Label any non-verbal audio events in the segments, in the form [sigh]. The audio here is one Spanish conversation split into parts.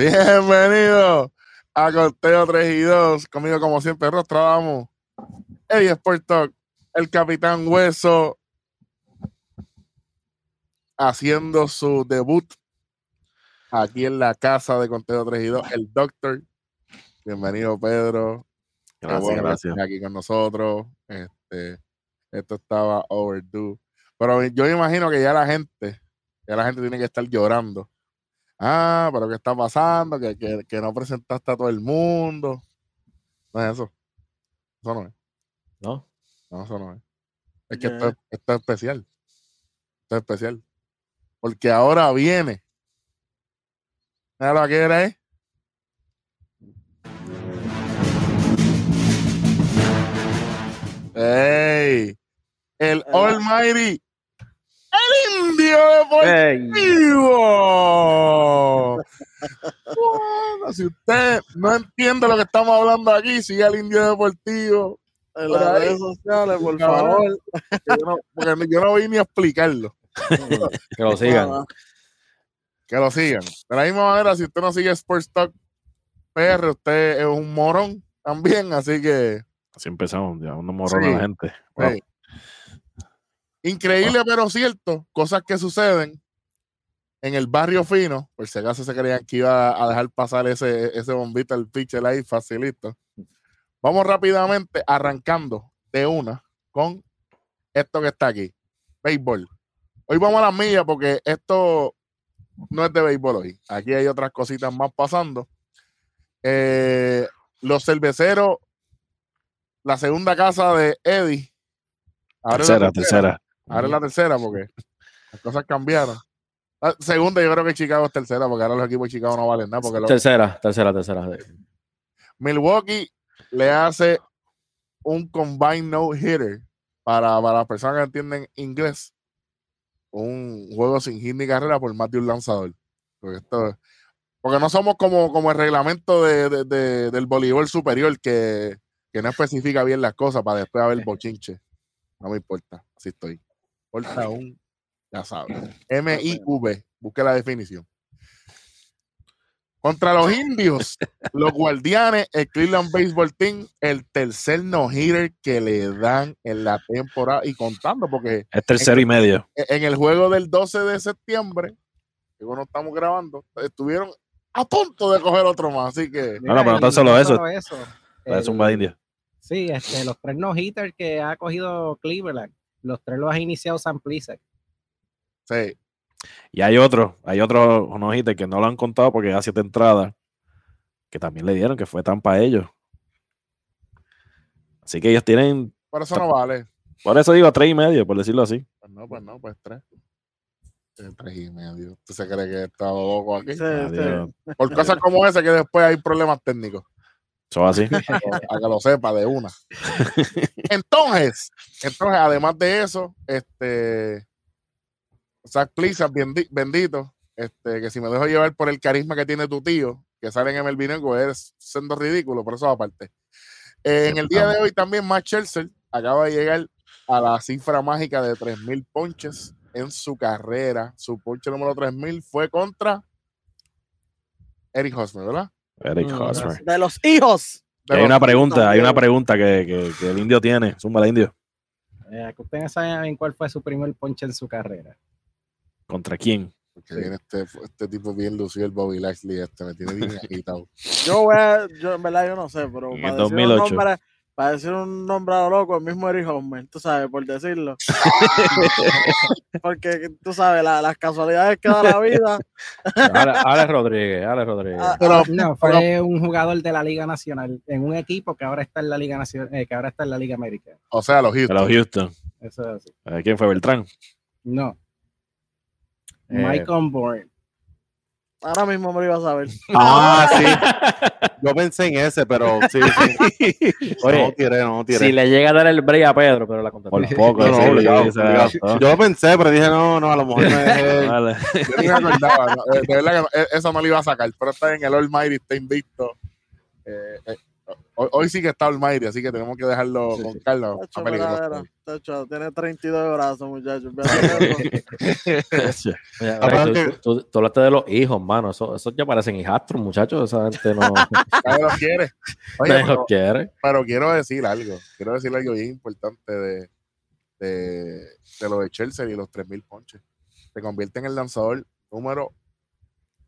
Bienvenido a Conteo 3 y 2. Conmigo, como siempre, Rostradamos, Eddie Sport Talk, el Capitán Hueso, haciendo su debut aquí en la casa de Conteo 3 y 2, el Doctor. Bienvenido, Pedro. Gracias, gracias. Aquí con nosotros. Este, esto estaba overdue. Pero yo me imagino que ya la gente, ya la gente tiene que estar llorando. Ah, pero ¿qué está pasando? Que, que, que no presentaste a todo el mundo. No es eso. Eso no es. ¿No? No, eso no es. Es que esto, es- esto es especial. Esto es especial. Porque ahora viene. Mira lo que era, ¿eh? ¡Ey! El Almighty. El Indio Deportivo. Bueno, si usted no entiende lo que estamos hablando aquí, sigue al Indio Deportivo. En las ahí. redes sociales, por favor. yo no- porque yo no voy ni a explicarlo. Que lo sigan. Que lo sigan. De la misma manera, si usted no sigue Sports Talk PR, usted es un morón también, así que Así empezamos, ya uno morrón a la gente. Increíble pero cierto, cosas que suceden en el barrio fino, por si acaso se creían que iba a dejar pasar ese, ese bombito al pitcher ahí facilito. Vamos rápidamente arrancando de una con esto que está aquí, béisbol. Hoy vamos a las millas porque esto no es de béisbol hoy. Aquí hay otras cositas más pasando. Eh, los cerveceros, la segunda casa de Eddie. Ahora tercera, tercera. Ahora es la tercera porque las cosas cambiaron. La segunda, yo creo que Chicago es tercera porque ahora los equipos de Chicago no valen nada. Porque Tercera, tercera, tercera. Milwaukee le hace un combine no hitter para, para las personas que entienden inglés. Un juego sin hit ni carrera por más de un lanzador. Porque, esto- porque no somos como, como el reglamento de, de- de- del voleibol superior que, que no especifica bien las cosas para después haber bochinche. No me importa, así estoy. Importa un, ya sabes. M-I-V, busque la definición. Contra los indios, los guardianes, el Cleveland Baseball Team, el tercer no-hitter que le dan en la temporada y contando, porque Es tercero y medio. en el juego del 12 de septiembre, que no estamos grabando, estuvieron a punto de coger otro más, así que No, no, pero no tan solo eso. eso. Es un El- buen indio. Sí, este, los tres no-hitters que ha cogido Cleveland, los tres los ha iniciado Sam Plisak. sí, Y hay otro, hay otro no hitter que no lo han contado porque ya siete entradas que también le dieron, que fue tan para ellos. Así que ellos tienen, por eso no vale. por eso digo tres y medio, por decirlo así. Pues no, pues no, pues tres. Eh, Tres y medio. ¿Usted se cree que está loco aquí? sí. Por cosas como esa que después hay problemas técnicos. Eso así. [laughs] a que- lo sepa de una. Entonces, entonces, además de eso, este Zach bendi- bendito, este, que si me dejo llevar por el carisma que tiene tu tío, que sale en MLB Network, es siendo ridículo, por eso aparte. Eh, en el día de hoy también Matt Scherzer acaba de llegar a la cifra mágica de 3.000 ponches en su carrera. Su ponche número 3.000 fue contra Eric Hosmer, ¿verdad? Eric Mm, Hosmer. De los hijos. De Y hay los- una pregunta, hay una pregunta que, que- que el indio tiene. Zumba el indio. Eh, que ustedes saben cuál fue su primer ponche en su carrera. ¿Contra quién? Porque Sí. viene este, este tipo bien lucido, el Bobby Lashley, este me tiene bien [laughs] agitado. Yo voy a, yo en verdad yo no sé, pero En para el decir, 2008. Un nombre, para decir un lo loco, el mismo Eric Homer, tú sabes, por decirlo. [laughs] Porque tú sabes, la- las casualidades que da la vida. [laughs] Ale- Alex Rodríguez, Alex Rodríguez. Ah, Pero, No, fue un jugador de la Liga Nacional, en un equipo que ahora está en la Liga Nacional, eh, que ahora está en la Liga Americana. o sea, los Houston. los Houston. Eso es así. ¿Quién fue Beltrán? No. Eh, Michael Bourne. Ahora mismo me lo iba a saber. Ah, sí. Yo pensé en ese, pero sí, sí. Oye, no tiré, no tiré. Si le llega a dar el break a Pedro, pero la contestó. Por poco. No, sí, obligado, sí, se obligado. gastó. Yo lo pensé, pero dije, no, no, a lo mejor me dejé. Vale. Yo ni me acordaba, no, eh, de verdad que eh, eso no lo iba a sacar, pero está en el Almighty, está invicto. Eh, eh, Hoy, hoy sí que está Almighty, así que tenemos que dejarlo Sí, con. Carlos. Tacho, Está mira, peligroso. mira, tacho, tiene 32 de brazos, muchachos. [laughs] Aparte tú, tú- tú hablaste de los hijos, mano. Esos eso ya parecen hijastros, muchachos. Esa gente no [laughs] Nadie los quiere. Oye, nadie pero, los quiere. pero quiero decir algo. Quiero decir algo bien importante de, de, de lo de Chelsea y los 3.000 ponches. Se convierte en el lanzador número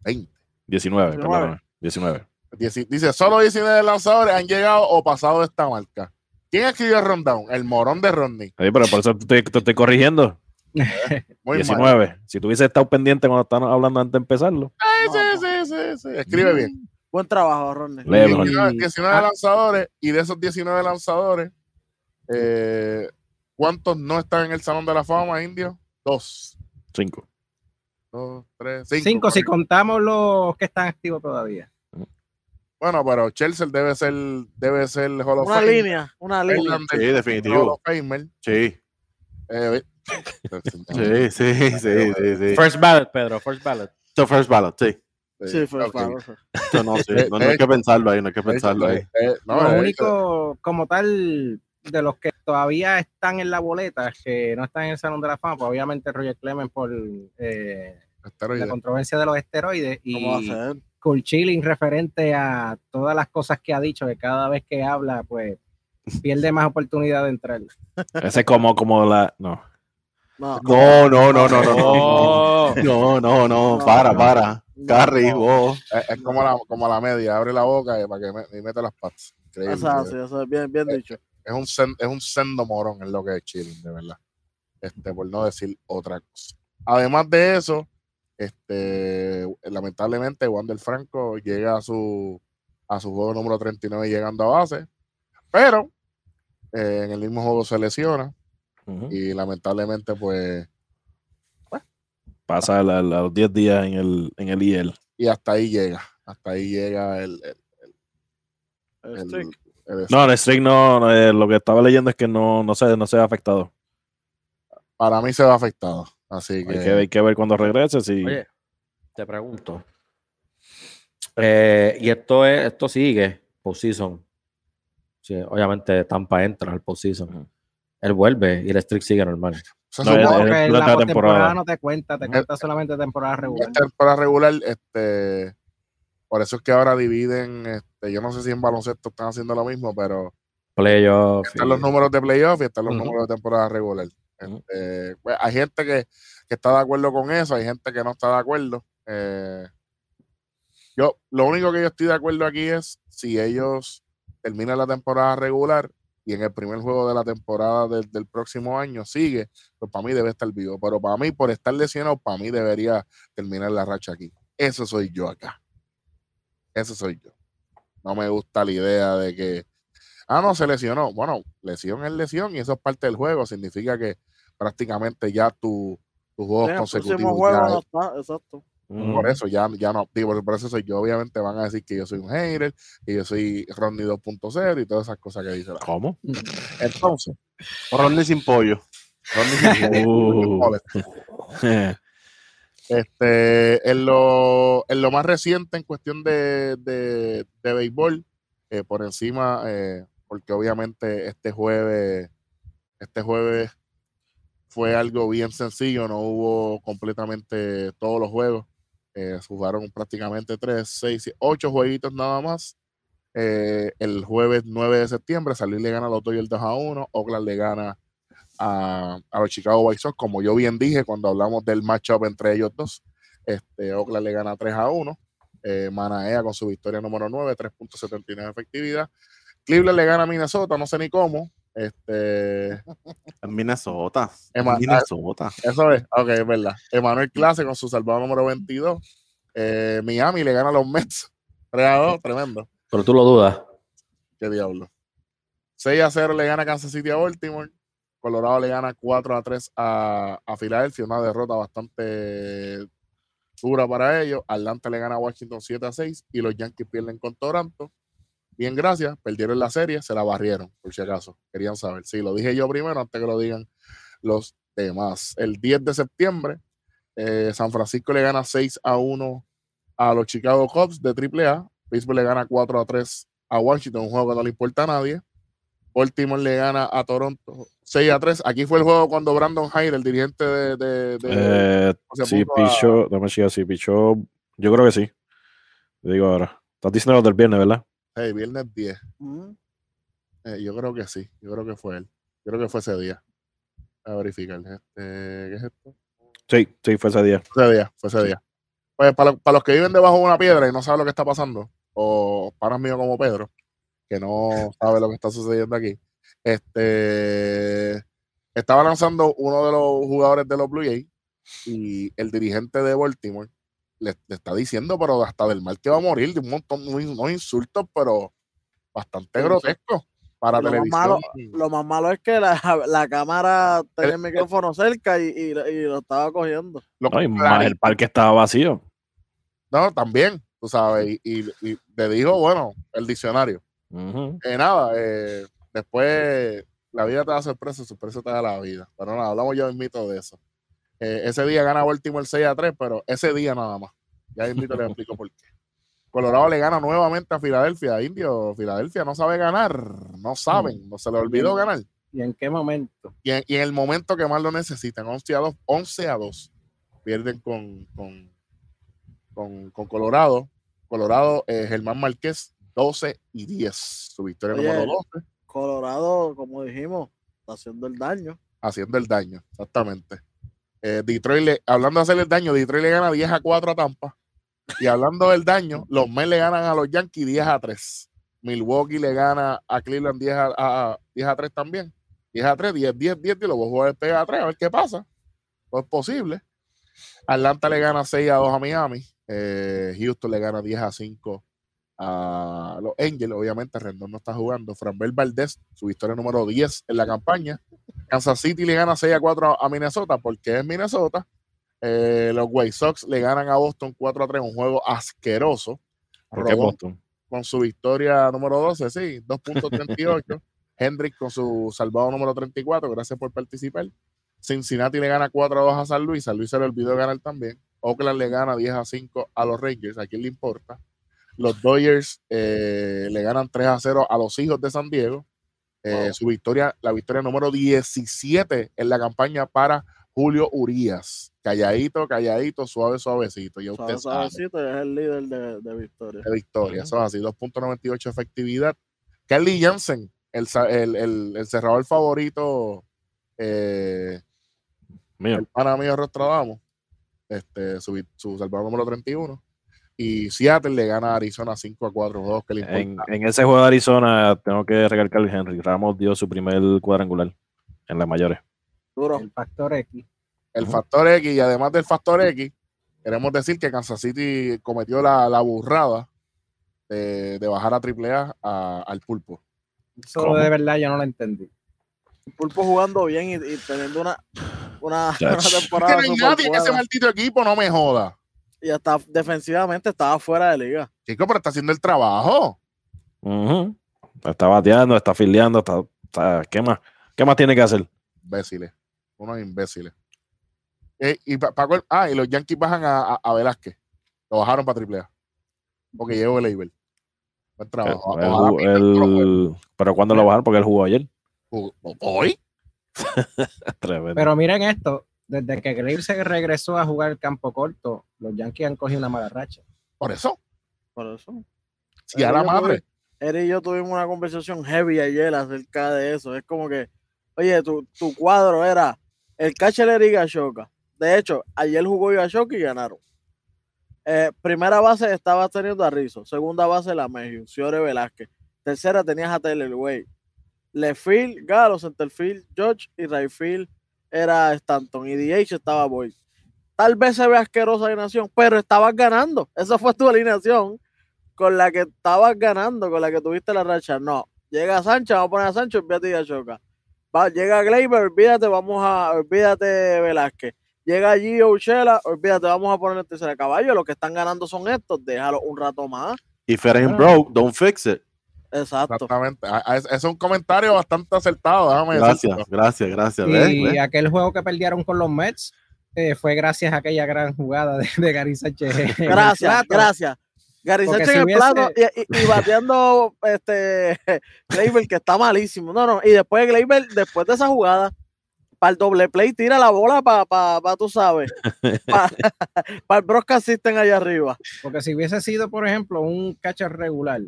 20. 19, 19. perdóname. 19. Dieci- Dice, solo 19 lanzadores han llegado o pasado de esta marca. ¿Quién escribió el rundown? El morón de Rodney. Sí, pero por eso te, te estoy corrigiendo. Muy mal. 19. Si tú hubiese estado pendiente cuando estaban hablando antes de empezarlo. Sí, sí, sí, sí, sí. Escribe bien. Buen trabajo, Ronnie. Lebron. 19, 19 Ah. lanzadores y de esos 19 lanzadores, eh, ¿cuántos no están en el Salón de la Fama, Indio? Dos. 5. Dos, tres, cinco. Cinco, si contamos los que están activos todavía. Bueno, pero Chelsea debe ser, debe ser Hall of Una línea, una línea. Sí, Hall definitivo. of Famer. Sí, Eh, sí, sí, sí, sí, sí. First ballot, Pedro, first ballot. The first ballot, sí. Sí, fue ok. claro. Esto no, sí. No, no hay que hecho- pensarlo ahí, no hay que pensarlo ahí. Eh, no, lo eh, único, como tal, de los que todavía están en la boleta, que no están en el Salón de la Fama, pues obviamente Roger Clemens por eh, la controversia de los esteroides ¿Cómo va a ser? Cool Chilling referente a todas las cosas que ha dicho, que cada vez que habla, pues pierde más oportunidad de entrar. Ese es como, como la. No. No, No, no, no, no, no. [laughs] No, no, no, no. No, Para, no. para. Carry, No. vos. Es, es como, la, como la media, abre la boca y para que me, y mete las patas. Increíble. Eso es eso es bien, bien dicho. es un, sen- es un sendo morón en lo que es chilling, de verdad. Este, por no decir otra cosa. Además de eso, este, lamentablemente, Wander Franco llega a su, a su juego número 39 llegando a base, pero eh, en el mismo juego se lesiona y lamentablemente, pues, Pasa a, la- los 10 días en el, en el IL. y hasta ahí llega, hasta ahí llega el, el- El el- streak. el- No, el streak no, no, eh, lo que estaba leyendo es que no, no, se, no se ha afectado. para mí se va afectado. Así que, Hay que, hay que ver cuando regrese. Si, Oye, te pregunto. Eh, y esto es, esto sigue postseason. Sí, obviamente Tampa entra al postseason. Él vuelve y el streak sigue normal. se No, supone- es la la temporada. no te cuenta, te cuenta solamente temporada regular. en temporada regular, este, por eso es que ahora dividen, este, yo no sé si en baloncesto están haciendo lo mismo, pero Playoff. están y- los números de playoff y están los números de temporada regular. Este, pues, hay gente que, que está de acuerdo con eso, hay gente que no está de acuerdo. Eh, yo, lo único que yo estoy de acuerdo aquí es si ellos terminan la temporada regular y en el primer juego de la temporada del próximo año sigue, pues para mí debe estar vivo. Pero para mí, por estar lesionado, para mí debería terminar la racha aquí. Eso soy yo acá. Eso soy yo. No me gusta la idea de que, ah, no, se lesionó. Bueno, lesión es lesión y eso es parte del juego. Significa que prácticamente ya tu, tus juegos próximo consecutivos juego ya no está, exacto. Ujú. por eso ya, ya no, digo, por eso soy yo. Obviamente van a decir que yo soy un hater, que yo soy Rodney 2.0 y todas esas cosas que dice la ¿Cómo? Entonces, Ronnie sin pollo. Rodney dice, Uh. [laughs] este, en lo, en lo más reciente en cuestión de, de, de béisbol, eh, por encima, eh, porque obviamente este jueves, este jueves fue algo bien sencillo, no hubo completamente todos los juegos, eh, jugaron prácticamente tres, seis, ocho jueguitos nada más. Eh, el jueves 9 de septiembre, Salir le gana a los Dodgers 2 a 1, Oakland le gana a, a los Chicago White Sox, como yo bien dije cuando hablamos del matchup entre ellos dos. Este, Oakland le gana 3 a 1. Eh, Manaea con su victoria número 9, 3.79 de efectividad. Cleveland le gana a Minnesota, no sé ni cómo. Este, En Minnesota. En Minnesota. eso es, ok, es verdad. Emanuel Clase con su salvado número 22. Eh, Miami le gana a los Mets [laughs] 3 a 2, tremendo. Pero tú lo dudas. Qué diablo. 6 a 0 le gana Kansas City a Baltimore. Colorado le gana 4 a 3 a, a Filadelfia, una derrota bastante dura para ellos. Atlanta le gana a Washington 7 a 6 y los Yankees pierden con Toronto. Bien, gracias. Perdieron la serie, se la barrieron, por si acaso. Querían saber. Sí, lo dije yo primero antes que lo digan los demás. El 10 de septiembre, eh, San Francisco le gana 6 a 1 a los Chicago Cubs de AAA. Pittsburgh le gana 4 a 3 a Washington, un juego que no le importa a nadie. Baltimore le gana a Toronto 6 a 3. Aquí fue el juego cuando Brandon Hyde, el dirigente de. de, de- Eh, sí, puso a- pichó, dame sí, pichó. Yo creo que sí. Te digo ahora. Estás diciendo lo del viernes, ¿verdad? Hey, viernes 10. Mm. Eh, yo creo que sí. Yo creo que fue él. Yo creo que fue ese día. A verificar. Este, ¿Qué es esto? Sí, sí, fue ese día. Fue ese día. Fue ese día. Pues para, lo- para los que viven debajo de una piedra y no saben lo que está pasando, o panas míos como Pedro, que no sabe lo que está sucediendo aquí, este estaba lanzando uno de los jugadores de los Blue Jays y el dirigente de Baltimore le, le está diciendo, pero hasta del mal que va a morir, de un montón, unos unos insultos, pero bastante Sí, grotescos para Lo más televisión. malo- Lo más malo es que la, la cámara tenía el El- micrófono cerca y, y- y lo estaba cogiendo. Lo No, y más el parque estaba vacío. No, también, tú sabes, y, y- y le dijo, bueno, el diccionario. Ujú. Eh, nada, eh, después la vida te da sorpresa, sorpresa te da la vida. Pero nada, hablamos ya mito de eso. Eh, ese día gana Baltimore 6 a 3, pero ese día nada más. Ya invito les explico por qué. Colorado le gana nuevamente a Filadelfia. Indio, Filadelfia no sabe ganar, no saben, no se le olvidó ganar. ¿Y en qué momento? Y en, y en el momento que más lo necesitan, 11 a 2, 11 a 2, pierden con, con, con, con Colorado. Colorado, eh, Germán Márquez, 12 y 10. Su victoria Oye, número 12, Colorado, como dijimos, está haciendo el daño. haciendo el daño, exactamente. Eh, Detroit, le- hablando de hacer el daño, Detroit le gana 10 a 4 a Tampa. Y hablando del daño, los Mets le ganan a los Yankees 10 a 3. Milwaukee le gana a Cleveland 10 a, a- 10 a 3 también. 10 a 3, 10, 10, 10, y los voy a jugar pega a 3, a ver qué pasa. No es posible. Atlanta le gana 6 a 2 a Miami. Eh, Houston le gana 10 a 5 a los Angels. Obviamente, Rendón no está jugando. Franbel Valdez, su victoria número 10 en la campaña. Kansas City le gana 6 a 4 a Minnesota porque es Minnesota. Eh, los White Sox le ganan a Boston 4 a 3, un juego asqueroso. ¿Por qué Rodón Boston? con su victoria número 12, sí, 2.38. [laughs] Hendrick con su salvado número 34, gracias por participar. Cincinnati le gana 4 a 2 a San Luis, San Luis se le olvidó ganar también. Oakland le gana 10 a 5 a los Rangers, a quién le importa. Los Dodgers eh, le ganan 3 a 0 a los hijos de San Diego. Eh, Wow. Su victoria, la victoria número 17 en la campaña para Julio Urias. Calladito, calladito, suave, suavecito. Ya usted Suave, sabe suavecito, es el líder de, de victoria. de victoria. Eso es así, 2.98 efectividad. Kelly Jansen, el, sa- el, el, el cerrador favorito, eh, Mío. el pana mío Rostradamo, este, su, su salvador número 31. Y Seattle le gana a Arizona 5 a 4 juegos que le En, importa. en ese juego de Arizona, tengo que recalcar que Henry Ramos dio su primer cuadrangular en las mayores. Duro. El factor X. El factor X y además del factor X, queremos decir que Kansas City cometió la, la burrada de, de bajar a AAA a- al pulpo. Eso ¿Cómo? de verdad yo no lo entendí. Pulpo jugando bien y, y teniendo una, una, una Es que temporada no hay nadie en ese maldito equipo, no me joda. Y hasta defensivamente estaba fuera de liga. Chico, pero está haciendo el trabajo. Está bateando, está filiando, está, está- ¿qué más? ¿Qué más tiene que hacer? Imbéciles. Unos imbéciles. Eh, y ah, y los Yankees bajan a, a, a Velázquez. Lo bajaron para AAA. Porque llegó el label. Buen trabajo. El pero cuando lo bajaron, porque él jugó ayer. ¿Hoy? [laughs] Tremendo. Pero miren esto, desde que Graves se regresó a jugar el campo corto, los Yankees han cogido una mala racha. Por eso. Por eso. Si a la madre. Eric y yo tuvimos una conversación heavy ayer acerca de eso. Es como que, oye, tu, tu cuadro era el catcher era Igashoka. De hecho, ayer jugó Igashoka y ganaron. Eh, primera base estaba teniendo a Rizzo. Segunda base la Mejio, Ciore Velázquez. Tercera tenías a Taylor Way. Lefield, Galo, Centerfield, George y Rayfield era Stanton. Y DH estaba Boyd. Tal vez se ve asquerosa alineación, pero estabas ganando. Esa fue tu alineación con la que estabas ganando, con la que tuviste la racha. No, llega Sánchez, vamos a poner a Sánchez, olvídate de Choca. Va, llega Gleyber, olvídate, vamos a, olvídate Velázquez. Llega Gio Uchela, olvídate, vamos a poner el tercer caballo. Los que están ganando son estos, déjalo un rato más. If it ain't Ah. broke, don't fix it. Exacto. Exactamente. Ah, ah, Es, es un comentario bastante acertado. Déjame Gracias, decirlo. gracias, gracias. Y ¿Ves? aquel juego que perdieron con los Mets eh, fue gracias a aquella gran jugada de, de Gary Sánchez. Gracias, gracias. Gary Sánchez si en el hubiese- plato y, y- y bateando [laughs] este Gleyber, que está malísimo. No, no. Y después Gleyber, después de esa jugada, para el doble play, tira la bola para, pa, pa, tú sabes, para [laughs] el broadcast system allá arriba. Porque si hubiese sido, por ejemplo, un catcher regular,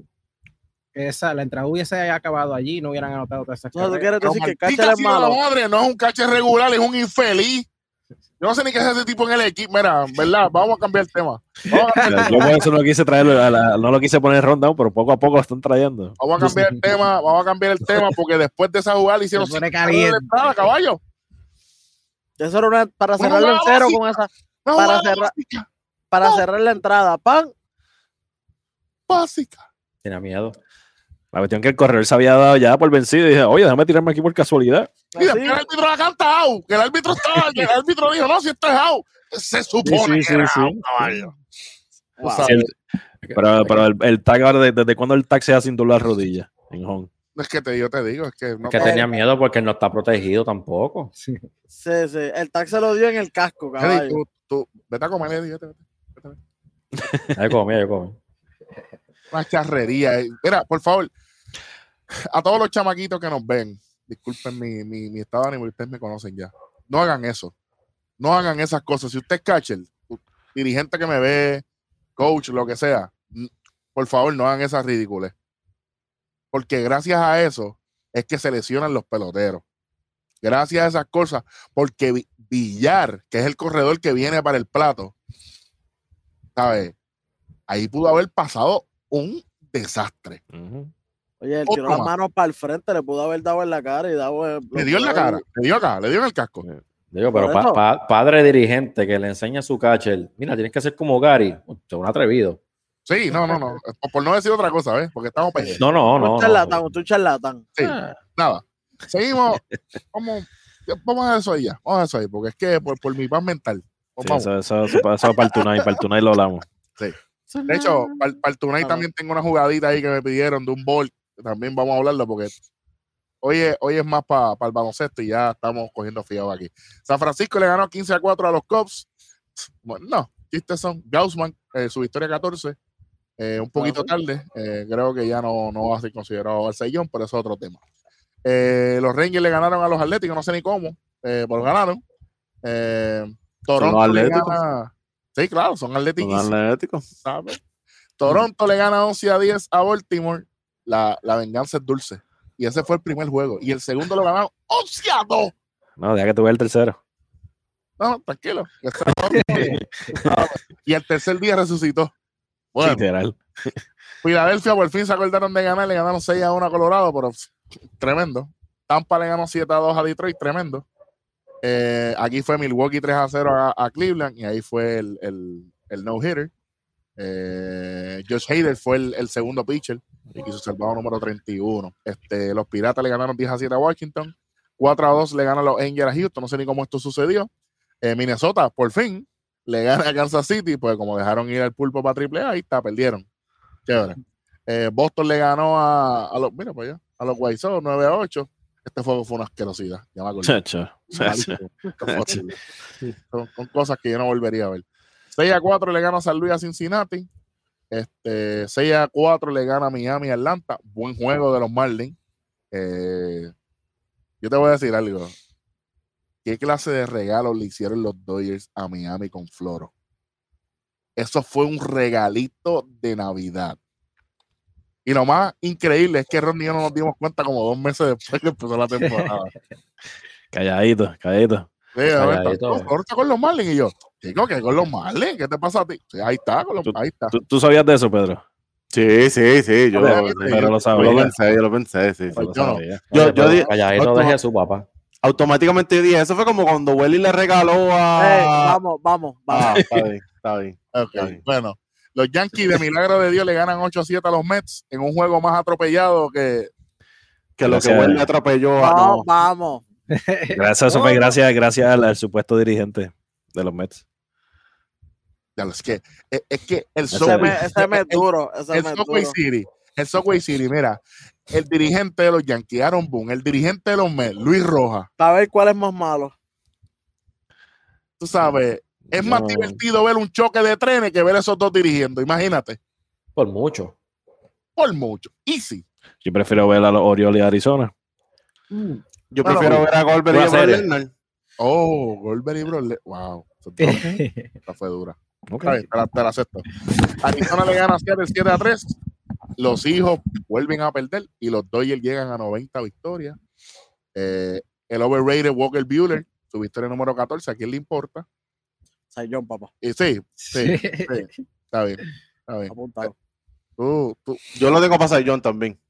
esa, la entrada hubiese acabado allí, no hubieran anotado todas esas O sea, tú quieres decir que el catcher es malo. madre, no es un catcher regular, es un infeliz. Yo no sé ni qué es ese tipo en el equipo. Mira, ¿verdad? Vamos a cambiar el tema. Cambiar, Yo por eso no quise traerlo, a la- no lo quise poner en rundown, pero poco a poco lo están trayendo. vamos a cambiar el tema. Vamos a cambiar el tema porque después de esa jugada le hicieron cinco de entrada, caballo. Eso era una, para en jugada cero con esa, Una Para cerrar- básica, para No. cerrar la entrada. Pan, básica. Tenía miedo. La cuestión que el corredor se había dado ya por vencido y dije, oye, déjame tirarme aquí por casualidad. Así. que el árbitro la canta out, que el árbitro estaba, que el árbitro dijo, no, si esto es out. Se supone Sí, sí, que era sí, out, sí. caballo. Tú Wow. sabes, El- pero pero el, el tag ahora, ¿desde, desde cuándo el tag se hace sin doblar rodilla? En home. Es que te, yo te digo, es que no, Es que tenía miedo porque él no está protegido tampoco. Sí. Sí, sí. El tag se lo dio en el casco, Eddie, caballo. tú, tú, vete a comer, Eddie, vete, vete. Ahí comí, ahí comí. Una charrería. eh. Mira, por favor, a todos los chamaquitos que nos ven, disculpen mi, mi, estado de ánimo, ustedes me conocen ya. No hagan eso. No hagan esas cosas. Si usted es catcher, dirigente que me ve, coach, lo que sea, por favor, no hagan esas ridículas. Porque gracias a eso es que se lesionan los peloteros. Gracias a esas cosas, porque Vi- Villar, que es el corredor que viene para el plato, ¿sabes? Ahí pudo haber pasado un desastre. Ujú. Oye, él tiró las manos para el frente, le pudo haber dado en la cara y dado. Le dio en la cara, le dio acá, le dio en el casco. Digo, pero pa- pa- padre dirigente que le enseña a su catcher, mira, tienes que ser como Gary. Es un atrevido. Sí, no, no, no. Por, por no decir otra cosa, ¿ves? Porque estamos pendientes. No, no, Un no. charlatán, no. un charlatán. Sí, nada. Seguimos. Vamos, vamos a eso ahí ya. Vamos a eso ahí, porque es que por, por mi paz mental. Sí, Vamos. eso, eso, eso, eso para el Tunay, para el Tunay lo hablamos. De hecho, para, el- para el Tunay también tengo una jugadita ahí que me pidieron de un ball. También vamos a hablarlo porque hoy es, hoy es más para el baloncesto y ya estamos cogiendo fiado aquí. San Francisco le ganó 15 a 4 a los Cubs. Bueno, no, chistes son. Gaussman, eh, su victoria 14. eh, un poquito tarde. eh, creo que ya no, no va a ser considerado al sellón, pero eso es otro tema. Los Rangers le ganaron a los Atléticos, no sé ni cómo, pero ganaron. Toronto le gana. Sí, claro, son Son atléticos. Toronto le gana 11 a 10 a Baltimore. La, la venganza es dulce. Y ese fue el primer juego. Y el segundo lo ganaron 11 a 2. No, deja que tuve el tercero. No, tranquilo. [laughs] Y el tercer día resucitó. Bueno, Literal. Filadelfia por fin se acordaron de ganar. Le ganaron 6 a 1 a Colorado, pero tremendo. Tampa le ganó 7 a 2 a Detroit, tremendo. Eh, aquí fue Milwaukee 3 a 0 a, a Cleveland y ahí fue el, el, el no-hitter. Eh, Josh Hader fue el, el segundo pitcher y quiso salvado número 31. Este, los Piratas le ganaron 10 a 7 a Washington. 4 a 2 le ganan los Angels a Houston. No sé ni cómo esto sucedió. Eh, Minnesota, por fin, le gana a Kansas City, pues como dejaron ir al pulpo para triple A, ahí está, perdieron. Chévere. Eh, Boston le ganó a, a los, mira para allá, a los White Sox 9 a 8. Este juego fue una asquerosidad. Ya me acordé. [laughs] Chacho. Son, son cosas que yo no volvería a ver. 6 a 4 le gana San Luis a Cincinnati. Este, 6 a 4 le gana Miami a Atlanta. Buen juego de los Marlins. Eh, yo te voy a decir algo. ¿Qué clase de regalo le hicieron los Dodgers a Miami con Floro? Eso fue un regalito de Navidad. Y lo más increíble es que Ron y yo no nos dimos cuenta como dos meses después que empezó la temporada. [laughs] Calladito, calladito. A ver, corta con los Marlins. Y yo, chico, ¿qué con los Marlins? ¿Qué te pasa a ti? Sí, ahí está, con los, Tú- ahí está. ¿Tú, tú sabías de eso, Pedro? Sí, sí, sí. Yo, Pero- yo Pero lo lo sabía. pensé, yo lo pensé, sí, sí. Pues Lo yo no. Yo- Oye, yo pero di- calladito automa- de Jesús, papá. Automáticamente dije, eso fue como cuando Welly le regaló Eh, a... vamos, vamos, vamos. Ah, está bien, está bien. Ok, Está bien. Bueno, los Yankees de milagro de Dios le ganan 8 a 7 a los Mets en un juego más atropellado que. Que lo que. Welly atropelló a... No, vamos. Gracias, eso fue gracias, gracias al, al supuesto dirigente de los Mets. ya Es que, es, es que el Ese Subway, duro. El Subway. City, el Subway City, mira, el dirigente de los Yankees, Aaron Boone, el dirigente de los Mets, Luis Rojas, Para ver cuál es más malo. tú sabes, es más divertido ver un choque de trenes que ver esos dos dirigiendo, imagínate. Por mucho. Por mucho. Easy. Yo prefiero ver a los Orioles de Arizona. Yo Bueno, prefiero ver a Goldberg y a Brock serie. Lesnar. Oh, Goldberg y Broly. Wow. [laughs] Esta fue dura. Ok. Está bien, te la, te la acepto. Arizona le gana a Seattle 7 a 3. Los hijos vuelven a perder y los Dodgers llegan a 90 victorias. Eh, el overrated Walker Bueller, su victoria número 14, ¿a quién le importa? Sayón, papá. Y sí, sí, sí, está bien. Está bien. Apuntado. Tú, tú, Yo lo tengo para Young también.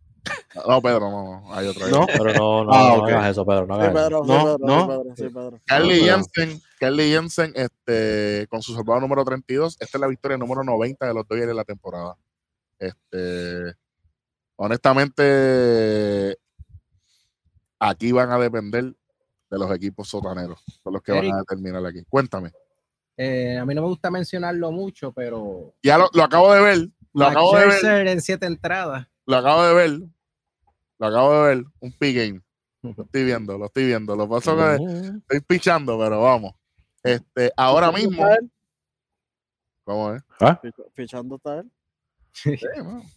No, Pedro, no, no, hay otro. ¿No? Pero no, no, Ah, no ok. hagas eso, Pedro. No Sí, hagas eso. Pedro, sí, No, Pedro, no. sí, Pedro, sí, Pedro. Carly Jensen, Carly Jensen, este, con su salvado número 32, esta es la victoria número 90 de los Dodgers de la temporada. Este, honestamente, aquí van a depender de los equipos sotaneros, son los que van a determinar aquí. Cuéntame. Eh, a mí no me gusta mencionarlo mucho, pero Ya lo, lo acabo de ver, lo Max acabo de ver, en siete entradas. lo acabo de ver, lo acabo de ver, un P-game. [laughs] Lo estoy viendo, lo estoy viendo. Lo es que estoy pichando, pero vamos. Este, ahora mismo. ¿cómo es? Fichando está él. Sí. [laughs]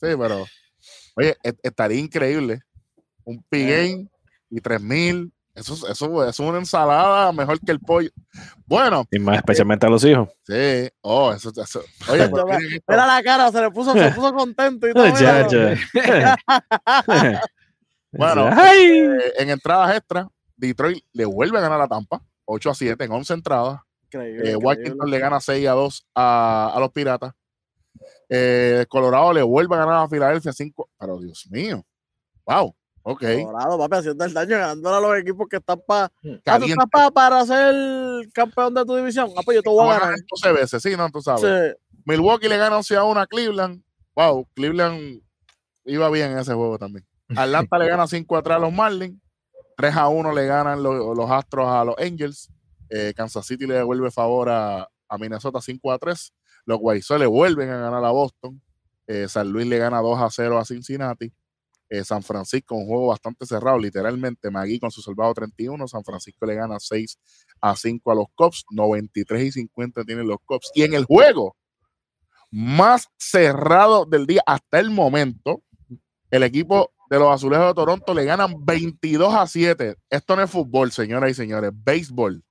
Sí, pero, oye, e- estaría increíble. Un P-Game y 3000. Eso, es- eso, es una ensalada mejor que el pollo. Bueno, Y más especialmente a los hijos. sí. Oh, eso, eso- Oye. Mira la cara, se le puso, se puso contento y todo. [laughs] Ya, ya. [laughs] Bueno, [laughs] Ay. eh, en entradas extra, Detroit le vuelve a ganar a Tampa, 8 a 7 en 11 entradas. Increíble, Eh. Washington le gana 6 a 2 a, a los Piratas. Eh, Colorado le vuelve a ganar a Filadelfia 5. Pero Dios mío. Wow. Ok. Colorado, papi, haciendo el daño, ganándole a los equipos que están para. Ah, tú estás pa- para ser campeón de tu división. Ah, pues yo te voy a ganar. ganar 12 veces, sí, no, tú sabes. Sí. Milwaukee le gana 11 a 1 a Cleveland. Wow, Cleveland iba bien en ese juego también. [laughs] Atlanta le gana 5 a 3 a los Marlins. 3 a 1 le ganan los, los Astros a los Angels. Eh, Kansas City le devuelve favor a, a Minnesota 5 a 3. Los White Sox le vuelven a ganar a Boston. Eh, San Luis le gana 2 a 0 a Cincinnati. Eh, San Francisco, un juego bastante cerrado, literalmente. Magui con su salvado 31. San Francisco le gana 6 a 5 a los Cubs. 93 y 50 tienen los Cubs. Y en el juego más cerrado del día hasta el momento, el equipo de los Azulejos de Toronto le ganan 22 a 7. Esto no es fútbol, señoras y señores, béisbol.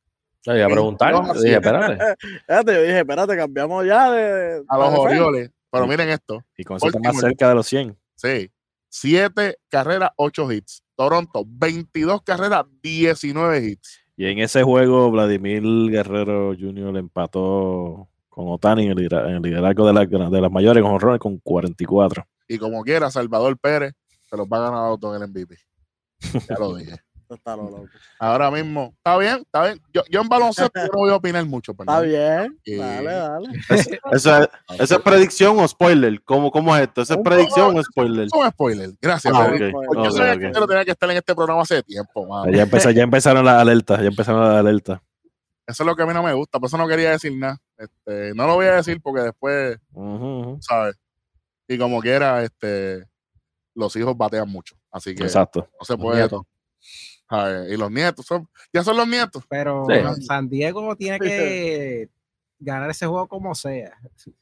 Yo iba a preguntar. Dije, espérate. Espérate, yo dije, espérate, cambiamos ya de. A los. Orioles. Pero miren esto, Y con eso está más cerca de los 100. sí, 7 carreras, 8 hits. Toronto, 22 carreras, 19 hits. Y en ese juego, Vladimir Guerrero Jr. empató con Otani en el, liderazgo de, la- de las mayores con honrones con 44. Y como quiera, Salvador Pérez se los va a ganar a en el MVP. Ya lo dije. Esto Está lo loco. Ahora mismo, está bien, está bien. Yo, yo en baloncesto yo no voy a opinar mucho. Está bien. Eh, Dale, dale. ¿Eso es, ¿Eso es predicción o spoiler? ¿Cómo, cómo es esto? ¿Eso es predicción o spoiler? Es un spoiler. Gracias. Ah, Pedro. ok. Porque yo Ok, sabía ok. que tenía que estar en este programa hace tiempo. Ya, empezó- ya empezaron las alertas, ya empezaron las alertas. Eso es lo que a mí no me gusta, por eso no quería decir nada. Este, no lo voy a decir porque después. ¿sabes? Y como quiera, este, los hijos batean mucho, así que Exacto. no se puede. ¿Sabes? Y los nietos son, ya son los nietos. Pero Sí. San Diego tiene que ganar ese juego como sea. Tiene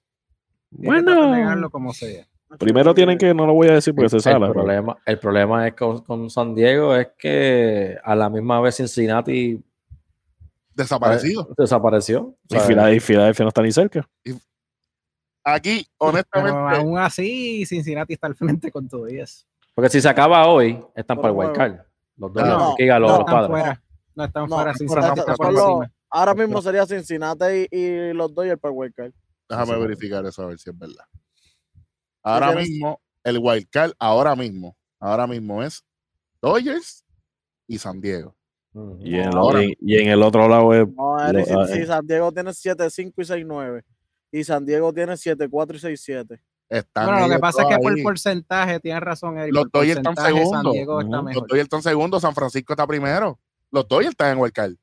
Bueno. ganarlo como sea. Primero tienen que, no lo voy a decir porque se El sala. pero- problema, el problema es con, con San Diego es que a la misma vez Cincinnati Desaparecidos. desapareció. Y ¿sabes? Fila- y Filadelfia no está ni cerca. Aquí, Pero honestamente, aún así, Cincinnati está al frente con todo eso. Porque si se acaba hoy, están Por para el juego. Los dos, No, los no, Gigas, los, no, los están padres. fuera. No están No, fuera. por Cincinnati eso- está Estos por son los- encima. ahora mismo sería Cincinnati y, y los Dodgers para el wild card. déjame sí. verificar eso a ver si es verdad. Ahora mismo, el wild card, ahora mismo, ahora mismo es Dodgers y San Diego. Y en, el, Ahora. y- y en el otro lado es. No, Eric, Lo- si, si eh. San Diego tiene 7-5 y 6-9 y San Diego tiene 7-4 y 6-7. Están Bueno, lo que pasa es que dos por ahí. porcentaje, tienes razón, Eric. Los Dodgers están segundos. Ujú. mejor. Los Dodgers están segundo, San Francisco está primero. Los Dodgers están en card.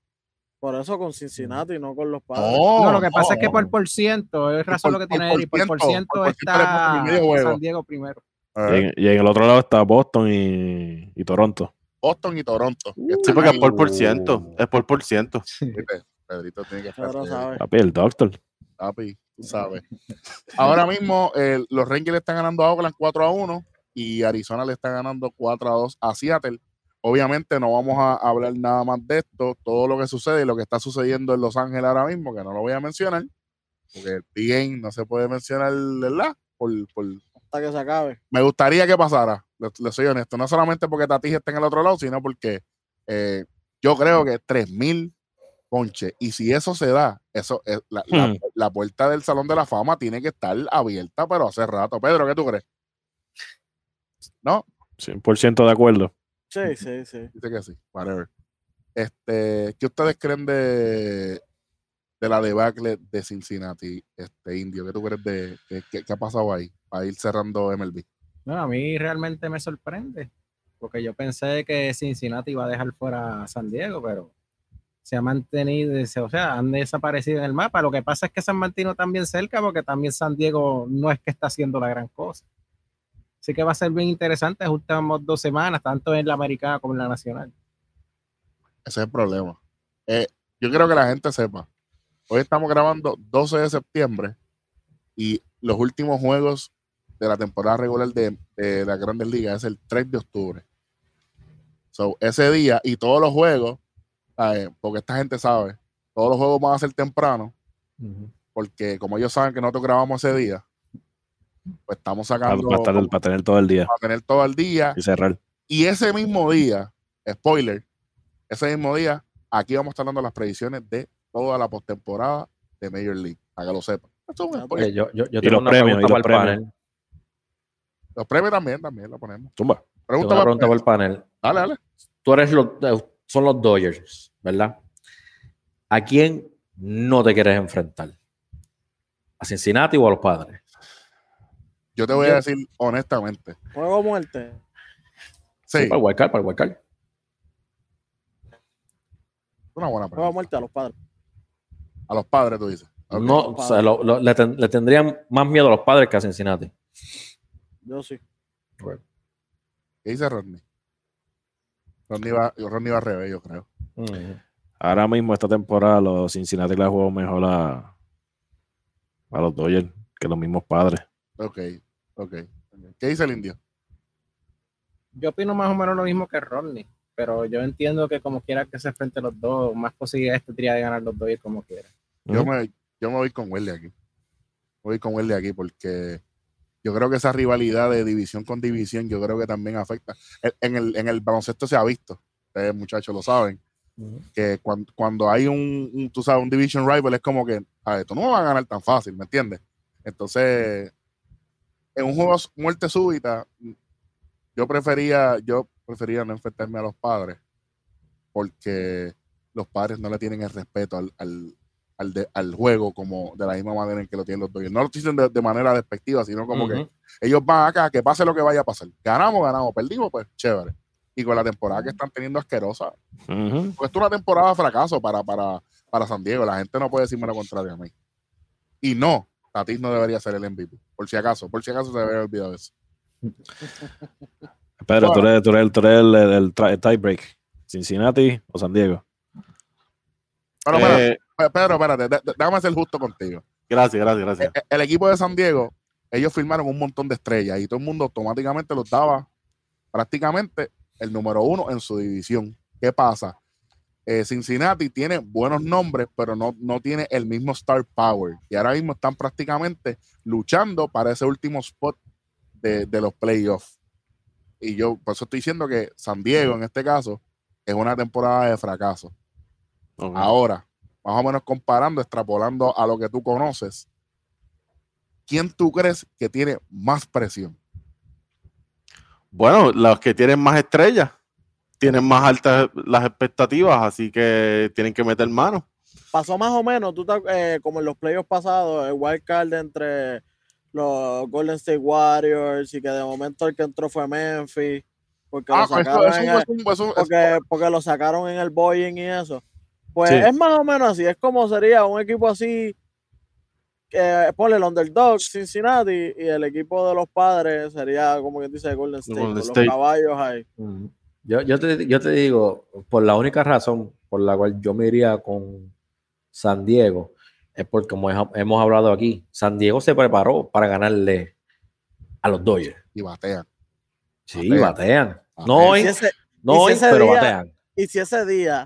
Por eso con Cincinnati y no con los padres. No, No, lo que pasa es que por por ciento, es razón por- lo que tiene Eric, por por ciento está. San Diego primero. Y en, y en el otro lado está Boston y, y Toronto. Boston y Toronto. que Sí, porque es ahí. por por ciento. Es por por ciento. Pedrito tiene que estar. Pedro sabe. Papi, el doctor. Papi, tú sabes. [laughs] Ahora mismo eh, los Rangers le están ganando a Oakland 4 a 1 y Arizona le está ganando 4 a 2 a Seattle. Obviamente no vamos a hablar nada más de esto, todo lo que sucede y lo que está sucediendo en Los Ángeles ahora mismo, que no lo voy a mencionar, porque el P-Game no se puede mencionar, ¿verdad? Por, por, Hasta que se acabe. me gustaría que pasara, le, le soy honesto, no solamente porque Tatis está en el otro lado, sino porque eh, yo creo que 3000 ponches, y si eso se da, eso es la, la- Hmm. la puerta del Salón de la Fama tiene que estar abierta, pero hace rato. Pedro, ¿qué tú crees? ¿No? 100% de acuerdo. Sí, sí, sí. Dice que sí, whatever. Este, ¿qué ustedes creen de, de la debacle de Cincinnati, este indio? ¿Qué tú crees de, de- qué, qué ha pasado ahí? Para ir cerrando MLB. Bueno, a mí realmente me sorprende, porque yo pensé que Cincinnati iba a dejar fuera a San Diego, pero se ha mantenido, o sea, han desaparecido en el mapa. Lo que pasa es que se han mantenido también cerca, porque también San Diego no es que está haciendo la gran cosa. Así que va a ser bien interesante las dos semanas, tanto en la americana como en la nacional. Ese es el problema. Eh, yo quiero que la gente sepa. Hoy estamos grabando 12 de septiembre y los últimos juegos de la temporada regular de, de la Grandes Ligas es el 3 de octubre. So, ese día y todos los juegos, porque esta gente sabe, todos los juegos van a ser temprano, porque como ellos saben que nosotros grabamos ese día, pues estamos sacando para estar- para tener todo el día para tener todo el día y cerrar. y ese mismo día, spoiler, ese mismo día, aquí vamos a estar dando las predicciones de toda la postemporada de Major League, para que lo sepan. Oye, yo, yo, yo Y tengo los una premios, pregunta y los para el premios. panel. Los premios también, también lo ponemos. Tumba. Tengo Pregunta una para pregunta para el panel. Dale, dale. Tú eres los, eh, son los Dodgers, ¿verdad? ¿A quién no te quieres enfrentar? ¿A Cincinnati o a los padres? Yo te voy a decir honestamente. Juego muerte. Sí, Para el wildcard, para el wildcard. una buena Juego pregunta. muerte a los padres. A los padres, tú dices. No, o sea, lo- lo- le, ten- le tendrían más miedo a los padres que a Cincinnati. Yo sí. ¿Qué dice Rodney? Rodney va, Rodney va revés, yo creo. Ahora mismo, esta temporada, los Cincinnati le ha jugado mejor a, a los Dodgers que los mismos padres. Ok, ok. ¿Qué dice el indio? Yo opino más o menos lo mismo que Rodney, pero yo entiendo que como quiera que se enfrenten los dos, más posibilidades tendría de ganar los y como quiera. Yo me, yo me voy con Welly aquí. Voy con Welly aquí porque yo creo que esa rivalidad de división con división, yo creo que también afecta. En- En el, en el baloncesto se ha visto, ustedes muchachos lo saben, que cuando, cuando hay un, un, tú sabes, un division rival es como que, a esto no me va a ganar tan fácil, ¿me entiendes? Entonces, en un juego muerte súbita, yo prefería, yo prefería no enfrentarme a los padres porque los padres no le tienen el respeto al, al, al, de- al juego como de la misma manera en que lo tienen los Dodgers. No lo dicen de, de manera despectiva, sino como que ellos van acá, que pase lo que vaya a pasar. Ganamos, ganamos, perdimos, pues chévere. Y con la temporada que están teniendo asquerosa, Ujú. pues esto es una temporada de fracaso para, para, para San Diego. La gente no puede decirme lo contrario a mí. Y no, Tatis no debería ser el MVP. Por si acaso, por si acaso se debería olvidar eso. [laughs] Pedro, tú Bueno. eres, tú eres el, tú eres el, el, el tra- el tiebreak. Cincinnati o San Diego. Pero, Eh, Pedro, espérate, dé- dé- déjame ser justo contigo. gracias, gracias, gracias. Eh, El equipo de San Diego, ellos firmaron un montón de estrellas y todo el mundo automáticamente los daba prácticamente el número uno en su división. ¿Qué pasa? Eh, Cincinnati tiene buenos nombres, pero no, no tiene el mismo star power. Y ahora mismo están prácticamente luchando para ese último spot de, de los playoffs. Y yo por eso estoy diciendo que San Diego, en este caso, es una temporada de fracaso. Ahora, más o menos comparando, extrapolando a lo que tú conoces, ¿quién tú crees que tiene más presión? Bueno, los que tienen más estrellas tienen más altas las expectativas, así que tienen que meter mano. Pasó más o menos, tú eh, como en los playoffs pasados, el wild card entre los Golden State Warriors y que de momento el que entró fue Memphis. Porque Ah, lo eso, sacaron eso- en el- eso- eso- eso- porque, porque lo sacaron en el Boeing y eso. Pues Sí. es más o menos así, es como sería un equipo así, que ponle el underdog Cincinnati y el equipo de los padres sería como quien dice Golden State, Golden State. los caballos ahí. Ujú. Yo, yo, te, yo te digo, por la única razón por la cual yo me iría con San Diego, es porque, como he- hemos hablado aquí, San Diego se preparó para ganarle a los Dodgers. Y batean. Sí, Batean. batean. Batean. No hoy, si ese, no si hoy, pero día- batean. y si ese día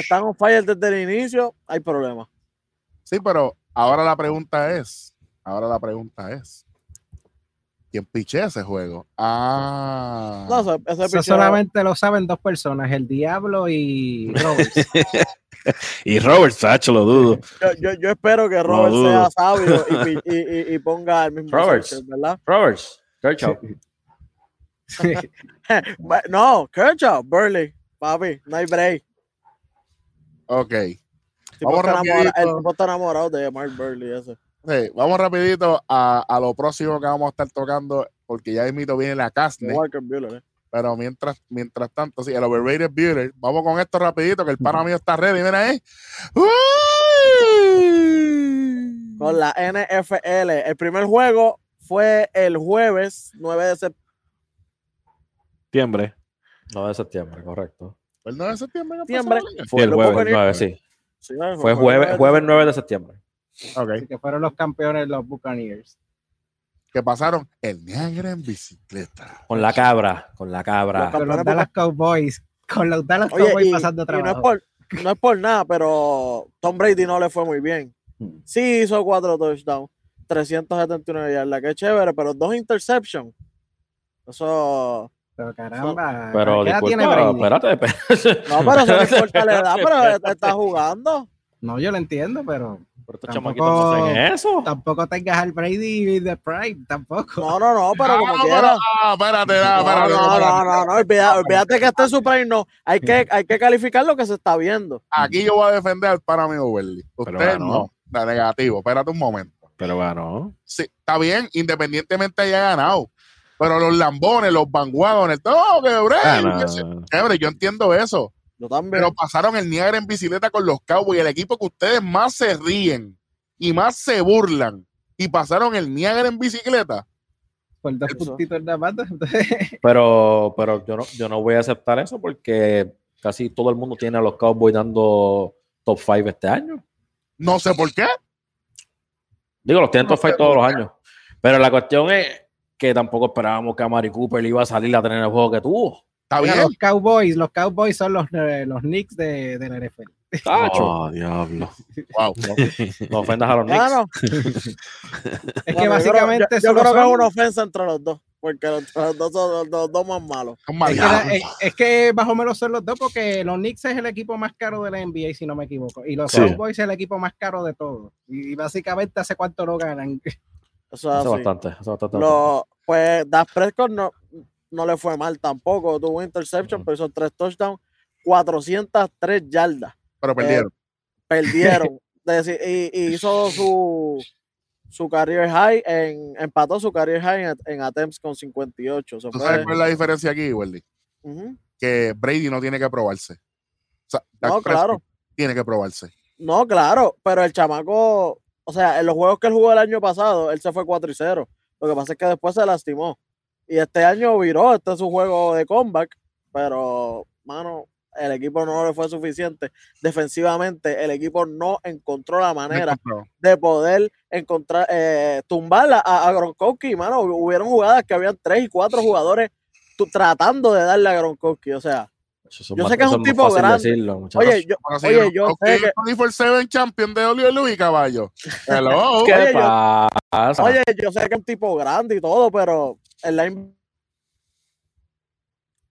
están on fire desde el inicio, hay problema. Sí, pero ahora la pregunta es, ahora la pregunta es, ¿quién piché ese juego? Ah, No, ese, ese Eso solamente lo saben dos personas, el Diablo y Roberts. [laughs] Y Robert Sacho lo dudo. yo, yo, yo espero que Robert sea sabio y, pi- [laughs] y, y- y ponga el mismo Roberts. ¿verdad? Roberts, Kershaw. [laughs] No, Kershaw, Burley, papi, no hay break. Ok. El tipo Vamos está enamora- rapidito. el tipo está enamorado de Mark Burley ese. Sí, vamos rapidito a, a lo próximo que vamos a estar tocando, porque ya mismo viene la Walker Buehler, eh. pero mientras, mientras tanto, sí, el overrated Buehler, vamos con esto rapidito, que el pana mío está ready, mira ahí. ¡Uy! Con la NFL. El primer juego fue el jueves 9 de septiembre. Septiembre. 9 de septiembre, correcto. ¿El 9 de septiembre? que Septiembre. Fue el jueves Buccaneers. 9, sí. Sí, Fue jueves, jueves 9 de septiembre. Así que fueron los campeones los Buccaneers. Que pasaron el Niagara en bicicleta. Con la cabra, con la cabra. Los Con los Dallas Cowboys. Con los Dallas Oye, Cowboys y, pasando y no, es trabajo. por, no es por nada, pero Tom Brady no le fue muy bien. Hmm. Sí hizo cuatro touchdowns, 379 yardas, qué chévere, pero dos interceptions. Eso. Pero caramba. Pero ¿qué edad tiene disculpa, Brady? espérate, [laughs] espérate. No, pero eso no importa la edad, pero [laughs] está jugando. No, yo lo entiendo, pero Pero estos Tampoco- chamaquitos no hacen eso. tampoco tengas al Brady de Prime, tampoco. No, no, no, pero como No, quiera. pero- ah, espérate, no, No, espérate, no, espérate. no, no, no, olvida- olvídate que esté su prime, no. Hay que, hay que calificar lo que se está viendo. Aquí yo voy a defender al pana mío Welly. Pero Usted ganó. no. Da negativo. Espérate un momento. Pero ganó. Sí, está bien, independientemente haya ganado. Pero los lambones, los vanguagones, todo que chévere, yo entiendo eso. Yo también. Pero pasaron el Niagara en bicicleta con los Cowboys, el equipo que ustedes más se ríen y más se burlan. Y pasaron el Niagara en bicicleta. Por dos puntitos nada más. [laughs] Pero, pero yo, no, yo no voy a aceptar eso porque casi todo el mundo tiene a los Cowboys dando top 5 este año. No sé por qué. Digo, los tienen No top 5 sé todos los qué. años. Pero la cuestión es que tampoco esperábamos que a Mari Cooper le iba a salir a tener el juego que tuvo. Está bien. los Cowboys, los Cowboys son los, eh, los Knicks de, de la NFL. Tacho, Oh, diablo. Wow. no ofendas a los Knicks. Claro. [laughs] Es que yo básicamente yo, yo creo que es una ofensa entre los dos, porque los, los dos son los, dos- dos más malos. Es que, es, es que más o menos son los dos, porque los Knicks es el equipo más caro de la NBA, si no me equivoco. Y los Sí. Cowboys es el equipo más caro de todos. Y, básicamente, ¿hace cuánto no ganan? Eso es Eso así. bastante, eso bastante. Lo- pues Dak Prescott no, no le fue mal tampoco. Tuvo interception, pero hizo tres touchdowns, 403 yardas. Pero perdieron. Perdieron. [laughs] Deci- y, y hizo su, su career high, en, empató su career high en, en attempts con 58. Eso ¿Tú fue- sabes cuál es la diferencia aquí, Welly? Que Brady no tiene que probarse. O sea, Dak No, claro. Tiene que probarse. No, claro, pero el chamaco, o sea, en los juegos que él jugó el año pasado, él se fue 4 y 0. Lo que pasa es que después se lastimó. Y este año viró, este es su juego de comeback, pero, mano, el equipo no le fue suficiente. Defensivamente, el equipo no encontró la manera de poder encontrar, eh, tumbar a, a Gronkowski, mano. Hubieron jugadas que habían tres y cuatro jugadores tratando de darle a Gronkowski, o sea, Eso yo más- sé que es un tipo grande. decirlo, oye, yo, Bueno, oye, yo ok, sé que, 24/7 champion de WWE, caballo. [laughs] Hello. ¿Qué oye, yo- pasa? Oye, yo sé que es un tipo grande y todo, pero el line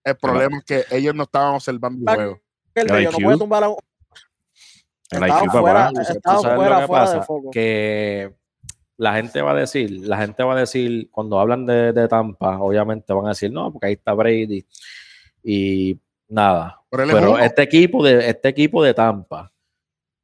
El problema es que ellos no estaban observando el juego. el ellos no IQ. puede tumbar a un. El Estaban IQ, fuera, papá. ¿Tú estaban sabes lo fuera, que fuera pasa? de foco. Que la gente va a decir, la gente va a decir, cuando hablan de, de Tampa, obviamente van a decir, no, porque ahí está Brady y nada. Pero este equipo de este equipo de Tampa,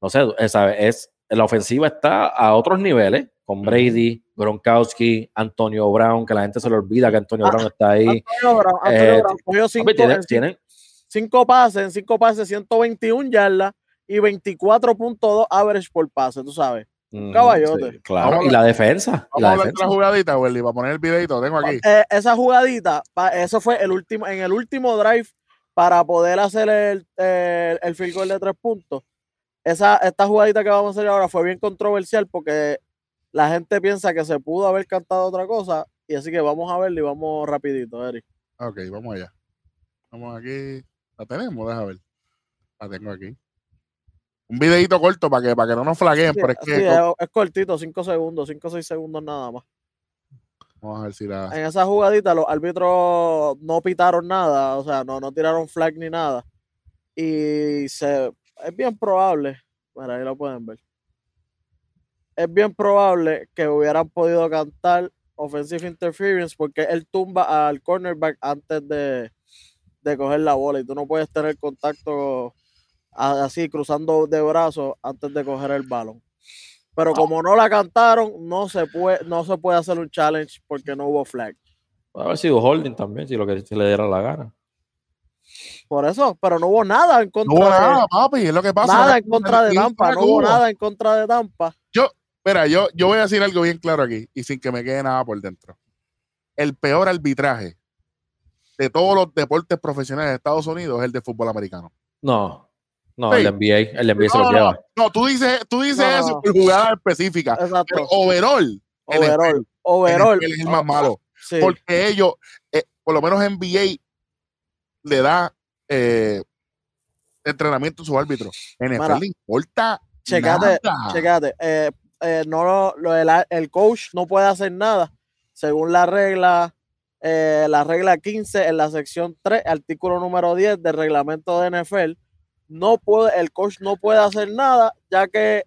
no sé, esa es la ofensiva está a otros niveles con Brady, Gronkowski, Antonio Brown, que la gente se le olvida que Antonio Ah, Brown está ahí. Antonio Brown, Antonio Eh, Brown cogió cinco, tienen- en cinco- tienen- cinco pases, en cinco pases, 121 yardas y 24.2 average por pase, tú sabes. Ujú, caballote. sí, claro, y la defensa. Vamos a la de defensa. la jugadita, Welly, para poner el videito. Tengo aquí. Eh, esa jugadita, eso fue el último, en el último drive para poder hacer el, el, el field goal de tres puntos. esa, esta jugadita que vamos a hacer ahora fue bien controversial porque la gente piensa que se pudo haber cantado otra cosa. Y así que vamos a verlo y vamos rapidito, Eric. Ok, vamos allá. Vamos aquí. La tenemos, deja ver. La tengo aquí. Un videito corto para que, para que no nos flagueen, Sí, pero es sí, que es, es cortito, 5 segundos, 5 o 6 segundos nada más. Vamos a ver si la. En esa jugadita los árbitros no pitaron nada, o sea, no, no tiraron flag ni nada. Y es bien probable, bueno, ahí lo pueden ver. Es bien probable que hubieran podido cantar offensive interference porque él tumba al cornerback antes de, de coger la bola y tú no puedes tener contacto así cruzando de brazos antes de coger el balón. Pero como no la cantaron, no se puede, no se puede hacer un challenge porque no hubo flag. Puede haber sido holding también, si lo que se le diera la gana. Por eso, pero no hubo nada en No contra hubo de nada, papi, es lo que pasa. nada en contra de ¿quién Tampa, no hubo nada en contra de Tampa. Mira, yo, yo voy a decir algo bien claro aquí y sin que me quede nada por dentro. El peor arbitraje de todos los deportes profesionales de Estados Unidos es el de fútbol americano. No, no, Sí. el NBA, el NBA se No, lo no, lleva. no, tú dices, tú dices No, no, eso no. por jugadas específicas, pero Exacto. overall, el Overall, NFL overall. es el más malo. Sí. Porque ellos, eh, por lo menos NBA, le da eh, entrenamiento a sus árbitros. NFL Mira, le importa Checate, nada. checate. eh, eh, no lo, lo- el, el coach no puede hacer nada. Según la regla, eh, la regla 15 en la sección 3, artículo número 10 del reglamento de NFL, no puede, el coach no puede hacer nada, ya que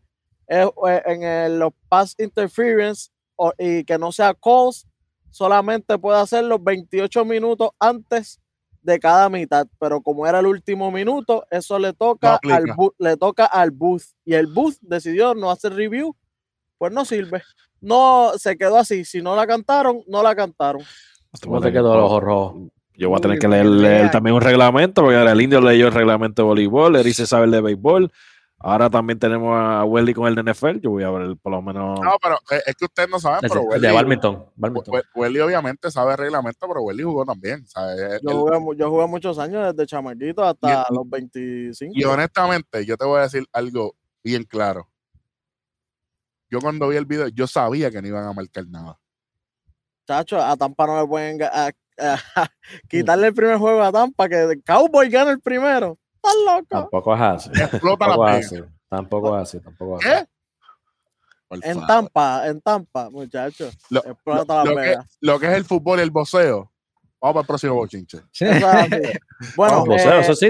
eh, en el- los pass interference o- y que no sea calls, solamente puede hacerlo 28 minutos antes de cada mitad, pero como era el último minuto, eso le toca, al, le toca al booth y el booth decidió no hacer review, pues no sirve. No se quedó así. Si no la cantaron, no la cantaron. ¿Cómo te quedó el ojo rojo? Yo voy a tener que leer, leer también un reglamento, porque ahora el indio leyó el reglamento de voleibol, Eri se sabe el de béisbol. Ahora también tenemos a Welly con el de NFL. Yo voy a ver por lo menos. No, pero eh, es que ustedes no saben, pero el Welly, de Badminton. Badminton. We- Welly obviamente sabe el reglamento, pero Welly jugó también. ¿sabes? Yo Él- jugué, mu- yo jugué muchos años desde chamaquito hasta Y- los 25. Y honestamente, yo te voy a decir algo bien claro. Yo cuando vi el video, yo sabía que no iban a marcar nada. Chacho, a Tampa no le pueden a- [laughs] quitarle el primer juego a Tampa, que el Cowboy gana el primero. ¿Estás loco? Tampoco es así. Explota la Tampoco es pega. así. Tampoco es así. Tampoco es así. ¿Qué? En. Tampa, en Tampa, muchachos. Lo- Explota lo la que, pega. lo que es el fútbol y el boxeo. Vamos para el próximo bochinche. Es. [laughs] Bueno, Vamos, eh, ese,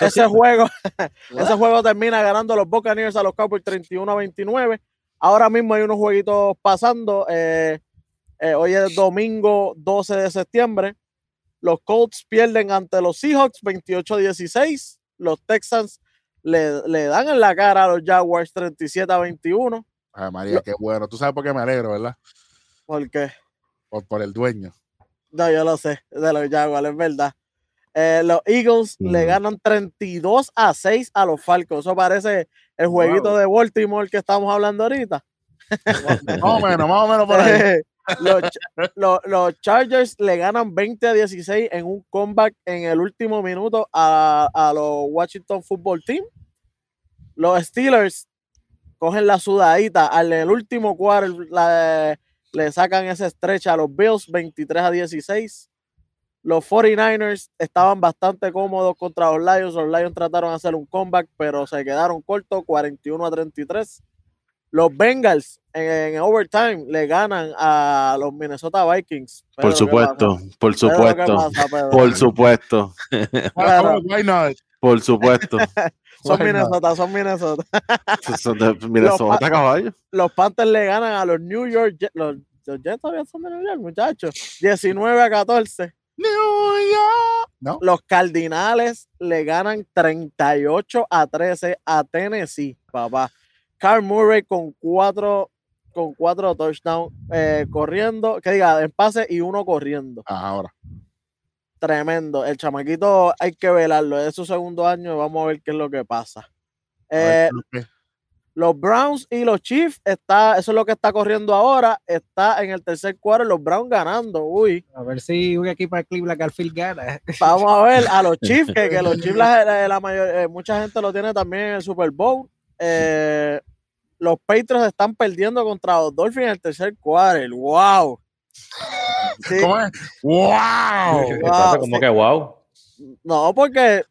ese- juego, [laughs] ese juego termina ganando los Buccaneers a los Cowboys 31 a 29. Ahora mismo hay unos jueguitos pasando. eh, eh, hoy es domingo 12 de septiembre. Los Colts pierden ante los Seahawks 28 a 16. Los Texans le, le dan en la cara a los Jaguars 37 a 21. Ay, María, qué bueno. Tú sabes por qué me alegro, ¿verdad? Porque Por, por el dueño. No, yo lo sé, de los Jaguars, es verdad. Eh, los Eagles le ganan 32 a 6 a los Falcons. Eso parece el jueguito Wow. de Baltimore que estamos hablando ahorita. [laughs] Más o menos, más o menos por ahí. [laughs] los, los- Chargers le ganan 20 a 16 en un comeback en el último minuto a, a los Washington Football Team. Los Steelers cogen la sudadita al el último cuarto, le sacan esa estrecha a los Bills 23 a 16. Los 49ers estaban bastante cómodos contra los Lions. Los Lions trataron de hacer un comeback, pero se quedaron cortos, 41 a 33. Los Bengals en, en overtime le ganan a los Minnesota Vikings. Por Pedro, ¿qué supuesto, por Pedro, ¿qué supuesto, pasa, por supuesto, Pedro, [laughs] Why not? por supuesto. [laughs] son Why not? Minnesota, son Minnesota. [laughs] Son de Minnesota, caballo. Los Panthers le ganan a los New York Jets. Los, los Jets todavía son de New York, muchachos. 19 a 14. New York. No. Los Cardinales le ganan 38 a 13 a Tennessee, papá. Carl Murray con cuatro, con cuatro touchdowns eh, corriendo, que diga, en pase y uno corriendo. Ah, ahora. Tremendo. El chamaquito hay que velarlo. Es su segundo año. Vamos a ver qué es lo que pasa. Ver Eh, los Browns y los Chiefs, está, eso es lo que está corriendo ahora. Está en el tercer cuarto, los Browns ganando. Uy, A ver si un equipo de Cleveland Garfield gana. [laughs] vamos a ver a los Chiefs, que, que los [laughs] Chiefs, la, la- la mayor- eh, mucha gente lo tiene también en el Super Bowl. eh, los Patriots están perdiendo contra los Dolphins en el tercer quarter. ¡Wow! Sí, ¿Cómo es? ¡Wow! Espérate, como sí. que wow. no, porque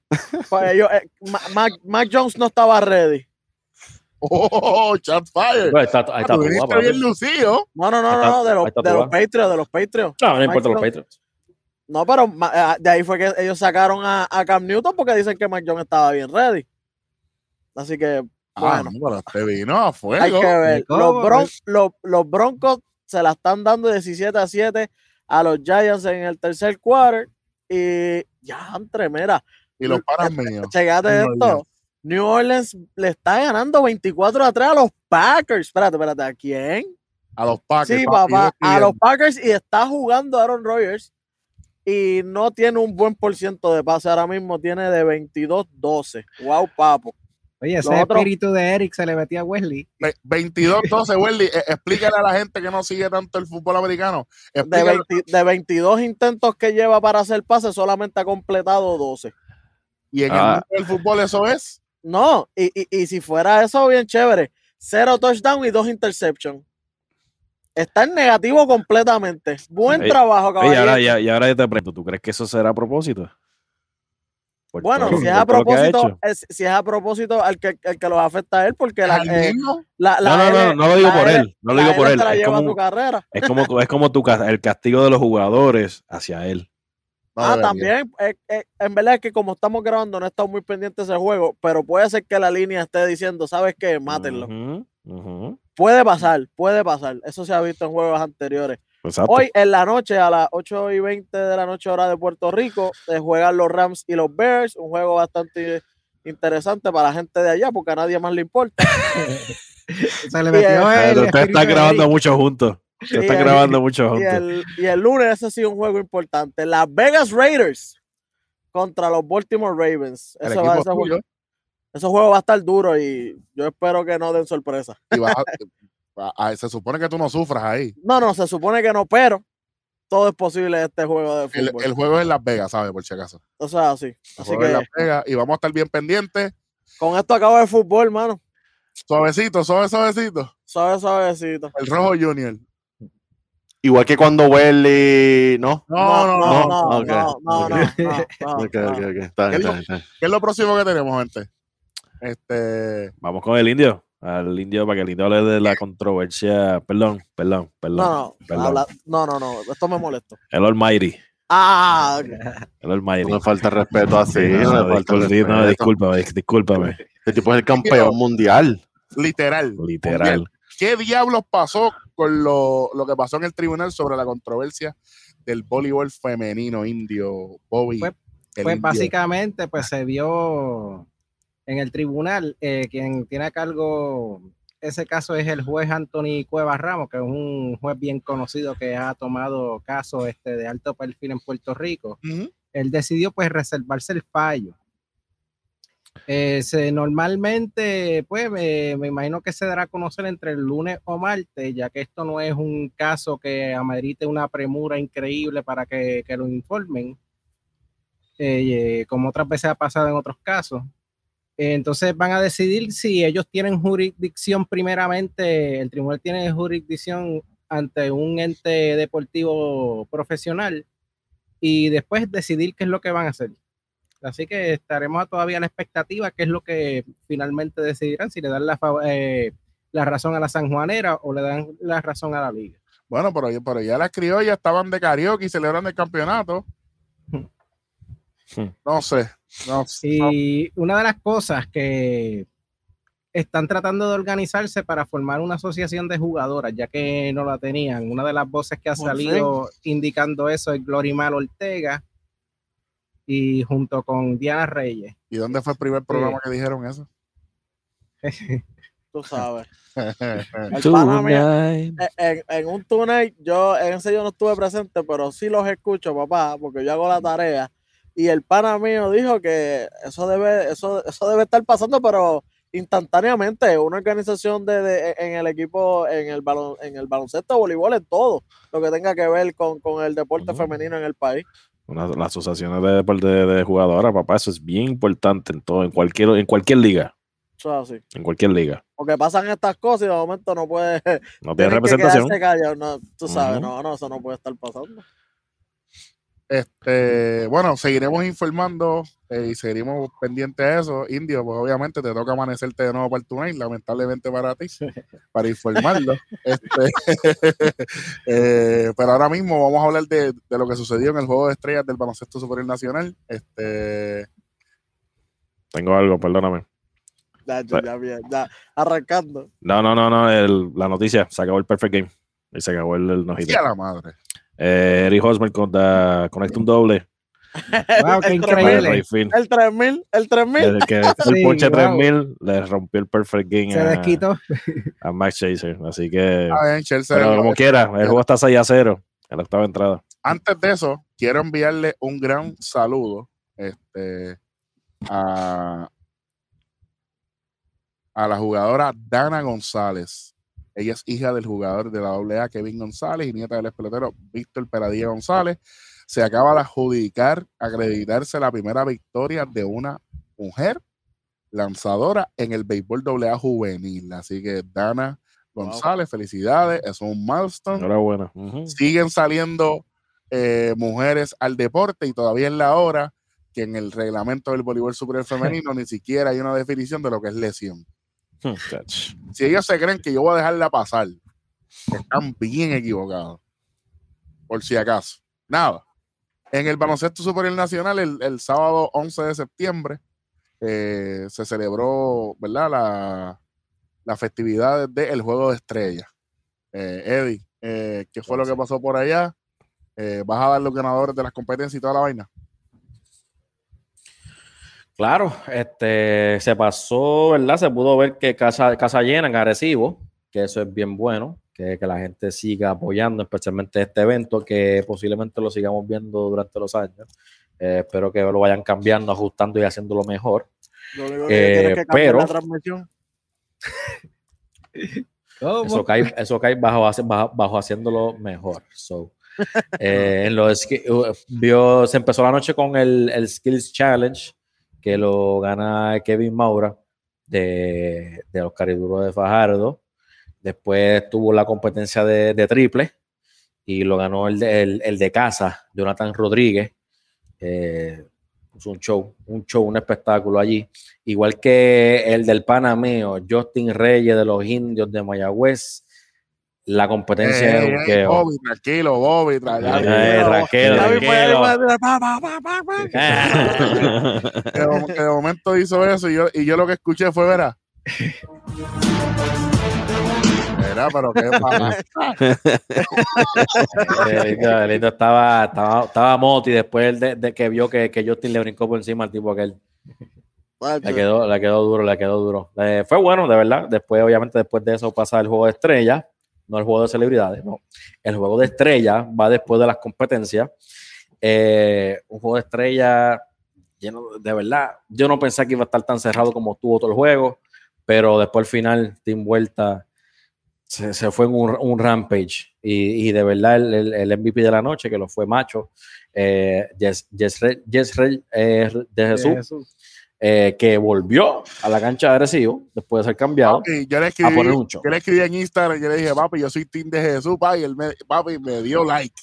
pues, ellos, eh, Ma- Mac, Mac Jones no estaba ready. ¡Oh, chat fire! Está, ahí está Tú bien lucido. No, no, no, no, está- no, de los, está de los. Patriots, de los Patriots. No, no importa los. Patriots. No, pero eh, de ahí fue que ellos sacaron a, a Cam Newton porque dicen que Mac Jones estaba bien ready. Así que, Ah, bueno, no, pero este vino a hay fuego. que ver. Los, Bron- los, los Broncos se la están dando 17 a 7 a los Giants en el tercer quarter. Y ya, entre, mira, Y los panas míos. checate New esto. Orleans. New Orleans le está ganando 24 a 3 a los Packers. Espérate, espérate, ¿a quién? A los Packers. Sí, papá, a los Packers y está jugando Aaron Rodgers y no tiene un buen por ciento de pase. Ahora mismo tiene de 22-12. Wow, papo. Oye, ese otro- espíritu de Eric se le metía a Wesley. Ve- 22-12, Welly. eh, explícale a la gente que no sigue tanto el fútbol americano. De, Explícale- 20 de 22 intentos que lleva para hacer pase, solamente ha completado 12. y en Ah. el mundo del fútbol eso es. No, y, y, y si fuera eso, bien chévere. Cero touchdown y dos interceptions. Está en negativo completamente. Buen Ey, trabajo, caballero. ahora, ya, y ahora yo te pregunto, ¿tú crees que eso será a propósito? Por Bueno, todo- si es a propósito, es- si es a propósito al que, al que los afecta a él, porque la, ¿Al eh, la, la No, no, no, no lo digo la por él, no lo digo por él. Es como, tu carrera. es como, es como tu, el castigo de los jugadores hacia él. Ah, también, eh, eh, en verdad es que como estamos grabando, no estamos muy pendientes de ese juego, pero puede ser que la línea esté diciendo, ¿sabes qué? Mátenlo. Puede pasar, puede pasar. Eso se ha visto en juegos anteriores. Exacto. Hoy en la noche, a las 8 y 20 de la noche, hora de Puerto Rico, se juegan los Rams y los Bears. Un juego bastante interesante para la gente de allá, porque a nadie más le importa. [laughs] Se le Bien. metió Pero el están de grabando mucho juntos. Y están el- grabando mucho Y juntos. el, y el lunes, ese sí es un juego importante. Las Vegas Raiders contra los Baltimore Ravens. Ese, va- juego va a estar duro y yo espero que no den sorpresa. Y vas [laughs] a- a- a- se supone que tú no sufras ahí. No, no, se supone que no, pero todo es posible en este juego de El, fútbol. el juego es en Las Vegas, ¿sabes? Por si acaso. o sea, así. El Así juego es en que Las Vegas y vamos a estar bien pendientes. con esto acabo el fútbol, hermano. Suavecito, suave, suavecito. Suave, suavecito. El Rojo Junior. Igual que cuando Welly. ¿No? No, no, no. no, no, ok, no. ¿Qué es lo próximo que tenemos, gente? Este. Vamos con el indio. Al indio para que el indio hable de la controversia. Perdón, perdón, perdón. No, no, perdón. habla- no, no, no, esto me molesta. El Almighty. Ah, ok. El Almighty. No me falta respeto así. No, No, me falta discul- respeto. no, discúlpame, dis- discúlpame. Este tipo es el campeón mundial. Literal. Literal. ¿Qué diablos pasó con lo, lo que pasó en el tribunal sobre la controversia del voleibol femenino indio, Bobby? Pues- Pues indio? básicamente pues se vio en el tribunal, eh, quien tiene a cargo ese caso es el juez Anthony Cuevas Ramos, que es un juez bien conocido que ha tomado casos este, de alto perfil en Puerto Rico. Él decidió pues reservarse el fallo. Eh, se- normalmente, pues me, me imagino que se dará a conocer entre el lunes o martes, ya que esto no es un caso que amerite una premura increíble para que, que lo informen, eh, eh, como otras veces ha pasado en otros casos. Entonces van a decidir si ellos tienen jurisdicción primeramente, el tribunal tiene jurisdicción ante un ente deportivo profesional y después decidir qué es lo que van a hacer. Así que estaremos todavía a la expectativa, qué es lo que finalmente decidirán, si le dan la, eh, la razón a la sanjuanera o le dan la razón a la liga. Bueno, pero, pero ya las criollas estaban de karaoke y celebran el campeonato. [laughs] No sé. No, sé. Y una de las cosas que están tratando de organizarse para formar una asociación de jugadoras, ya que no la tenían. Una de las voces que ha salido indicando eso es Glorimar Ortega y junto con Diana Reyes. ¿Y dónde fue el primer programa que dijeron eso? tú sabes. [laughs] En, en- en un túnel, yo en ese yo no estuve presente, pero sí los escucho, papá, porque yo hago la tarea. Y el pana mío dijo que eso debe, eso, eso debe estar pasando, pero instantáneamente. Una organización de, de- en el equipo, en el balon, en el baloncesto, voleibol, en todo lo que tenga que ver con, con el deporte femenino en el país. Una- las asociaciones de, deporte de, de jugadoras, papá, eso es bien importante en todo, en cualquier, en cualquier liga. En cualquier liga. Porque pasan estas cosas y de momento no puede. No tiene que representación. quedarse callado, No, tú sabes, no, no, eso no puede estar pasando. Este, bueno, seguiremos informando eh, y seguiremos pendientes de eso. Indio, pues obviamente te toca amanecerte de nuevo para el tonight, lamentablemente para ti, [laughs] para informarlo. Este, [laughs] eh, pero ahora mismo vamos a hablar de, de lo que sucedió en el juego de estrellas del baloncesto superior nacional. Este, Tengo algo, perdóname. Ya, ya, ya, bien, ya, arrancando. No, no, no, no. el- la noticia, se acabó el perfect game. Y se acabó el, el no la madre. Eh, Eric Hosmer con, da- conecta un doble. [laughs] Wow, qué El increíble. Rayfield. El 3000, el 3000. Desde que [laughs] el Sí, ponche wow. 3000 le rompió el perfect game Se a, desquitó. a Max Chaser. Así que, Ah, pero como quiera, el juego está 6 a 0 en la octava entrada. Antes de eso, quiero enviarle un gran saludo este, a, a la jugadora Dana González. Ella es hija del jugador de la AA Kevin González y nieta del ex pelotero Víctor Peradilla González. Se acaba de adjudicar, acreditarse la primera victoria de una mujer lanzadora en el béisbol AA juvenil. Así que Dana González, felicidades, es un milestone Enhorabuena. Ujú. siguen saliendo eh, mujeres al deporte y todavía es la hora que en el reglamento del voleibol superior femenino [laughs] ni siquiera hay una definición de lo que es lesión. Hmm. Si ellos se creen que yo voy a dejarla pasar, están bien equivocados. Por si acaso. Nada. En el baloncesto superior nacional, el, el sábado 11 de septiembre, eh, se celebró, ¿verdad? La, la festividad del Juego de Estrellas. Eh, Eddie, eh, ¿qué fue lo que pasó por allá? Eh, ¿Vas a dar los ganadores de las competencias y toda la vaina? Claro, este, se pasó, ¿verdad? Se pudo ver que casa, casa llena en Arecibo, que eso es bien bueno, que, que la gente siga apoyando, especialmente este evento, que posiblemente lo sigamos viendo durante los años. Eh, espero que lo vayan cambiando, ajustando y haciéndolo mejor. Lo único que Eh, que pero- la transmisión. [laughs] Eso cae, eso cae bajo, bajo, bajo haciéndolo mejor. So, [laughs] eh, en los ski- uh, vio, se empezó la noche con el, el Skills Challenge, que lo gana Kevin Maura de, de los Cariduros de Fajardo. Después tuvo la competencia de, triple y lo ganó el de, el, de casa, Jonathan Rodríguez. Eh, un show, un show, un espectáculo allí. Igual que el del Panameo, Justin Reyes de los Indios de Mayagüez. La competencia Eh, eh, buqueo. Bobby, tranquilo, Bobby, tranquilo. Eh, que, de, momento hizo eso y yo, y yo lo que escuché fue, verá. Verá, pero qué pasa. El lindo, el lindo estaba, estaba, estaba Moti después de, de que vio que, que Justin le brincó por encima al tipo aquel. Le quedó, le quedó duro, le quedó duro. Eh, fue bueno, de verdad. Después, obviamente, después de eso pasa el juego de estrellas, no el juego de celebridades, no. El juego de estrellas va después de las competencias. Eh, un juego de estrellas lleno, de verdad, yo no pensé que iba a estar tan cerrado como estuvo todo el juego, pero después al final, Team Vuelta se, se fue en un, un rampage. Y, y de verdad, el, el- el MVP de la noche, que lo fue Macho, eh, Yes, eh, de Jesús, Jesús. Eh, que volvió a la cancha de Arecibo después de ser cambiado yo le a escribí, poner un show. yo le escribí en Instagram, yo le dije, papi, yo soy team de Jesús, papi, y él me, papi, me dio like.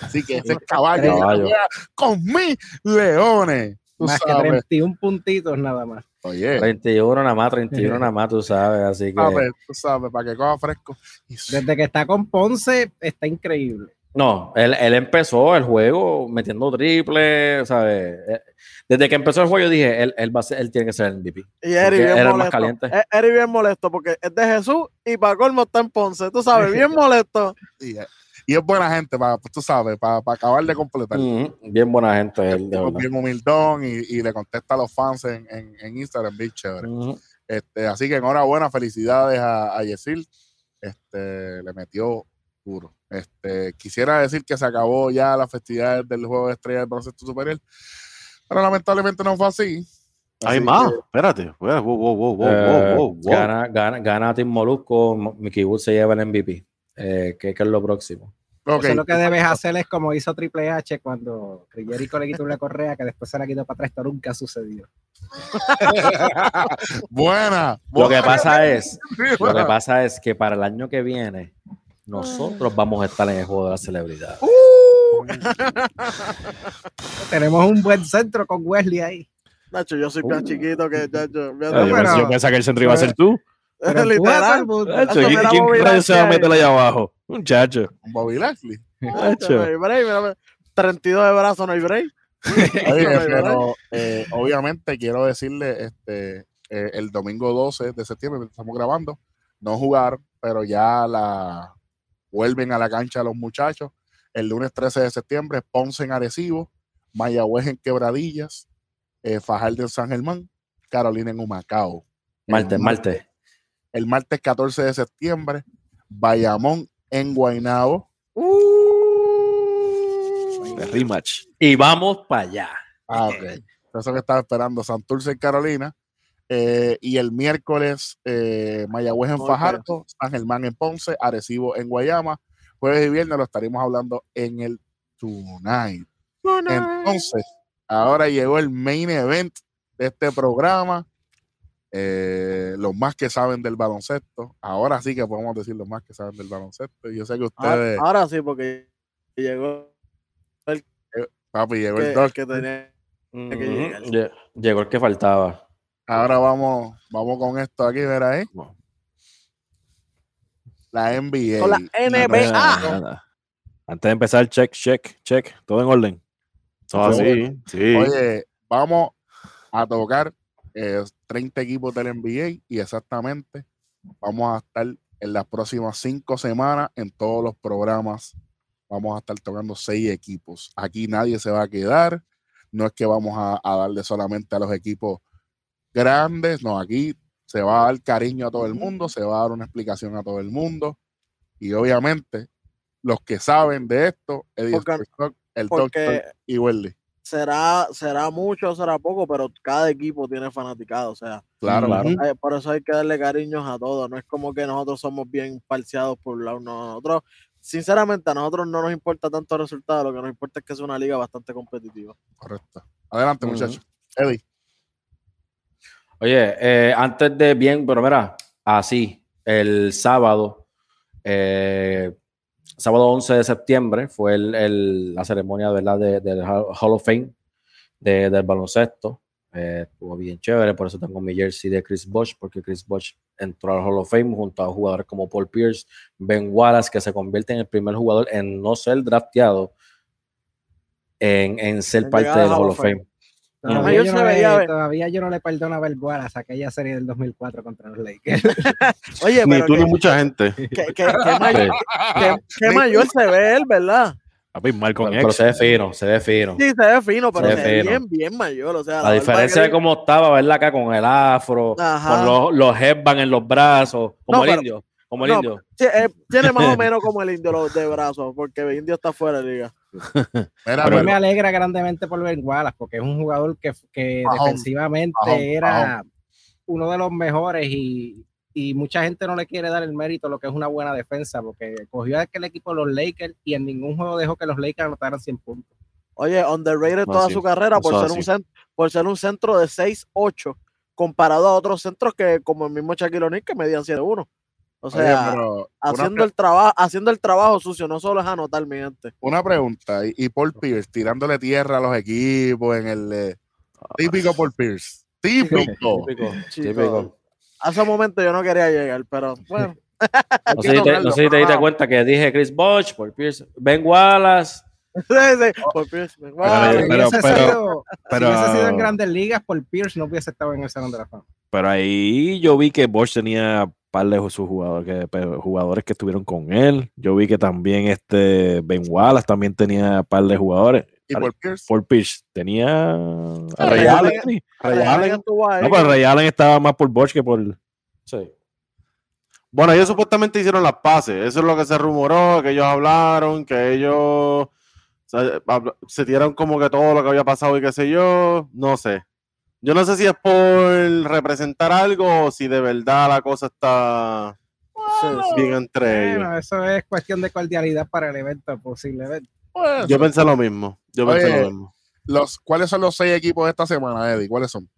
Así que ese es [laughs] caballo, Caballo. con mis leones. Más que sabes. 31 puntitos nada más. Oye, 31 nada más, 31 [laughs] nada más, tú sabes, así que... sabes, tú sabes, para que coja fresco. Desde que está con Ponce, está increíble. No, él, él empezó el juego metiendo triple, ¿sabes? Eh, Desde que empezó el juego yo dije, él, él, va a ser- él tiene que ser el MVP. Y Eri bien era el más molesto. caliente. Eh, Eri bien molesto porque es de Jesús y para colmo está en Ponce. Tú sabes, bien [laughs] molesto. Y, y es buena gente, para, tú sabes, para, para acabar de completar. Bien buena gente él, bien humildón y, y le contesta a los fans en, en, en Instagram, bien chévere. Este, así que enhorabuena, felicidades a, a Yesil. Este, le metió duro. Este, quisiera decir que se acabó ya la festividad del juego de estrellas del baloncesto superior, pero lamentablemente no fue así. Hay Así más. que, Espérate. Wow, wow, wow, Eh, wow, wow. Gana, gana, gana Team Molusco, Mo- Mickey Wood se lleva el MVP. Eh, ¿qué, qué es lo próximo? Ok, Eso lo que debes hacer es como hizo Triple H cuando Jericho le quitó una correa que después se la quitó para atrás. Esto nunca sucedió. [laughs] buena. Lo que buena. pasa es, lo que [laughs] pasa es que para el año que viene, nosotros vamos a estar en el juego de la celebridad. [laughs] Tenemos un buen centro con Wesley ahí. Nacho, yo soy más chiquito que Nacho. Yo, yo pensaba que el centro iba a ser tú. Pero Literal. Nacho, ¿quién, se va a meter allá abajo? Muchacho. Bobby Lashley. Nacho, no hay break, mira, 32 de brazo, no hay break. [laughs] Oye, pero eh, obviamente quiero decirle, este, eh, el domingo 12 de septiembre, que estamos grabando, no jugar, pero ya la vuelven a la cancha los muchachos. El lunes 13 de septiembre, Ponce en Arecibo, Mayagüez en Quebradillas, eh, Fajardo en San Germán, Carolina en Humacao. Martes, martes. El martes 14 de septiembre, Bayamón en Guaynabo. De rematch. Y vamos para allá. Ah, ok. Eso que estaba esperando, Santurce en Carolina. Eh, y el miércoles, eh, Mayagüez en. Fajardo, San Germán en Ponce, Arecibo en Guayama. Jueves y viernes lo estaremos hablando en el Tonight. Entonces, ahora llegó el main event de este programa. Eh, los más que saben del baloncesto. Ahora sí que podemos decir los más que saben del baloncesto. Yo sé que Ahora, ustedes, ahora sí, porque llegó papi, llegó que, el que tenía. que Llegó el que faltaba. Ahora vamos, vamos con esto aquí, verá ahí. La NBA. Con la NBA. Nada, nada. Antes de empezar, check, check, check. Todo en orden. Todo así, sí. Oye, vamos a tocar eh, 30 equipos del NBA y exactamente vamos a estar en las próximas cinco semanas en todos los programas. Vamos a estar tocando seis equipos. Aquí nadie se va a quedar. No es que vamos a, a darle solamente a los equipos grandes. No, aquí se va a dar cariño a todo el mundo, se va a dar una explicación a todo el mundo. Y obviamente, los que saben de esto, Eddie Porque- el porque- Doctor y Welly. Será, será mucho, será poco, pero cada equipo tiene fanaticado. O sea, Claro, claro. eh, por eso hay que darle cariños a todos. No es como que nosotros somos bien parciados por un lado. No, nosotros, sinceramente, a nosotros no nos importa tanto el resultado. Lo que nos importa es que es una liga bastante competitiva. Correcto. Adelante, muchachos. Eddie. Oye, eh, antes de bien, pero mira, así, el sábado, eh, sábado 11 de septiembre, fue el- el- la ceremonia ¿verdad? De, del Hall of Fame de- del baloncesto. Eh, estuvo bien chévere, por eso tengo mi jersey de Chris Bosh, porque Chris Bosh entró al Hall of Fame junto a jugadores como Paul Pierce, Ben Wallace, que se convierte en el primer jugador en no ser drafteado, en, en ser parte del Hall of Fame. Todavía, yo se no veía, le, ve- todavía yo no le perdono a Verguaras aquella serie del 2004 contra los Lakers. [laughs] Oye, Ni pero tú que, ni mucha gente. [laughs] que- que- que mayor, que- que mayor se ve él, ¿verdad? Pero, pero se ve fino, se ve fino. Sí, se ve fino, pero Se se, ve bien, bien mayor. O sea, A la diferencia de cómo estaba, verla acá con el afro, Ajá. con los, los headbands en los brazos, como No, el pero- indio, como el no, indio. Sí, eh, tiene más o [laughs] menos como el indio los de brazos, porque el indio está fuera de liga. Mira, A mí pero- me alegra grandemente por Ben Wallace, porque es un jugador que, que defensivamente era uno de los mejores y, y mucha gente no le quiere dar el mérito a lo que es una buena defensa, porque cogió a aquel equipo de los Lakers y en ningún juego dejó que los Lakers anotaran 100 puntos. Oye, underrated No, toda sí, su carrera por ser, un así. cen- por ser un centro de 6'8 comparado a otros centros que, como el mismo Shaquille O'Neal, que medían 7'1. O Oye, sea, haciendo, el trabajo, haciendo el trabajo sucio, no solo es anotar, mi gente. una pregunta. Y, y Paul Pierce tirándole tierra a los equipos en el eh, típico Paul Pierce. Típico. [laughs] Típico, típico. A ese momento yo no quería llegar, pero [laughs] bueno. No sé, si te, no sé si te diste cuenta que dije Chris Bosh, Paul Pierce, Ben Wallace. [laughs] Sí, sí, por Pierce, Pero- wow. Si pero- hubiese pero- sido, si pero- hubiese sido en grandes ligas, por Pierce no hubiese estado en el Salón de la Fama. Pero ahí yo vi que Bosch tenía par de sus jugadores que, pero jugadores que estuvieron con él. Yo vi que también este Ben Wallace también tenía un par de jugadores. Y Paul Pierce. Paul Pierce tenía a Ray Ray Allen- Allen. Ray Allen. No, pero Ray Allen estaba más por Bosch que por. Sí. Bueno, ellos supuestamente hicieron las paces. Eso es lo que se rumoró, que ellos hablaron, que ellos o sea, habl- se dieron como que todo lo que había pasado y qué sé yo. No sé. Yo no sé si es por representar algo o si de verdad la cosa está. bien entre ellos. Bueno, eso es cuestión de cordialidad para el evento, posiblemente. Pues, Yo pensé lo mismo. Yo pensé Oye, lo mismo. los, ¿Cuáles son los seis equipos de esta semana, Eddie? ¿Cuáles son?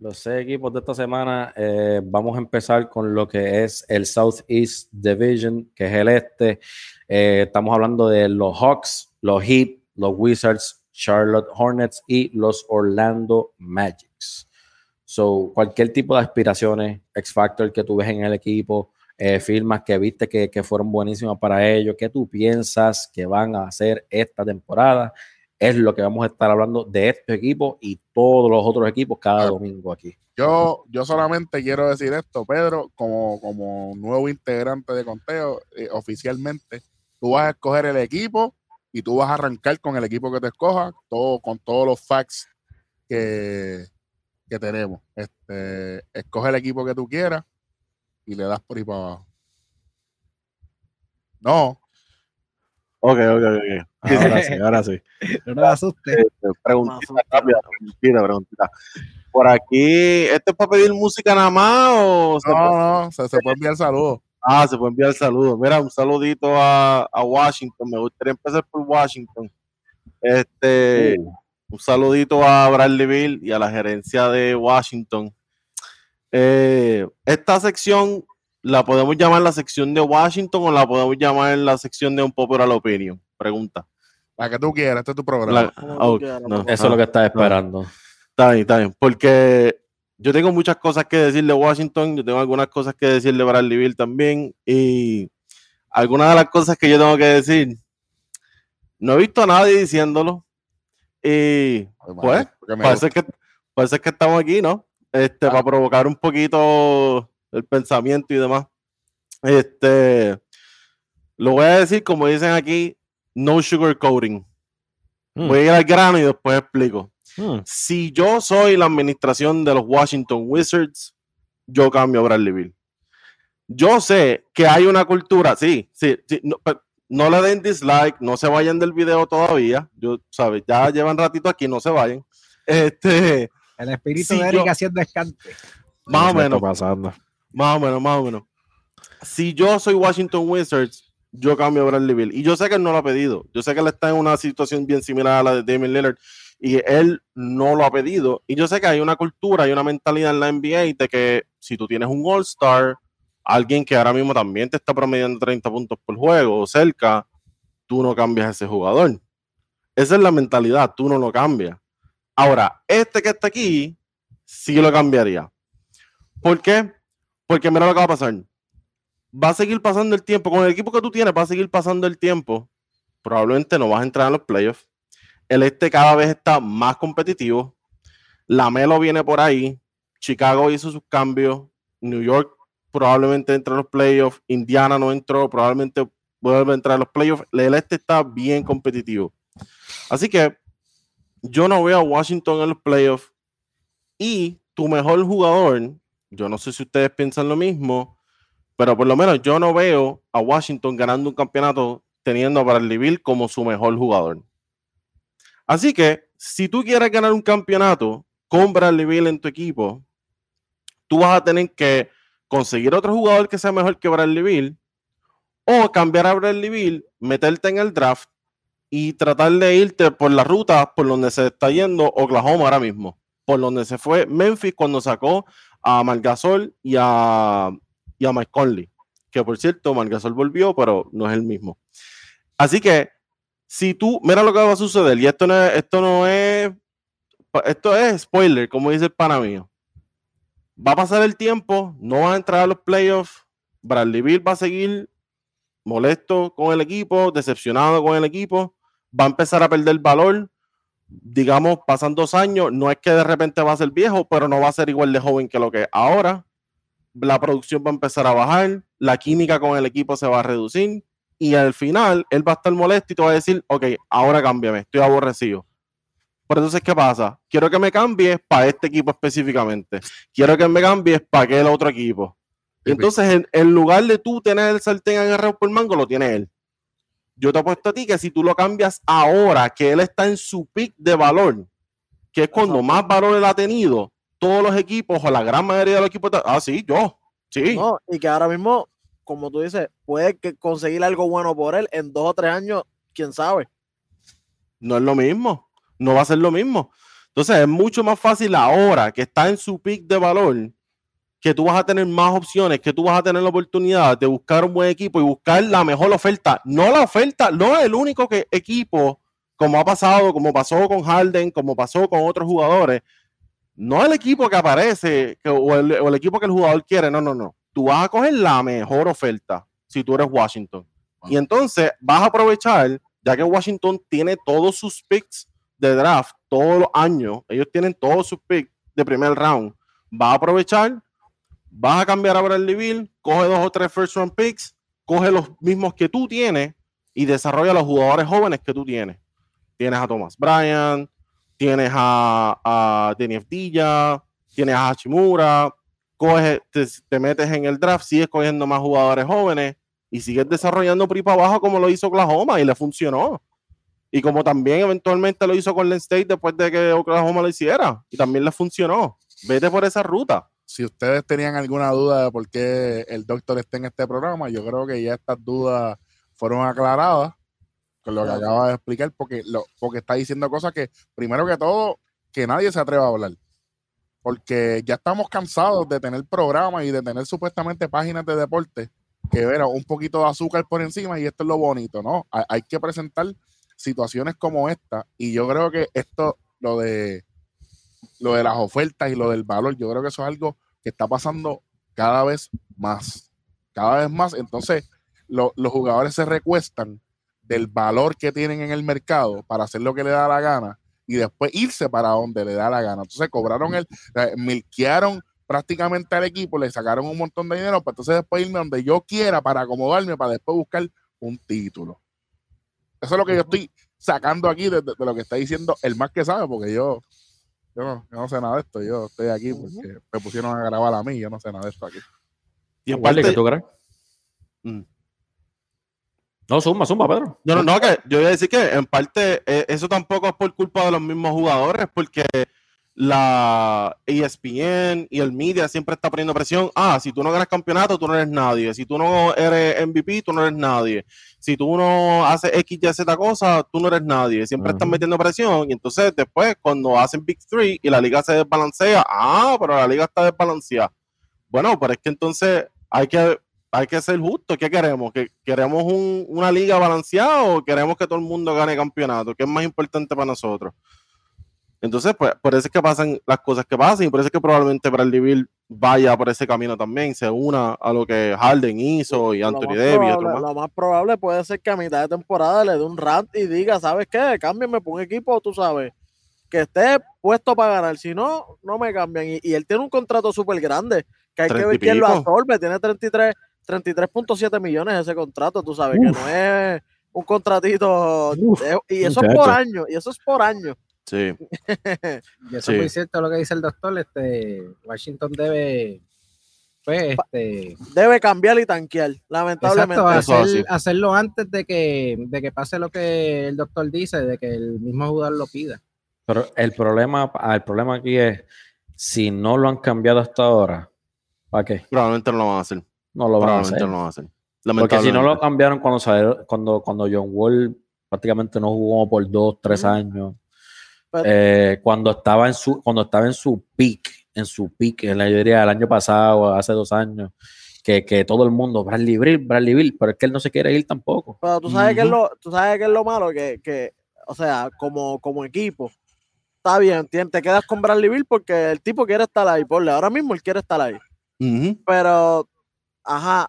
Los seis equipos de esta semana, eh, vamos a empezar con lo que es el Southeast Division, que es el este. Eh, estamos hablando de los Hawks, los Heat, los Wizards, Charlotte Hornets y los Orlando Magics. So, cualquier tipo de aspiraciones, X Factor que tú ves en el equipo, eh, firmas que viste que, que fueron buenísimas para ellos, ¿qué tú piensas que van a hacer esta temporada? Es lo que vamos a estar hablando de estos equipos y todos los otros equipos cada domingo aquí. Yo, yo solamente quiero decir esto, Pedro, como, como nuevo integrante de conteo, eh, oficialmente, tú vas a escoger el equipo y tú vas a arrancar con el equipo que te escoja, todo, con todos los facts que, que tenemos. Este, escoge el equipo que tú quieras y le das por ahí para abajo. No, Ok, ok, ok. Ahora sí, ahora sí. No me asustes. Eh, Preguntita rápida, preguntita, preguntita. Por aquí, ¿esto es para pedir música nada más o se puede- no, no, se, se puede enviar saludos. Ah, se puede enviar saludos. Mira, un saludito a, a Washington. Me gustaría empezar por Washington. Este, un saludito a Bradley Bill y a la gerencia de Washington. Eh, esta sección la podemos llamar la sección de Washington o la podemos llamar la sección de un popular opinion. Pregunta. La que tú quieras, este es tu programa. La- ah, quieras, no, loco. Eso es lo que estás esperando. Está bien, está bien. Porque yo tengo muchas cosas que decir de Washington, yo tengo algunas cosas que decir de Bradley Bill también. Y algunas de las cosas que yo tengo que decir, no he visto a nadie diciéndolo. Y Ay, pues, parece que, parece que estamos aquí, ¿no? Este, Ah. para provocar un poquito el pensamiento y demás. Este, lo voy a decir como dicen aquí, no sugarcoating. Mm. Voy a ir al grano y después explico Hmm. si yo soy la administración de los Washington Wizards, yo cambio a Bradley Bill. Yo sé que hay una cultura, sí, sí, sí, no, pe- no le den dislike, no se vayan del video todavía. Yo, sabes, ya llevan ratito aquí, no se vayan. Este, El espíritu Sí, de Eric yo- haciendo escante. más o ¿Qué menos, pasando? más o menos, más o menos. Si yo soy Washington Wizards, yo cambio a Bradley Bill. Y yo sé que él no lo ha pedido. Yo sé que él está en una situación bien similar a la de Damian Lillard. Y él no lo ha pedido. Y yo sé que hay una cultura, hay una mentalidad en la NBA de que si tú tienes un All-Star, alguien que ahora mismo también te está promediando 30 puntos por juego o cerca, tú no cambias a ese jugador. Esa es la mentalidad, tú no lo cambias. Ahora, este que está aquí, sí lo cambiaría. ¿Por qué? Porque mira lo que va a pasar. Va a seguir pasando el tiempo. Con el equipo que tú tienes, va a seguir pasando el tiempo. Probablemente no vas a entrar en los playoffs. El este cada vez está más competitivo. La Melo viene por ahí. Chicago hizo sus cambios. New York probablemente entra en los playoffs. Indiana no entró. Probablemente vuelve a entrar en los playoffs. El este está bien competitivo. Así que yo no veo a Washington en los playoffs. Y tu mejor jugador, yo no sé si ustedes piensan lo mismo, pero por lo menos yo no veo a Washington ganando un campeonato teniendo a Bradley Bill como su mejor jugador. Así que si tú quieres ganar un campeonato con Bradley Bill en tu equipo, tú vas a tener que conseguir otro jugador que sea mejor que Bradley Bill o cambiar a Bradley Bill, meterte en el draft y tratar de irte por la ruta por donde se está yendo Oklahoma ahora mismo, por donde se fue Memphis cuando sacó a Margasol y a, y a Mike Conley, que por cierto, Margasol volvió, pero no es el mismo. Así que, si tú, mira lo que va a suceder, y esto no es, esto no es, esto es spoiler, como dice el pana mío. Va a pasar el tiempo, no van a entrar a los playoffs, Bradley Bill va a seguir molesto con el equipo, decepcionado con el equipo, va a empezar a perder valor. Digamos, pasan dos años, no es que de repente va a ser viejo, pero no va a ser igual de joven que lo que es ahora. La producción va a empezar a bajar, la química con el equipo se va a reducir y al final él va a estar molesto y va a decir, ok, ahora cámbiame, estoy aborrecido. Pero entonces, ¿qué pasa? Quiero que me cambies para este equipo específicamente. Quiero que me cambies para aquel otro equipo. Y entonces, en, en lugar de tú tener el sartén agarrado por el mango, lo tiene él. Yo te apuesto a ti que si tú lo cambias ahora, que él está en su pick de valor, que es cuando más valor él ha tenido, todos los equipos o la gran mayoría de los equipos, ah, sí, yo, sí. No, y que ahora mismo como tú dices, puede que conseguir algo bueno por él en dos o tres años, quién sabe. No es lo mismo, no va a ser lo mismo. Entonces es mucho más fácil ahora que está en su pick de valor, que tú vas a tener más opciones, que tú vas a tener la oportunidad de buscar un buen equipo y buscar la mejor oferta. No la oferta, no es el único que, equipo, como ha pasado, como pasó con Harden, como pasó con otros jugadores. No el equipo que aparece o, el, o el equipo que el jugador quiere, no, no, no. Tú vas a coger la mejor oferta si tú eres Washington. Y entonces vas a aprovechar, ya que Washington tiene todos sus picks de draft todos los años, ellos tienen todos sus picks de primer round, va a aprovechar, vas a cambiar a Bradley Bill, coge dos o tres first round picks, coge los mismos que tú tienes y desarrolla los jugadores jóvenes que tú tienes. Tienes a Thomas Bryant, tienes a, a Denny tienes a Hachimura, coge, te, metes en el draft, sigues cogiendo más jugadores jóvenes y sigues desarrollando PRI para abajo como lo hizo Oklahoma y le funcionó. Y como también eventualmente lo hizo con Len State después de que Oklahoma lo hiciera. Y también le funcionó. Vete por esa ruta. Si ustedes tenían alguna duda de por qué el doctor está en este programa, yo creo que ya estas dudas fueron aclaradas con lo que acaba de explicar, porque, lo, porque está diciendo cosas que, primero que todo, que nadie se atreva a hablar. Porque ya estamos cansados de tener programas y de tener supuestamente páginas de deporte que ver un poquito de azúcar por encima y esto es lo bonito, ¿no? hay que presentar situaciones como esta, y yo creo que esto, lo de lo de las ofertas y lo del valor, yo creo que eso es algo que está pasando cada vez más, cada vez más. Entonces, los jugadores se recuestan del valor que tienen en el mercado para hacer lo que le da la gana y después irse para donde le da la gana. Entonces, cobraron el, milquearon prácticamente al equipo, le sacaron un montón de dinero, para entonces después irme donde yo quiera para acomodarme, para después buscar un título. Eso es lo que yo estoy sacando aquí de, lo que está diciendo el más que sabe, porque yo, yo, no, sé nada de esto. Yo estoy aquí porque me pusieron a grabar a mí. Yo no sé nada de esto aquí. ¿Y en parte, que tú crees? Mm. No, suma, suma, Pedro. No, no, no, que yo voy a decir que en parte eh, eso tampoco es por culpa de los mismos jugadores, porque la ESPN y el media siempre está poniendo presión. Ah, si tú no ganas campeonato, tú no eres nadie. Si tú no eres MVP, tú no eres nadie. Si tú no haces X, Y, Z cosa, tú no eres nadie. Siempre están metiendo presión. Y entonces después, cuando hacen Big Three y la liga se desbalancea, ah, pero la liga está desbalanceada. Bueno, pero es que entonces hay que, hay que ser justo. ¿Qué queremos? ¿Que ¿Queremos una liga balanceada o queremos que todo el mundo gane campeonato? ¿Qué es más importante para nosotros? Entonces, pues, por eso es que pasan las cosas que pasan y por eso es que probablemente Bradley Bill vaya por ese camino también, se una a lo que Harden hizo y Anthony Davis. Lo más probable puede ser que a mitad de temporada le dé un rant y diga, ¿sabes qué? Cámbiame por un equipo, tú sabes, que esté puesto para ganar. Si no, no me cambian. Y, él tiene un contrato súper grande, que hay que ver quién lo absorbe. Tiene 33, 33.7 millones ese contrato, tú sabes, que no es un contratito. y eso es por año, y eso es por año. Sí. [laughs] y eso es muy cierto lo que dice el doctor. Este, Washington debe, pues, este, debe cambiar y tanquear, lamentablemente. hacerlo antes de que, de que pase lo que el doctor dice, de que el mismo jugador lo pida. Pero el problema, el problema aquí es, si no lo han cambiado hasta ahora, ¿para qué? Probablemente no lo van a hacer. No lo van a hacer. No lo van a hacer. Porque si no lo cambiaron cuando, cuando, cuando John Wall prácticamente no jugó por dos, tres años. Eh, cuando estaba en su cuando estaba en su peak, en su peak, en la mayoría del año pasado, hace dos años, que, que, todo el mundo, Bradley Bill, Bradley Bill, pero es que él no se quiere ir tampoco. Pero tú sabes, que, es lo, tú sabes que es lo malo, que, que o sea, como, como equipo, está bien, te quedas con Bradley Bill porque el tipo quiere estar ahí, por ahora mismo él quiere estar ahí. Pero, ajá,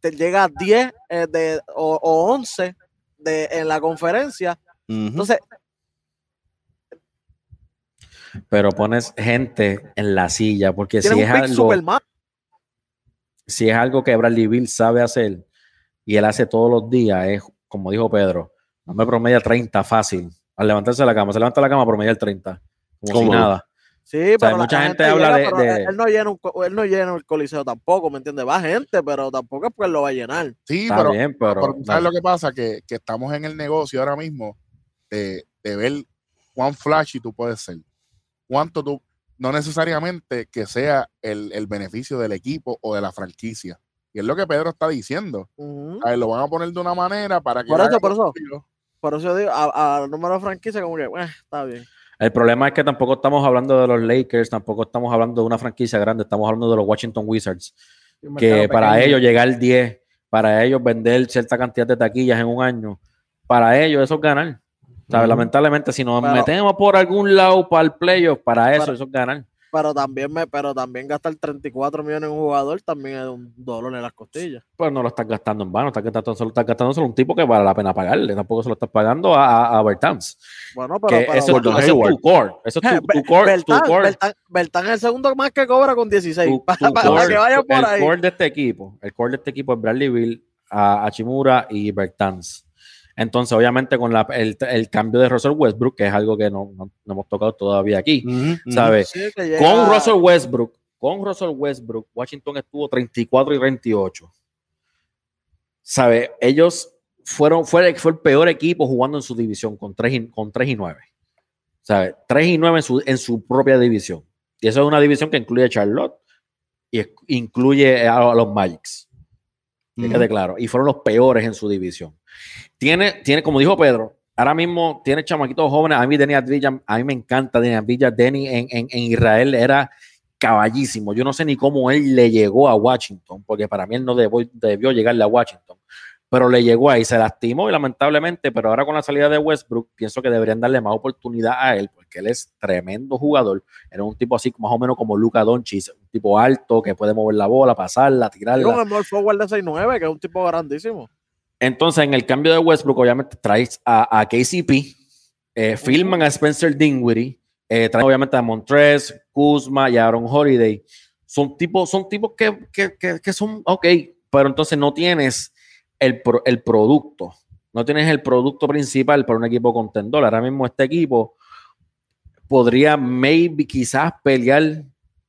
te llega 10 eh, de, o, o 11 de, en la conferencia. Entonces, pero pones gente en la silla, porque si es algo. Si es algo que Bradley Bill sabe hacer y él hace todos los días, es como dijo Pedro, no me promedia 30 fácil. Al levantarse de la cama, se levanta la cama, promedia el 30. Como si nada. Sí, pero mucha gente, habla de, Él, no llena él no llena el coliseo tampoco, ¿me entiendes? Va gente, pero tampoco es porque él lo va a llenar. Sí, pero, pero, ¿sabes lo que pasa? Que, que, estamos en el negocio ahora mismo de, de ver cuán flashy tú puedes ser cuánto tú, no necesariamente que sea el, beneficio del equipo o de la franquicia. Y es lo que Pedro está diciendo. A ver, lo van a poner de una manera para que. Por eso, por eso. Por eso yo digo, a, a número de franquicia, como que, bueno, está bien. El problema es que tampoco estamos hablando de los Lakers, tampoco estamos hablando de una franquicia grande, estamos hablando de los Washington Wizards, que para pequeño. ellos llegar al 10, para ellos vender cierta cantidad de taquillas en un año, para ellos eso es ganar. Ujú. Lamentablemente, si nos Pero- metemos por algún lado para el playoff, para eso, Pero- eso es ganar. Pero también, me, pero también gastar 34 millones en un jugador también es un dolor en las costillas. Pues no lo estás gastando en vano, estás gastando, solo, estás gastando solo un tipo que vale la pena pagarle, tampoco se lo estás pagando a, a, a Bertans. Bueno, Que pero, pero eso, eso es tu core, eso es tu, core, [laughs] Bertán, tu core. Es el segundo más que cobra con 16. tu- [laughs] para, core, que vayan por el ahí. core de este equipo, el core de este equipo es Bradley Bill, a Hachimura y Bertans. Entonces, obviamente, con la- el, el cambio de Russell Westbrook, que es algo que no, no- no hemos tocado todavía aquí. ¿sabes? Sí, que llega- Con Russell Westbrook, con Russell Westbrook, Washington estuvo 34 y 28. ¿Sabe? Ellos fueron, fue, fue el peor equipo jugando en su división con 3 y, con 3 y 9. ¿Sabe? 3 y 9 en su, en su propia división. Y eso es una división que incluye a Charlotte y incluye a, a los Magics. Claro. Y fueron los peores en su división. Tiene, tiene, como dijo Pedro, ahora mismo tiene chamaquitos jóvenes. A mí, Denny Advilla, a mí me encanta Denny Advilla. Denny en, en, en Israel era caballísimo. Yo no sé ni cómo él le llegó a Washington, porque para mí él no debió, debió llegarle a Washington. Pero le llegó ahí, se lastimó y lamentablemente, pero ahora con la salida de Westbrook, pienso que deberían darle más oportunidad a él, porque él es tremendo jugador. Era un tipo así, más o menos como Luca Doncic, un tipo alto que puede mover la bola, pasarla, tirarla. Un small forward de 6'9", que es un tipo grandísimo. Entonces, en el cambio de Westbrook, obviamente traes a, a KCP, eh, filman a Spencer Dinwiddie, eh, traen obviamente a Montrez, Kuzma y Aaron Holiday. Son tipos, son tipos que, que, que, que son ok, pero entonces no tienes el, pro- el producto, no tienes el producto principal para un equipo contendor. Ahora mismo este equipo podría, maybe, quizás pelear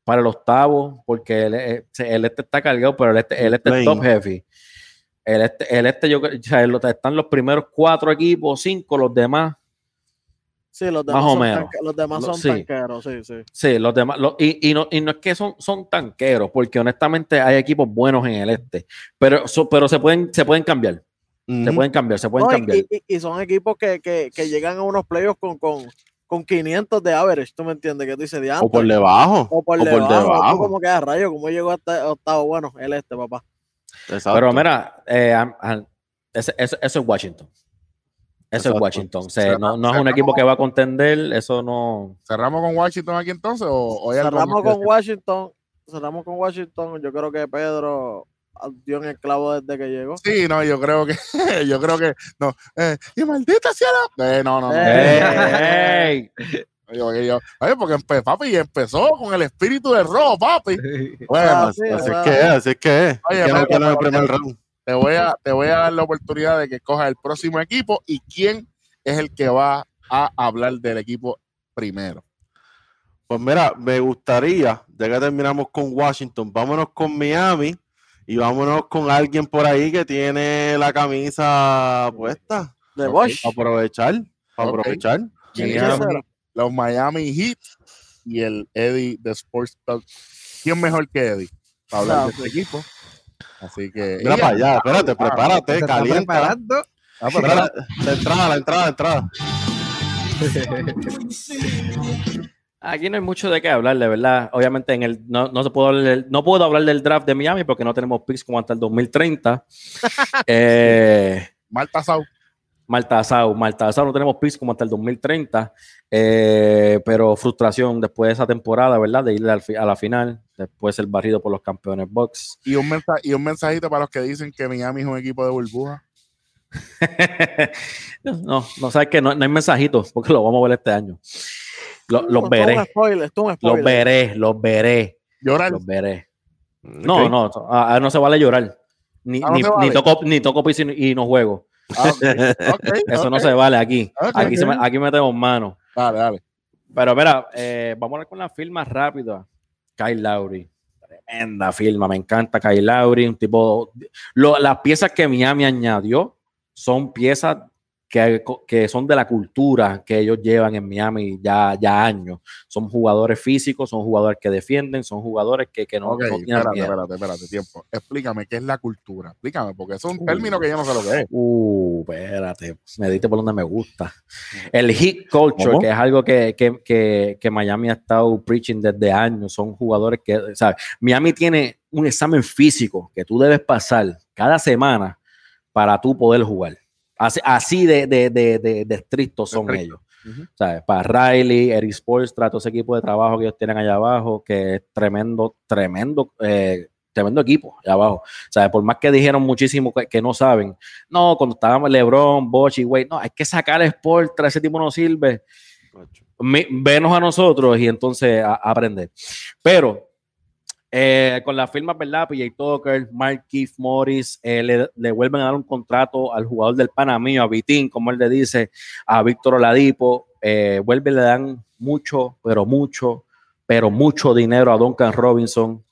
para el octavo, porque el, el- el este está cargado, pero el este, el este es top heavy. El este, el este yo están los primeros cuatro equipos, cinco, los demás. Sí, los demás, Más o son, menos. tanque- los demás son sí. tanqueros, sí, sí. Sí, los demás. y, y no, y no es que son, son tanqueros, porque honestamente hay equipos buenos en el este, pero, so- pero se, pueden, se pueden cambiar. Se pueden cambiar, se pueden No, cambiar. y, y- y son equipos que, que, que llegan a unos playoffs con, con, con 500 de average, ¿tú me entiendes? Que tú dices, de O por debajo. O por o por debajo. tú debajo. como que a rayo, como llegó hasta octavo, bueno, el este, papá. Exacto. Pero mira, eh, eso, eso es Washington. Eso Exacto. es Washington. O sea, no, no es un equipo que va a contender, eso no. ¿Cerramos con Washington aquí entonces? ¿O, o hay algo Cerramos con? Washington, cerramos con Washington. Yo creo que Pedro dio en el clavo desde que llegó. Sí, no, yo creo que, [laughs] yo creo que, no, eh, y maldita sea la, eh, no, no, no. ¡Ey! Yo- yo- oye, porque empe- papi empezó con el espíritu de rojo, papi. Bueno, Ah, Así, sí, así es que es, así es que es. Oye, no el primer round. te voy a, te voy a dar la oportunidad de que escojas el próximo equipo y quién es el que va a hablar del equipo primero. Pues mira, me gustaría, ya que terminamos con Washington, vámonos con Miami y vámonos con alguien por ahí que tiene la camisa puesta. De. Bosch. Para aprovechar, aprovechar. Los Miami Heat y el Eddie de Sports Talk. ¿Quién mejor que Eddie para hablar de este equipo? Así que. Mira para allá, espérate, prepárate, calienta. preparando. ah, pues, [laughs] la entrada, la entrada, la entrada. [laughs] Aquí no hay mucho de qué hablar, de verdad. Obviamente, en el, no, no, se puedo hablar del, no puedo hablar del draft de Miami porque no tenemos picks como hasta el 2030. [laughs] eh, Malta Sau. Maltasau, Maltasau no tenemos picks como hasta el 2030, eh, pero frustración después de esa temporada, ¿verdad? De ir a la final, después el barrido por los campeones box. Y un, mensa- y un mensajito para los que dicen que Miami es un equipo de burbuja. [laughs] no, no sabes que no, no hay mensajitos porque lo vamos a ver este año. Lo- los es veré, spoiler, esto es un los veré, los veré, Llorar. los veré. No, no, ah, ah, no se vale llorar. Ni, Ah, no ni, vale. ni toco, ni toco piso y, y no juego. Ah, [laughs] Eso no se vale aquí. Ok. Aquí, se me- aquí metemos mano. Dale, dale. Pero mira, eh, vamos a hablar con la firma rápida. Kyle Lowry. Tremenda firma, me encanta Kyle Lowry. Un tipo. lo- las piezas que Miami añadió son piezas que, que, son de la cultura que ellos llevan en Miami ya, ya años. Son jugadores físicos, son jugadores que defienden, son jugadores que, que no, Ok, no tienen espérate, miedo. espérate, espérate, tiempo. Explícame qué es la cultura. Explícame, porque es un término que yo no sé lo que es. Uh, espérate, me diste por donde me gusta. El hit culture, ¿Cómo? que es algo que, que, que, que Miami ha estado preaching desde años, son jugadores que, ¿sabes? Miami tiene un examen físico que tú debes pasar cada semana para tú poder jugar. Así, así de, de, de, de, de estrictos son ellos. Ujú. ¿sabes? Para Riley, Eric Spoelstra, todo ese equipo de trabajo que ellos tienen allá abajo, que es tremendo, tremendo, eh, tremendo equipo allá abajo. ¿Sabes? Por más que dijeron muchísimo que, que no saben, no, cuando estábamos LeBron, Bosch y Wade, no, hay que sacar a Spoelstra, ese tipo no sirve. Venos a nosotros y entonces a, a aprender. Pero eh, con las firmas, ¿verdad? PJ Tucker, Mark Keith Morris, eh, le, le vuelven a dar un contrato al jugador del Panamío, a Vitín, como él le dice, a Víctor Oladipo, eh, vuelve y le dan mucho, pero mucho, pero mucho dinero a Duncan Robinson,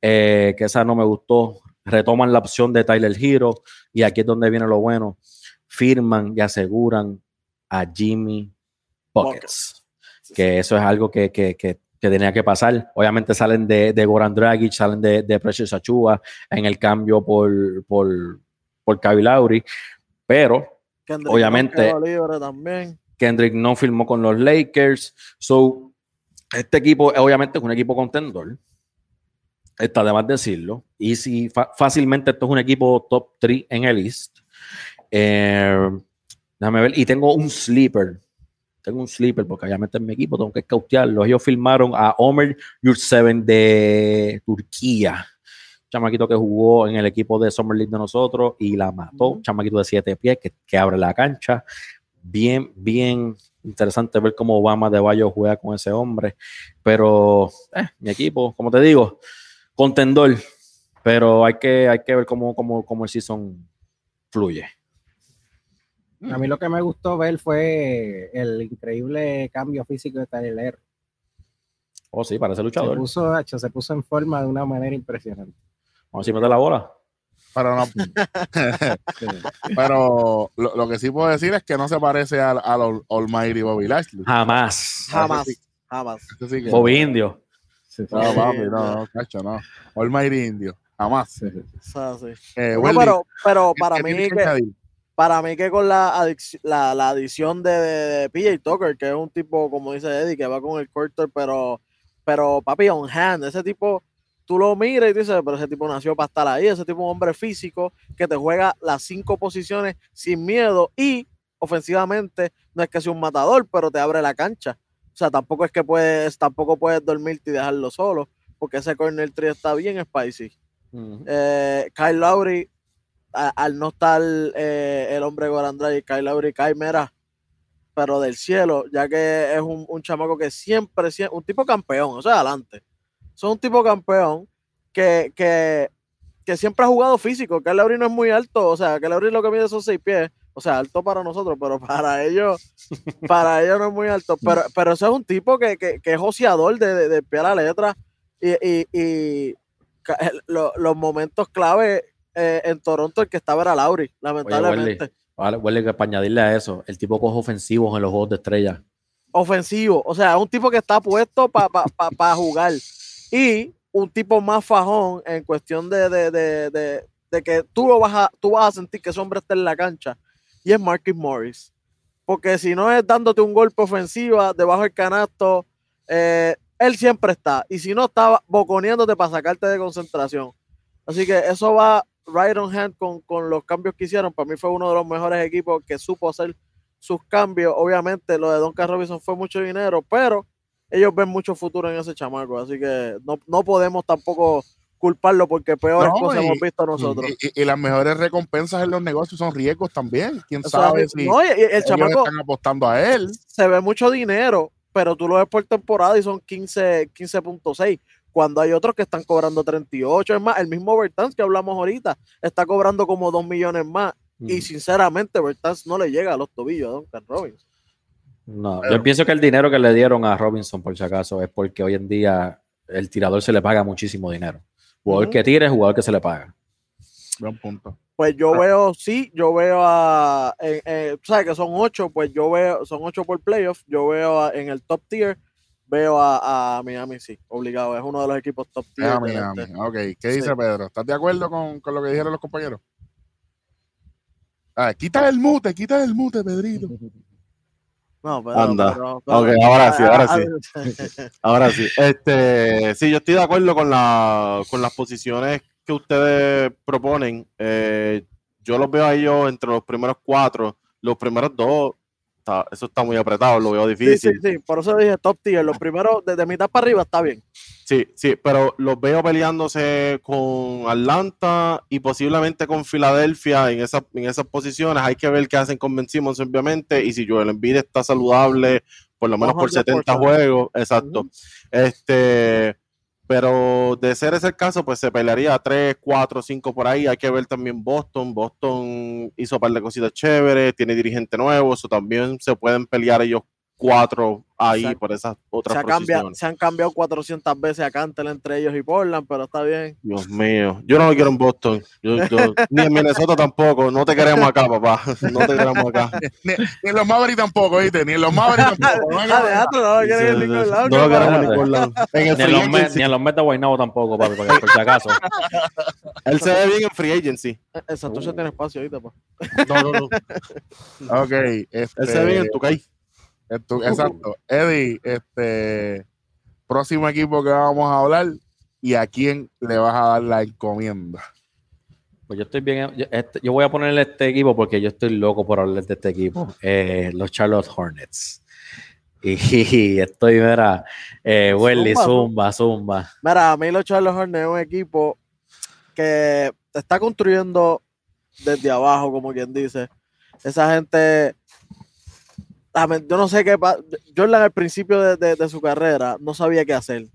eh, que esa no me gustó. Retoman la opción de Tyler Hero y aquí es donde viene lo bueno. Firman y aseguran a Jimmy Buckets que eso es algo que, que, que, que tenía que pasar. Obviamente salen de, de Goran Dragic, salen de, de Precious Achua en el cambio por, por, por Kyle Lowry, pero Kendrick Obviamente. Kendrick no firmó con los Lakers. So, este equipo obviamente es un equipo contendor. Está de más decirlo. Y si fácilmente esto es un equipo top 3 en el East. Eh, déjame ver. Y tengo un sleeper. Tengo un sleeper porque obviamente en mi equipo tengo que cautearlo. Ellos firmaron a Omer Yurtseven de Turquía. Chamaquito que jugó en el equipo de Summer League de nosotros y la mató. Ujú. Chamaquito de siete pies que, que abre la cancha bien, bien interesante ver cómo Obama de Bayo juega con ese hombre. Pero eh, mi equipo, como te digo, contendor. Pero hay que, hay que ver cómo, cómo, cómo el season fluye. A mí lo que me gustó ver fue el increíble cambio físico de Tyler. Oh, sí, parece Se luchador. puso, hacho, se puso en forma de una manera impresionante. Vamos a mete la bola. Pero no. [laughs] pero lo, lo que sí puedo decir es que no se parece al, al Al- Almighty Bobby Lashley. Jamás. Jamás, sí. jamás. Ese sí que- Bobby Indio. Sí, No, papi, no, no, cacho, no. Almighty Indio. Jamás. Eh, No, Welly, pero, pero ¿qué- para mí que? Para mí que con la, adic- la, la adición de, de, de PJ Tucker, que es un tipo, como dice Eddie, que va con el quarter, pero, pero papi, on hand, ese tipo, tú lo miras y dices, pero ese tipo nació para estar ahí, ese tipo es un hombre físico que te juega las cinco posiciones sin miedo y ofensivamente no es que sea un matador, pero te abre la cancha. O sea, tampoco es que puedes, tampoco puedes dormirte y dejarlo solo, porque ese corner tree está bien spicy. Eh, Kyle Lowry, a- al no estar eh, el hombre Goran Dragic, Kyle Lowry cae, mira, pero del cielo, ya que es un, un chamaco que siempre, siempre, un tipo campeón, o sea, adelante. Son un tipo campeón que, que, que siempre ha jugado físico. Kyle Lowry no es muy alto, o sea, Kyle Lowry lo que mide son seis pies, o sea, alto para nosotros, pero para ellos, [laughs] para ellos no es muy alto. Pero, pero eso es un tipo que, que, que es joseador de, de, de pie a la letra y, y, y ca- el- lo- los momentos clave eh, en Toronto el que estaba era Lauri, lamentablemente. Vale, huele que para añadirle a eso, el tipo coge ofensivos en los juegos de estrella. Ofensivo, o sea, un tipo que está puesto para jugar y un tipo más fajón en cuestión de, de, de, de- que tú, lo vas a, tú vas a sentir que ese hombre está en la cancha y es Marcus Morris. Porque si no es dándote un golpe ofensiva debajo del canasto, eh, él siempre está. Y si no, está boconeándote para sacarte de concentración. Así que eso va right on hand con, con los cambios que hicieron. Para mí fue uno de los mejores equipos que supo hacer sus cambios. Obviamente, lo de Duncan Robinson fue mucho dinero, pero ellos ven mucho futuro en ese chamaco. Así que no, no podemos tampoco culparlo porque peores No, cosas y- hemos visto nosotros. Y, las mejores recompensas en los negocios son riesgos también. ¿Quién sabe si no, el ellos chamaco están apostando a él? se ve mucho dinero, pero tú lo ves por temporada y son 15 15.6. Cuando hay otros que están cobrando 38, es más, el mismo Bertans que hablamos ahorita está cobrando como 2 millones más. Y sinceramente, Bertans no le llega a los tobillos a Duncan Robinson. No, Pero- yo pienso que el dinero que le dieron a Robinson, por si acaso, es porque hoy en día el tirador se le paga muchísimo dinero. Jugador Ujú. que tire, jugador que se le paga. Buen punto. Pues yo veo, sí, yo veo a, eh, eh, tú sabes que son ocho, pues yo veo, son ocho por playoff, yo veo a- en el top tier, veo a, a Miami, sí, obligado, es uno de los equipos top tier. Ah, del Miami. este. Ok, ¿qué dice Sí. Pedro? ¿Estás de acuerdo con, con lo que dijeron los compañeros? Ah, quita el mute, quita el mute, Pedrito. [laughs] No, pero, Anda. pero- pero- Ok, ahora sí, ahora ah, sí. Ahora sí, este, sí, yo estoy de acuerdo con, la, con las posiciones que ustedes proponen. Eh, yo los veo a ellos entre los primeros cuatro, los primeros dos, está- eso está muy apretado, lo veo Sí, sí, difícil. sí, por eso dije top tier, los primeros, desde mitad para arriba está bien. Sí, sí, pero los veo peleándose con Atlanta y posiblemente con Filadelfia en, esa, en esas posiciones. Hay que ver qué hacen con Ben Simmons, obviamente, y si Joel Embiid está saludable, por lo menos por 70 100%. juegos, exacto. Este, pero de ser ese el caso, pues se pelearía 3, 4, 5 por ahí. Hay que ver también Boston. Boston hizo un par de cositas chéveres, tiene dirigente nuevo, eso también se pueden pelear ellos cuatro ahí Exacto. por esas Se, otras posiciones. se han cambiado 400 veces a Cantel entre ellos y Portland, pero está bien. Dios mío, yo no lo quiero en Boston, Yo- yo- [laughs] ni en Minnesota tampoco, no te queremos acá, papá, [laughs] no te queremos acá. Ni, ni en los Mavericks tampoco, ¿viste? Ni en los Mavericks [laughs] tampoco. No, Alejandro, no lado. No lo ¿qué queremos en ningún lado. En el Ni en los, agency, ni en los Mets de Guaynabo tampoco, papi, porque por si acaso. él se ve bien en free agency. El Santurce tiene espacio ahorita, pues. No, no, no. Ok, este, Él se ve bien en tu caí. en tu- exacto. Eddie, este próximo equipo que vamos a hablar y a quién le vas a dar la encomienda. Pues yo estoy bien. Yo, este- yo voy a ponerle este equipo porque yo estoy loco por hablar de este equipo. eh, los Charlotte Hornets. [laughs] Y, estoy, mira, eh, Welly, Zumba, zumba, zumba. Mira, a mí los Charles Hornets es un equipo que está construyendo desde abajo, como quien dice. Esa gente, yo no sé qué, Jordan al principio de, de- de su carrera no sabía qué hacer.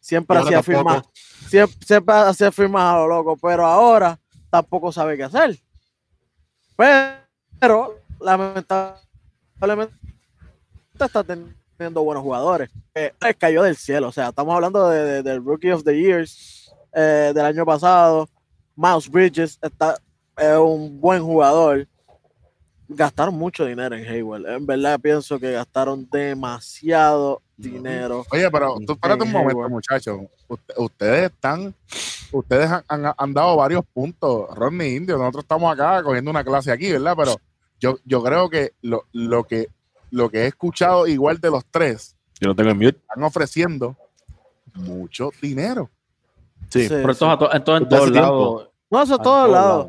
Siempre hacía firmas, siempre, siempre hacía firmas a lo loco, pero ahora tampoco sabe qué hacer. Pero, lamentablemente, está teniendo buenos jugadores. Eh, cayó del cielo, o sea, estamos hablando de, de- del Rookie of the Years eh, del año pasado. Miles Bridges está, es un buen jugador. Gastaron mucho dinero en Hayward. En verdad pienso que gastaron demasiado dinero. Oye, pero tú espérate un En momento, Hayward. muchachos. Usted- ustedes están, ustedes han, han- han dado varios puntos. Rodney Indio, nosotros estamos acá cogiendo una clase aquí, ¿verdad? Pero yo, yo creo que lo, lo que lo que he escuchado igual de los tres, Yo lo tengo en mute. están ofreciendo mucho dinero. Sí, Pero esto, es a to- esto es en todos lados. No, eso es a todos lados.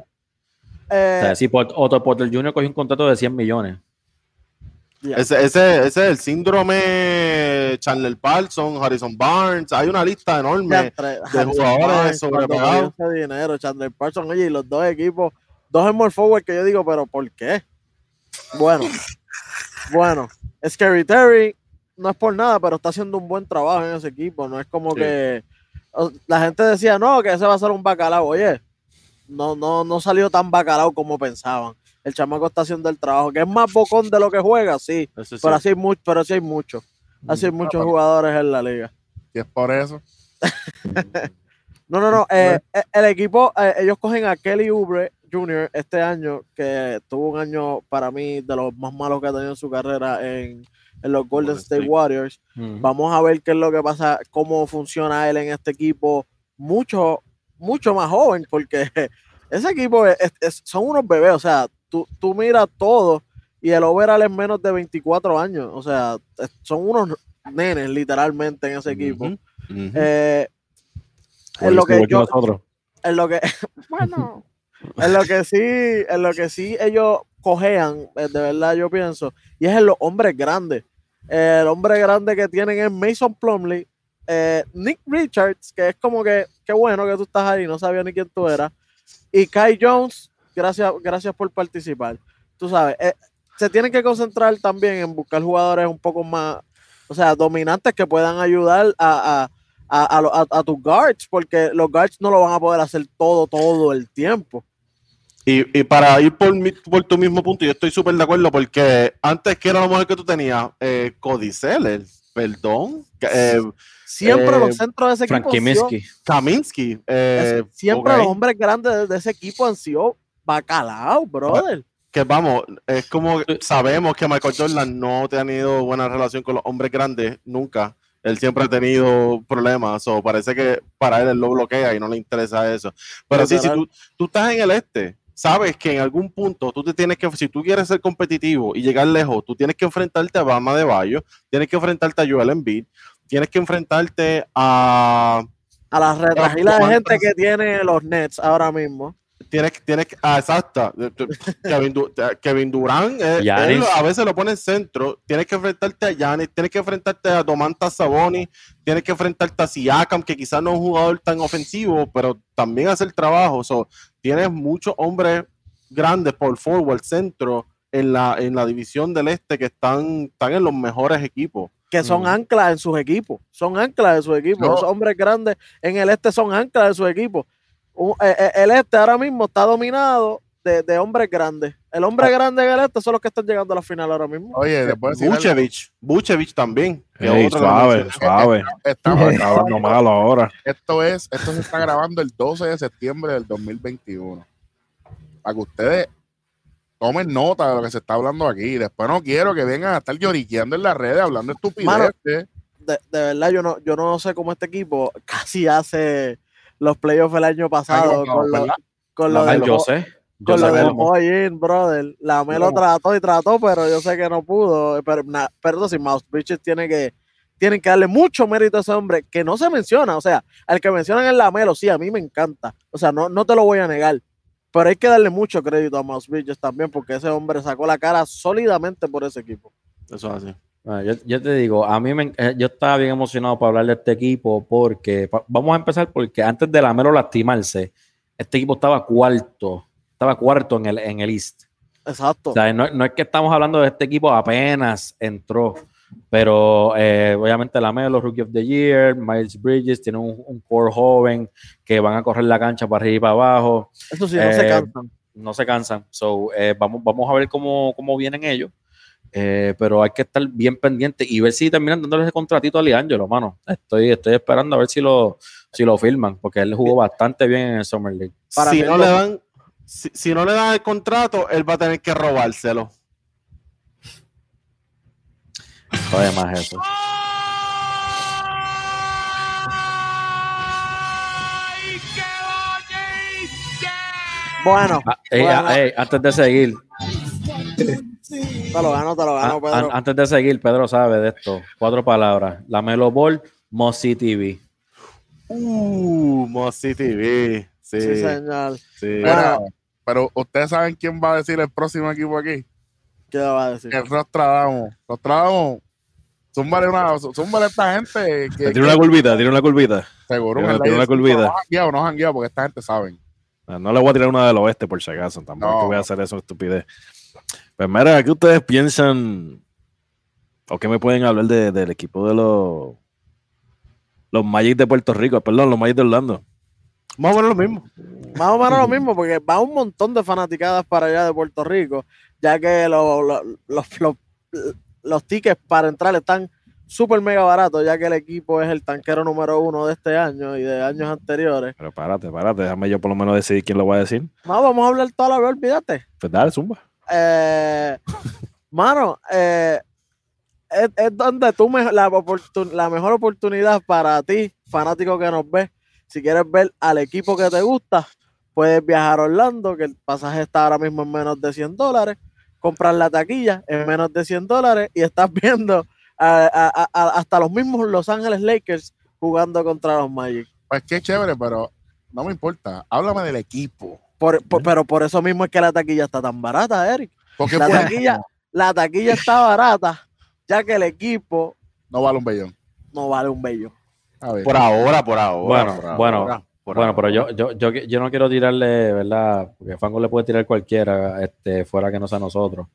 Eh, O sea, si Otto Porter Jr. cogió un contrato de 100 millones. Ese, ese, ese es el síndrome Chandler Parsons, Harrison Barnes. Hay una lista enorme. Harrison jugadores sobrepagados. dinero, Chandler Parsons, oye, y los dos equipos, dos en more forward que yo digo, pero ¿por qué? Bueno, [laughs] bueno, Scary Terry no es por nada, pero está haciendo un buen trabajo en ese equipo. No es como Sí. que o- la gente decía, no, que ese va a ser un bacalao. Oye, no, no, no salió tan bacalao como pensaban. El chamaco está haciendo el trabajo, que es más bocón de lo que juega, sí, pero así hay mucho, pero sí hay mucho. Así hay muchos jugadores en la liga. Y es por eso. [laughs] No, no, no. eh, eh, el equipo, eh, ellos cogen a Kelly Oubre Jr. este año, que tuvo un año para mí de los más malos que ha tenido en su carrera en, en los Golden State. Warriors. Mm. Vamos a ver qué es lo que pasa, cómo funciona él en este equipo, mucho, mucho más joven, porque [laughs] ese equipo es- son unos bebés, o sea, tú, tú miras todo y el overall es menos de 24 años, o sea, es- son unos nenes literalmente en ese equipo. Eh, Por en lo que yo, en lo que bueno. en lo que sí en lo que sí ellos cojean eh, de verdad yo pienso y es en los hombres grandes. Eh, el hombre grande que tienen es Mason Plumley eh, Nick Richards que es como que qué bueno que tú estás ahí no sabía ni quién tú eras. Y Kai Jones gracias gracias por participar. Tú sabes eh, se tienen que concentrar también en buscar jugadores un poco más o sea dominantes que puedan ayudar a, a a, tus guards, porque los guards no lo van a poder hacer todo, todo el tiempo. Y, y para ir por, mi- por tu mismo punto, yo estoy súper de acuerdo porque antes que era la mujer que tú tenías, eh, Cody Zeller, perdón, eh, Siempre Eh, los centros de ese Frank equipo sido- Kaminsky. Kaminsky, eh, es- siempre ok. los hombres grandes de, ese equipo han sido bacalao, brother. Que vamos, es como sabemos que Michael Jordan no ha tenido buena relación con los hombres grandes nunca. Él siempre ha tenido problemas, o parece que para él él lo bloquea y no le interesa eso. Pero sí, si tú, tú estás en el este, sabes que en algún punto tú te tienes que, si tú quieres ser competitivo y llegar lejos, tú tienes que enfrentarte a Bama de Bayo, tienes que enfrentarte a Joel Embiid, tienes que enfrentarte a... A las retragilas de gente que tiene los Nets ahora mismo. Tienes, tienes ah, exacto. Kevin, Du- Kevin Durant, eh, él a veces lo pone en centro. Tienes que enfrentarte a Giannis, tienes que enfrentarte a Domantas Sabonis, tienes que enfrentarte a Siakam, que quizás no es un jugador tan ofensivo, pero también hace el trabajo. So, tienes muchos hombres grandes por forward, centro, en la, en la división del este que están, están en los mejores equipos. Que son Mm. anclas en sus equipos. Son anclas de sus equipos. No. Los hombres grandes en el este son anclas de sus equipos. Eh, eh, el este ahora mismo está dominado de, de hombres grandes. El hombre Ah. grande en el este son los que están llegando a la final ahora mismo. Oye, después de decir algo, Buchevich, Buchevich también. que Ey, otro que suave, suave. [laughs] estamos [laughs] Estaba no malo ahora. Esto es, esto se está grabando el 12 de septiembre del 2021. Para que ustedes tomen nota de lo que se está hablando aquí. Después no quiero que vengan a estar lloriqueando en las redes hablando estupideces. De, de verdad, yo no, yo no sé cómo este equipo [laughs] casi hace los playoffs el año pasado Ay, no, con, lo, con lo del yo jo- sé. Yo con lo del. Hoyin, brother. La Melo trató y trató, pero yo sé que no pudo. Pero, na- pero si Mouse Bridges tiene que, tienen que darle mucho mérito a ese hombre que no se menciona. O sea, al que mencionan es la Melo, sí, a mí me encanta. O sea, no, no te lo voy a negar. Pero hay que darle mucho crédito a Mouse Bridges también, porque ese hombre sacó la cara sólidamente por ese equipo. Eso es así. Ah, yo, yo te digo, a mí me, eh, yo estaba bien emocionado para hablar de este equipo porque pa- vamos a empezar porque antes de la Melo lastimarse, este equipo estaba cuarto, estaba cuarto en el, en el East. Exacto. O sea, no, no es que estamos hablando de este equipo apenas entró, pero eh, obviamente la Melo, Rookie of the Year, Miles Bridges, tiene un, un core joven que van a correr la cancha para arriba y para abajo Eso sí, no se eh, cansan. no se cansan. So, eh, vamos, vamos a ver cómo, cómo vienen ellos. Eh, pero hay que estar bien pendiente y ver si terminan dándole ese contratito a Liangelo, mano. Estoy, estoy esperando a ver si lo, si lo firman, porque él jugó bastante bien en el Summer League. Para si no lo- le dan, si, si no le dan el contrato, él va a tener que robárselo. Todavía más eso. Bueno, Ah, ey, Bueno. ah, ey, antes de seguir, te lo gano, te lo ah, gano, an- Pedro. antes de seguir, Pedro sabe de esto. Cuatro palabras. La Melo Ball, Mossy TV. Uh, Mossy TV. Sí, Sí, sí. señor. Pero ustedes saben quién va a decir el próximo equipo aquí. ¿Qué va a decir? El Rostradamo. Rostradamo. Zúmbale una, zúmbale a esta gente que, Tiene una curvita, tiene una curvita. seguro tiene- en tiene una curvita. No jangueado, no jangueado, porque esta gente saben. Ah, No le voy a tirar una del oeste por si acaso, tampoco No. voy a hacer eso estupidez. Pues mira, ¿qué ustedes piensan? ¿O qué me pueden hablar de- del equipo de los los Magic de Puerto Rico? Perdón, los Magic de Orlando. Más o menos lo mismo. Más o menos lo mismo, porque va un montón de fanaticadas para allá de Puerto Rico, ya que lo- lo- los, los, los tickets para entrar están súper mega baratos, ya que el equipo es el tanquero número uno de este año y de años anteriores. Pero párate, párate, déjame yo por lo menos decidir quién lo va a decir. No, vamos a hablar toda la vez, olvídate. Pues dale, zumba. Eh, [laughs] mano, eh, es, es donde tú me, la, la mejor oportunidad para ti, fanático que nos ves, si quieres ver al equipo que te gusta, puedes viajar a Orlando, que el pasaje está ahora mismo en menos de 100 dólares, comprar la taquilla en menos de 100 dólares y estás [laughs] viendo a- a- a- hasta los mismos Los Ángeles Lakers jugando contra los Magic. Pues qué chévere, pero no me importa. Háblame del equipo. Por- por- pero por eso mismo es que la taquilla está tan barata, Eric. Porque La pues, taquilla, la taquilla está barata, ya que el equipo no vale un bellón. no vale un. A ver. Por ahora, por ahora. Bueno, por ahora, bueno, por Bueno, pero yo, yo, yo, yo no quiero tirarle, ¿verdad? Porque Fango le puede tirar cualquiera, este, fuera que no sea nosotros.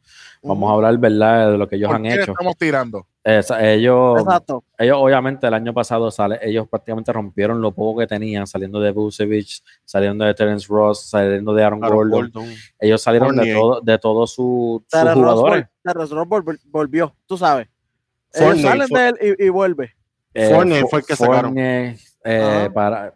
Vamos a hablar, ¿verdad? De lo que ellos ¿Por han hecho. estamos tirando? Esa- ellos, Exacto. ellos, obviamente, el año pasado sale, ellos prácticamente rompieron lo poco que tenían, saliendo de Busevich, saliendo de Terence Ross, saliendo de Aaron, Aaron Gordon. Gordon. Ellos salieron de todo, de todos su- sus jugadores. Terrence Ross vol- volvió, tú sabes. Salen de él y, y vuelve. Eh, Fournier fue el que sacaron. Eh, Ajá. para,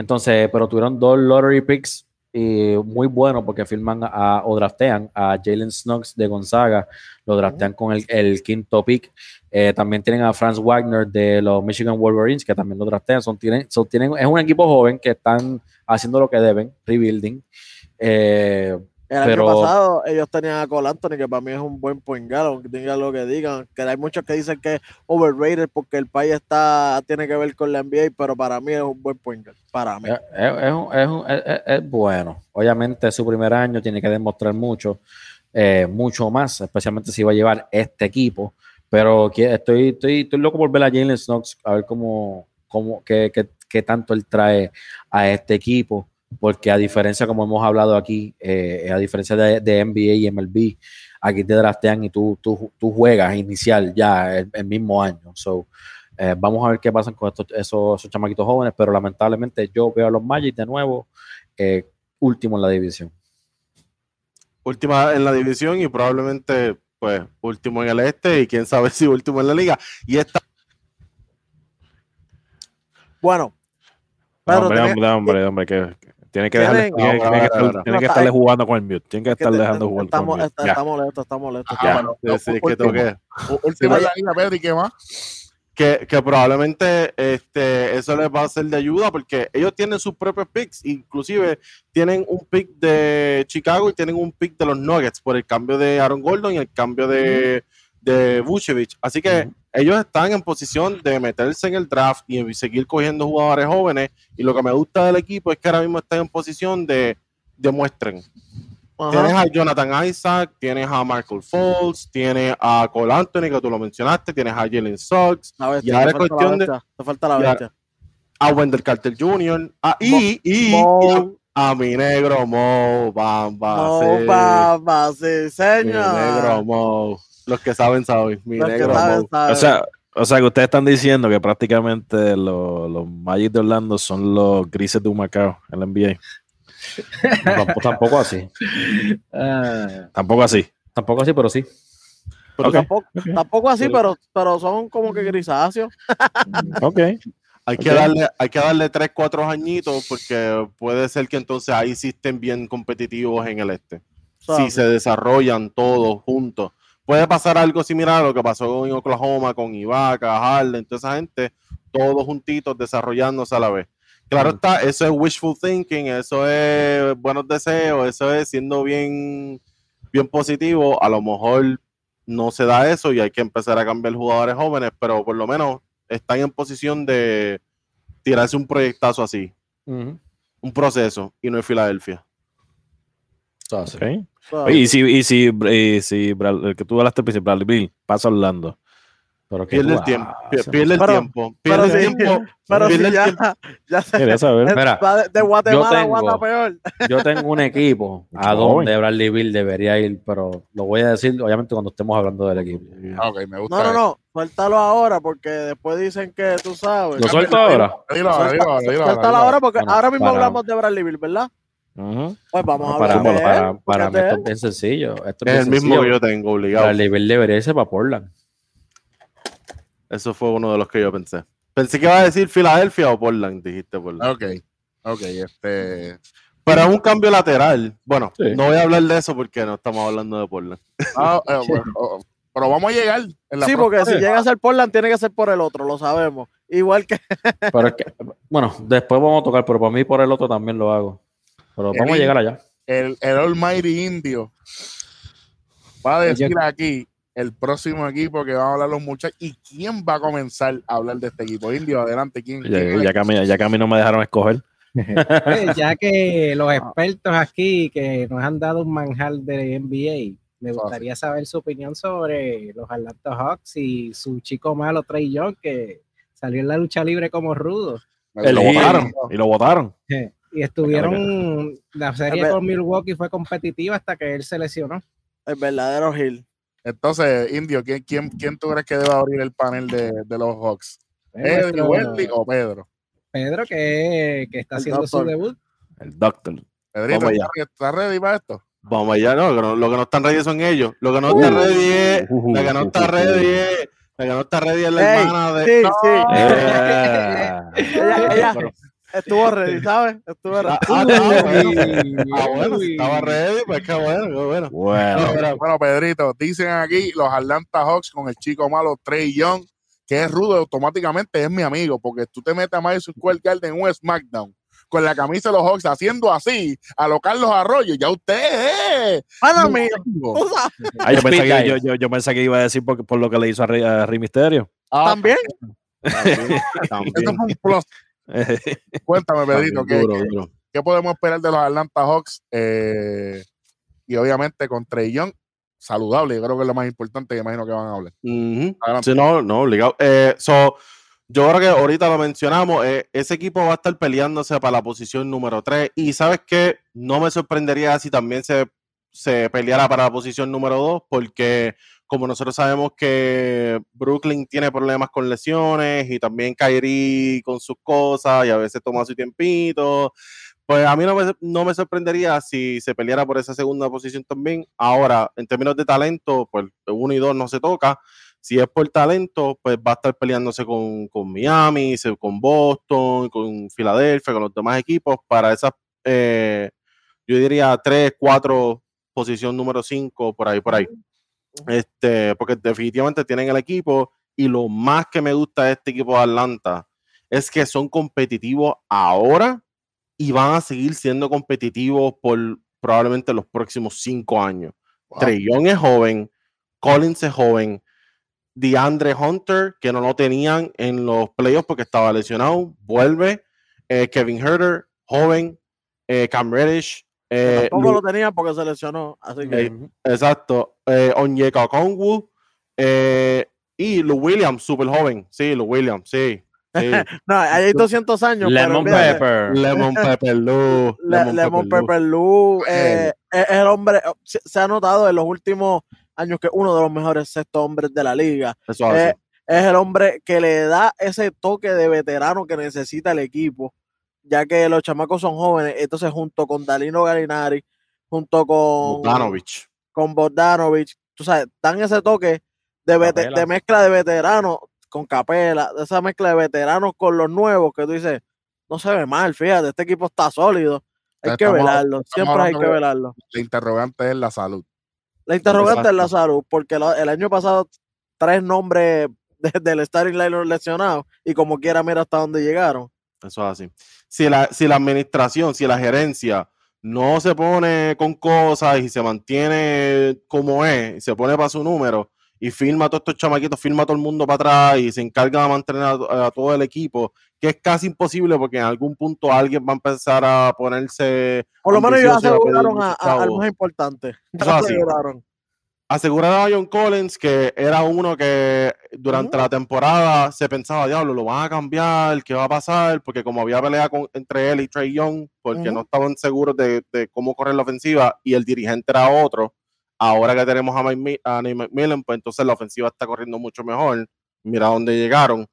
entonces, pero tuvieron dos lottery picks y muy bueno porque firman a, o draftean a Jalen Snugs de Gonzaga, lo draftean con el, el quinto pick. Eh, también tienen a Franz Wagner de los Michigan Wolverines, que también lo draftean. Son, tienen, son, tienen, es un equipo joven que están haciendo lo que deben, rebuilding. Eh, El Pero- año pasado ellos tenían a Cole Anthony, que para mí es un buen point guard, aunque digan lo que digan. Que hay muchos que dicen que es overrated porque el país está, tiene que ver con la NBA, pero para mí es un buen point guard. Para mí. Es, es- es un- es un- es- es- es bueno. Obviamente es su primer año, tiene que demostrar mucho, eh, mucho más, especialmente si va a llevar este equipo. Pero estoy, estoy, estoy loco por ver a Jalen Snox, a ver cómo, cómo qué, qué- qué tanto él trae a este equipo. Porque a diferencia, como hemos hablado aquí, eh, a diferencia de, de NBA y MLB, aquí te draftean y tú, tú, tú juegas inicial ya el, el mismo año. So, eh, vamos a ver qué pasa con estos, esos, esos chamaquitos jóvenes, pero lamentablemente yo veo a los Magic de nuevo eh, último en la división. última en la división y probablemente pues último en el este y quién sabe [laughs] si último en la liga. Y esta Bueno, Pedro, hombre, tenés- hombre, hombre, hombre, que que tiene que Tienen- dejarle, tiene, tiene que estar- tiene que estarle jugando con el mute, tiene que estar dejando jugar con estamos, el mute. está, molesto, está molesto. Ajá, Ya. bueno, sí, sí, es que último, toque. último en Sí, la liga, Pedro, ¿y qué más? que, que probablemente este, eso les va a ser de ayuda porque ellos tienen sus propios picks, inclusive tienen un pick de Chicago y tienen un pick de los Nuggets por el cambio de Aaron Gordon y el cambio de, de Vucevic. Así que ellos están en posición de meterse en el draft y seguir cogiendo jugadores jóvenes y lo que me gusta del equipo es que ahora mismo están en posición de demuestren. Ajá. Tienes a Jonathan Isaac, tienes a Michael Falls, tienes a Cole Anthony, que tú lo mencionaste, tienes a Jalen bestia, y ahora es cuestión de- Te falta la bestia. a Wendell Carter Jr. a- y, y, Mo- y a, a mi negro Mo Bamba. No, sí. papá, sí, Mi señor. negro Mo. Los que saben, saben. Mi Los que negro saben, Mo. saben. O sea, o sea que ustedes están diciendo que prácticamente los, los Magic de Orlando son los grises de un Macao en la NBA. Tampoco, tampoco así. Ah, Tampoco así. Tampoco así, pero sí. Pero tampoco, tampoco así, pero, pero son como que grisáceos. Ok. Hay que, darle, hay que darle 3, 4 añitos porque puede ser que entonces ahí sí estén bien competitivos en el este. Si se desarrollan todos juntos. Puede pasar algo similar a lo que pasó en Oklahoma con Ibaka, Harden, toda esa gente, todos juntitos desarrollándose a la vez. Claro está, eso es wishful thinking, eso es buenos deseos, eso es siendo bien, bien positivo. A lo mejor no se da eso y hay que empezar a cambiar jugadores jóvenes, pero por lo menos están en posición de tirarse un proyectazo así, un proceso, y no es Filadelfia. Y si, y si, y si el que tú hablaste al principio, Bradley Bill, pasa a Orlando. Pero que Pierde el tiempo, pierde el Pero- tiempo, pero pierde el tiempo, Pero si ya, tiempo. ya se Quería saber. Mira, de, Guatemala a tengo- Guata peor. Yo tengo un equipo [laughs] a donde Bradley Bill debería ir, pero lo voy a decir obviamente cuando estemos hablando del equipo. Ah, ok, me gusta. No, no, no, suéltalo ahora porque después dicen que tú sabes. ¿Lo suelto ahora? Dilo ahora, dilo ahora, Suéltalo ahora porque Bueno, ahora mismo para- hablamos de Bradley Bill, ¿verdad? Pues vamos a para, hablar de para, él, para mí de esto es bien sencillo. Esto es Es bien el mismo sencillo. que yo tengo, obligado. Bradley Bill debería irse para Portland. Eso fue uno de los que yo pensé. Pensé que iba a decir Filadelfia o Portland, dijiste Portland. Ok, ok, este. Pero es un cambio lateral. Bueno, Sí. no voy a hablar de eso porque no estamos hablando de Portland. ah, eh, [laughs] bueno, oh, pero vamos a llegar. En la Sí, porque si llega a ser Portland, tiene que ser por el otro, lo sabemos. Igual que Pero es que, bueno, después vamos a tocar, pero para mí por el otro también lo hago. Pero vamos a El- llegar allá. el, el Almighty Indio va a decir aquí el próximo equipo que van a hablar los muchachos y quién va a comenzar a hablar de este equipo. Indio, adelante, ¿quién? Ya, quién- ya que a mí, ya que a mí no me dejaron escoger. eh, ya [laughs] que los expertos aquí que nos han dado un manjar de NBA, me gustaría saber su opinión sobre los Atlanta Hawks y su chico malo Trey Young que salió en la lucha libre como rudo. Y lo votaron. Y lo votaron. Y estuvieron, la serie ver. con Milwaukee fue competitiva hasta que él se lesionó. el verdadero Hill. Entonces, Indio, ¿quién, quién, quién tú crees que debe abrir el panel de, de los Hawks? ¿Eddie, Nuestro Wendy o Pedro? Pedro que, que está El haciendo su debut. El doctor. Pedrito, Vamos allá. ¿estás ready para esto? Vamos allá, no, que no- lo que no están ready son ellos. Lo que no está ready es. Uh, La que no está ready es. La que no está ready es la hermana de. Sí, sí. [laughs] Estuvo ready, ¿sabes? Estuvo ready. Ah, ah, ah, bueno. Ah, bueno, si estaba ready, pues qué bueno, qué bueno. Bueno, Bueno, Pedrito, dicen aquí los Atlanta Hawks con el chico malo Trey Young, que es rudo, automáticamente es mi amigo, porque tú te metes a Madison Square Garden en un SmackDown con la camisa de los Hawks haciendo así a los Carlos Arroyo, ya usted es. Sabes. [laughs] Ah, yo, pensé que, yo, guys. yo, yo pensé que iba a decir por, por lo que le hizo a Rey, a Rey Misterio. Ah, También. [laughs] También, Eso también. fue un plus. [laughs] Cuéntame, Pedrito, ¿qué, Duro, qué- duro. qué podemos esperar de los Atlanta Hawks? Eh, y obviamente con Trey Young, saludable, yo creo que es lo más importante que imagino que van a hablar. Ujú. Adelante. Sí, no, no, obligado. Eh, so, yo creo que ahorita lo mencionamos, eh, ese equipo va a estar peleándose para la posición número 3 y sabes que no me sorprendería si también se, se peleara para la posición número 2 porque como nosotros sabemos que Brooklyn tiene problemas con lesiones y también Kyrie con sus cosas y a veces toma su tiempito, pues a mí no me, no me sorprendería si se peleara por esa segunda posición también. Ahora, en términos de talento, pues uno y dos no se toca. Si es por talento, pues va a estar peleándose con, con Miami, con Boston, con Filadelfia, con los demás equipos para esas, eh, yo diría, tres, cuatro, posición número cinco, por ahí, por ahí. Este, porque definitivamente tienen el equipo y lo más que me gusta de este equipo de Atlanta es que son competitivos ahora y van a seguir siendo competitivos por probablemente los próximos cinco años. Wow. Es joven, Collins es joven, DeAndre Hunter, que no lo tenían en los playoffs porque estaba lesionado, vuelve, eh, Kevin Herter, joven, eh, Cam Reddish, eh, Tampoco Lu- lo tenía porque se lesionó. Así que. Eh, exacto, eh, Onyeka Kongwu, eh, y Lou Williams, súper joven, sí, Lou Williams, sí, sí. [laughs] No, hay 200 años. Lemon Pepper. Lemon [laughs] Pepper Lou, Le- Lemon Pepper Lou, eh, es el hombre, se, se ha notado en los últimos años que es uno de los mejores sextos hombres de la liga. Eso hace. Eh, es el hombre que le da ese toque de veterano que necesita el equipo, ya que los chamacos son jóvenes. Entonces, junto con Dalino Galinari, junto con Bogdanovich. con Bogdanovich, tú sabes, dan ese toque de, vete- de mezcla de veteranos con Capela, de esa mezcla de veteranos con los nuevos que tú dices, no se ve mal, fíjate, este equipo está sólido. Hay que Estamos- velarlo, siempre hay que velarlo. La interrogante es la salud. La interrogante es la salud, porque lo- el año pasado tres nombres de- del starting line lesionados y como quiera, mira hasta dónde llegaron. Eso es así. Si la, si la administración, si la gerencia no se pone con cosas y se mantiene como es, y se pone para su número y firma a todos estos chamaquitos, firma a todo el mundo para atrás y se encarga de mantener a, a todo el equipo, que es casi imposible porque en algún punto alguien va a empezar a ponerse Por lo menos ellos a aseguraron a, a- al chavos. más importante. [laughs] Aseguraron. Asegurar a John Collins, que era uno que durante la temporada se pensaba, diablo, lo van a cambiar, ¿qué va a pasar? Porque como había pelea con- entre él y Trey Young, porque no estaban seguros de, de cómo correr la ofensiva y el dirigente era otro, ahora que tenemos a, Mike Mi- a Nate McMillan, pues entonces la ofensiva está corriendo mucho mejor. Mira dónde llegaron.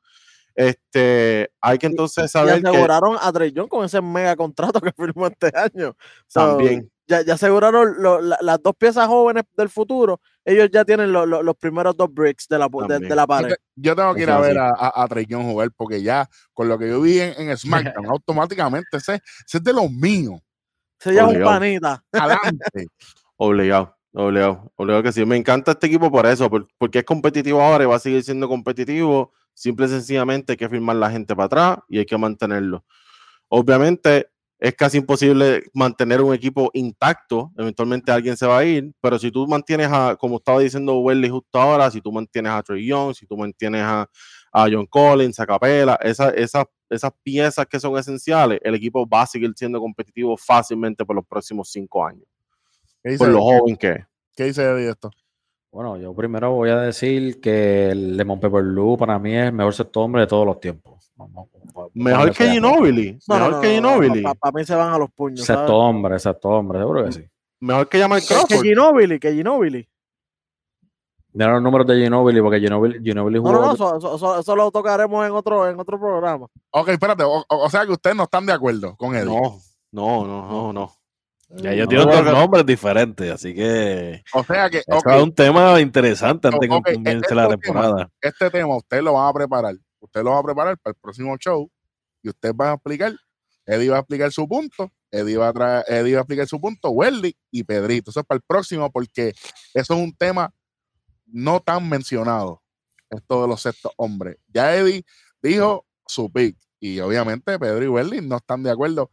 Este, hay que entonces Y saber que aseguraron a Trey Young con ese mega contrato [laughs] que firmó este año. So, también, ya, ya aseguraron lo- la- las dos piezas jóvenes del futuro. Ellos ya tienen lo- lo- los primeros dos bricks de la, de, de pared. yo tengo que ir a ver a, a, a Trey jugar porque ya con lo que yo vi en, en SmackDown, [laughs] automáticamente ese, ese es de los míos. Se llama un panita. [laughs] Adelante. Obligado, obligado, obligado que sí. Me encanta este equipo por eso, por- porque es competitivo ahora y va a seguir siendo competitivo. Simple y sencillamente hay que firmar la gente para atrás y hay que mantenerlo. Obviamente es casi imposible mantener un equipo intacto. Eventualmente alguien se va a ir, pero si tú mantienes a, como estaba diciendo Welly justo ahora, si tú mantienes a Trey Young, si tú mantienes a, a John Collins, a Capela, esa- esas esas piezas que son esenciales, el equipo va a seguir siendo competitivo fácilmente por los próximos cinco años ¿Qué dice, por lo joven que es. ¿Qué dice de esto? Bueno, yo primero voy a decir que el Lemon Pepper Lou para mí es el mejor sexto hombre de todos los tiempos. Vamos, vamos, Mejor que Ginobili. Mejor que Ginobili. Para mí se van a los puños. Sexto hombre, sexto hombre, seguro que sí. Mejor que Jamal Que, que Crawford. Ginobili, que Ginobili. Mira los números de Ginobili, porque Ginobili, Ginobili No, jugó. no, no, eso, eso- eso- eso lo tocaremos en otro, en otro programa. Ok, espérate. O, o- o sea que ustedes no están de acuerdo con él. No, no, no, no, no. Ya creo dos que- nombres diferentes, así que O sea que, es un tema interesante antes de Ok, que comience la este tema- temporada. este tema ustedes lo van a preparar. Ustedes lo van a preparar para el próximo show y ustedes van a explicar Eddie va a explicar su punto, Eddie va a, traer, Eddie va a explicar su punto, Welly y Pedrito. Eso es para el próximo porque eso es un tema no tan mencionado, esto de los sextos hombres. Ya Eddie dijo su pick y obviamente Pedro y Welly no están de acuerdo.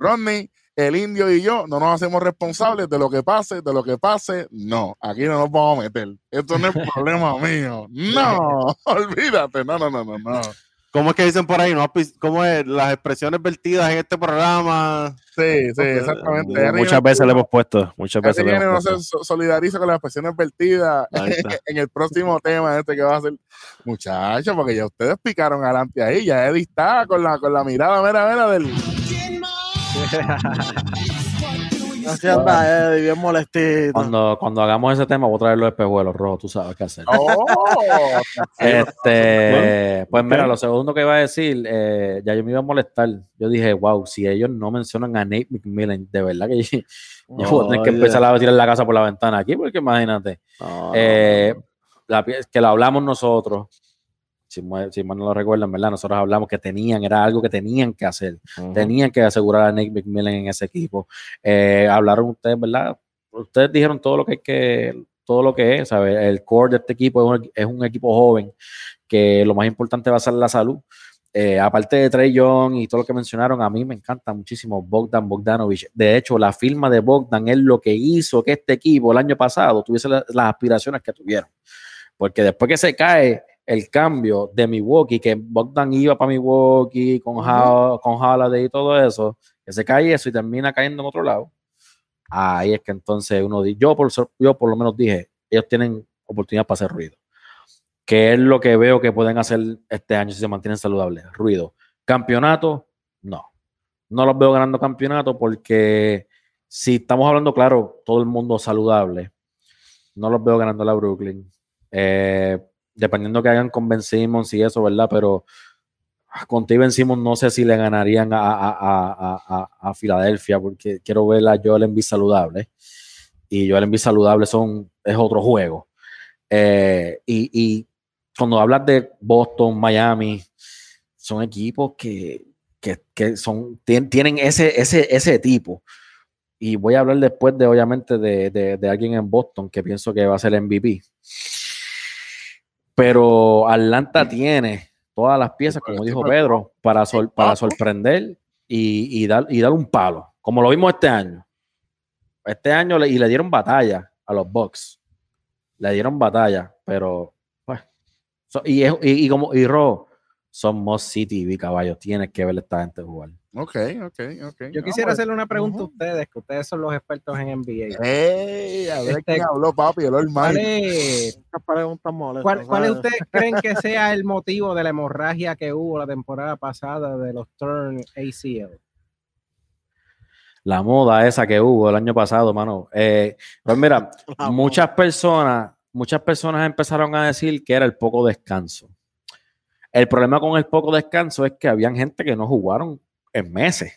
Rodney, el indio y yo no nos hacemos responsables de lo que pase, de lo que pase. No, aquí no nos vamos a meter. Esto no es [laughs] problema mío. No, [laughs] olvídate. No, no, no, no, no. ¿Cómo es que dicen por ahí? ¿no? ¿Cómo es? Las expresiones vertidas en este programa. Sí, sí, exactamente. muchas veces le hemos puesto. Muchas veces le hemos puesto. No se solidariza con las expresiones vertidas [laughs] en el próximo tema este que va a ser. Muchachos, porque ya ustedes picaron adelante ahí. Ya Eddie está con la, con la mirada mera, mera del. [laughs] Anda, Eddie, bien molestito. Cuando, cuando hagamos ese tema, voy a traer los espejuelos rojos, tú sabes qué hacer. Oh, [laughs] este, pues mira, lo segundo que iba a decir, eh, ya yo me iba a molestar. Yo dije, wow, si ellos no mencionan a Nate McMillan, de verdad que [laughs] yo, voy a tener que empezar a tirar la casa por la ventana aquí, porque imagínate, eh, que lo hablamos nosotros, si, si mal no lo recuerdan, ¿verdad? Nosotros hablamos que tenían, era algo que tenían que hacer, tenían que asegurar a Nick McMillan en ese equipo. Eh, hablaron ustedes, ¿verdad? Ustedes dijeron todo lo que que, todo lo que es, ¿sabes? El core de este equipo es un, equipo joven, que lo más importante va a ser la salud. Eh, aparte de Trey Young y todo lo que mencionaron, a mí me encanta muchísimo Bogdan Bogdanovich. De hecho, la firma de Bogdan es lo que hizo que este equipo el año pasado tuviese las aspiraciones que tuvieron. Porque después que se cae el cambio de Milwaukee, que Bogdan iba para Milwaukee con, con Holiday y todo eso, que se cae eso y termina cayendo en otro lado. Ahí es que entonces uno dice, yo por, yo por lo menos dije, ellos tienen oportunidad para hacer ruido. ¿Qué es lo que veo que pueden hacer este año si se mantienen saludables? Ruido. Campeonato, no. No los veo ganando campeonato porque si estamos hablando, claro, todo el mundo saludable, no los veo ganando la Brooklyn. Eh, dependiendo que hagan con Ben Simmons y eso, ¿verdad? Pero con Steven Simmons no sé si le ganarían a, Filadelfia, porque quiero ver a Joel Embiid saludable. Y Joel Embiid saludable son, es otro juego. Eh, y, cuando hablas de Boston, Miami, son equipos que, son, tienen ese, ese, ese tipo. Y voy a hablar después de, obviamente, de, de alguien en Boston que pienso que va a ser MVP. Pero Atlanta tiene todas las piezas, como dijo Pedro, para, para sorprender y, dar, y dar un palo, como lo vimos este año. Este año le, y le dieron batalla a los Bucks. Le dieron batalla, pero pues. y, y, como y Ro, son City y caballos. Tienes que ver esta gente jugar. Ok, ok, ok. Yo quisiera pues, hacerle una pregunta a ustedes, que ustedes son los expertos en NBA. ¡Ey! A ver este, quién habló, papi, el ¿Cuál, es, ¿Cuál, ¿Cuál ustedes [laughs] creen que sea el motivo de la hemorragia que hubo la temporada pasada de los Turn ACL? La moda esa que hubo el año pasado, mano. Eh, pues mira, [laughs] muchas personas, muchas personas empezaron a decir que era el poco descanso. El problema con el poco descanso es que habían gente que no jugaron en meses.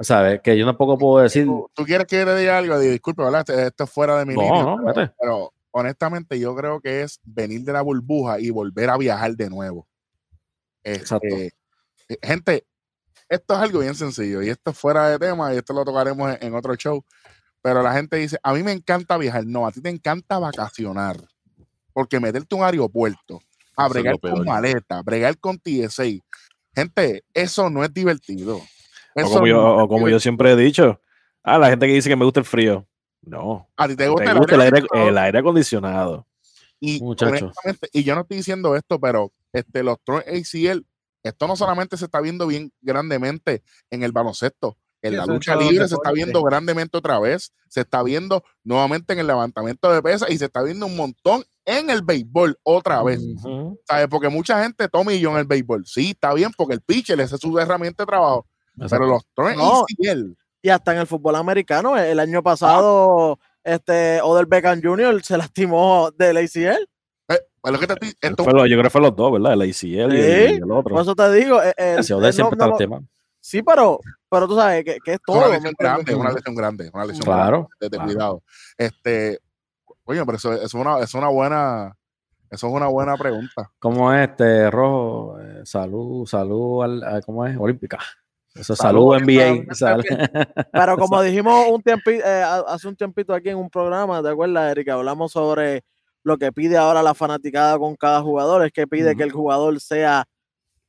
¿Sabes? Que yo tampoco puedo decir. ¿Tú, quieres que le diga algo? Disculpe, ¿verdad? Esto es fuera de mi no, no, pero, honestamente yo creo que es venir de la burbuja y volver a viajar de nuevo. Exacto. Este, eh, gente, esto es algo bien sencillo y esto es fuera de tema y esto lo tocaremos en, otro show. Pero la gente dice, a mí me encanta viajar. No, a ti te encanta vacacionar. Porque meterte un aeropuerto, a bregar con maleta, bregar con TSA, Gente, eso no es divertido. o como, yo, como yo siempre he dicho, a la gente que dice que me gusta el frío. No. A ti te gusta, el, aire, acondicionado. Y, y yo no estoy diciendo esto, pero este, los Troy ACL, esto no solamente se está viendo bien grandemente en el baloncesto, en la lucha libre se está viendo grandemente otra vez, se está viendo nuevamente en el levantamiento de pesas y se está viendo un montón en el béisbol otra vez. ¿Sabes? Porque mucha gente toma y yo en el béisbol. Sí, está bien, porque el pitcher es su herramienta de trabajo. Pero los tres y hasta en el fútbol americano, el año pasado, este Odell Beckham Jr. se lastimó del ACL. Eh, que te, yo creo que fue los dos, ¿verdad? El ACL y, el, otro. Por eso te digo. El, el, siempre está el tema. Sí, pero, pero tú sabes que, que es todo. Una lesión grande, una lesión grande, una lesión claro, grande, de, cuidado. Este, Oye, pero eso, es, una, es una buena, eso es una buena pregunta. ¿Cómo es este rojo? Eh, salud, salud, al, ¿cómo es? Olímpica. Eso saludo NBA. [laughs] Pero como dijimos un tiempito, eh, hace un tiempito aquí en un programa, ¿te acuerdas, Erika? Hablamos sobre lo que pide ahora la fanaticada con cada jugador, es que pide que el jugador sea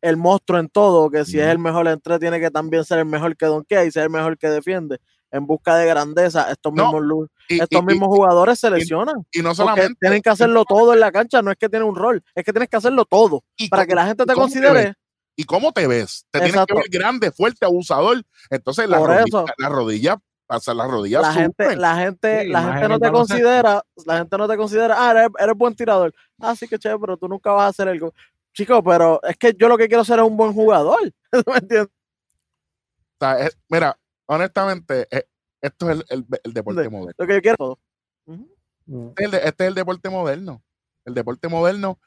el monstruo en todo, que si es el mejor en tres, tiene que también ser el mejor que donkea y ser el mejor que defiende. En busca de grandeza, estos mismos, estos mismos jugadores se lesionan. Y, no solamente. Tienen que hacerlo todo en la cancha, no es que tienen un rol, es que tienes que hacerlo todo para que la gente te considere. ¿Y cómo te ves? Te tienes que ver grande, fuerte, abusador. Entonces, la rodilla, la rodilla pasa las rodillas. La gente, la gente, la gente no te considera, la gente no te considera, ah, eres, eres buen tirador. Ah, sí que chévere, pero tú nunca vas a hacer algo. Chico, pero es que yo lo que quiero ser es un buen jugador. [laughs] ¿Me entiendes? mira, honestamente, eh, esto es el, deporte moderno. Lo que yo quiero. este, es el, deporte moderno. El deporte moderno,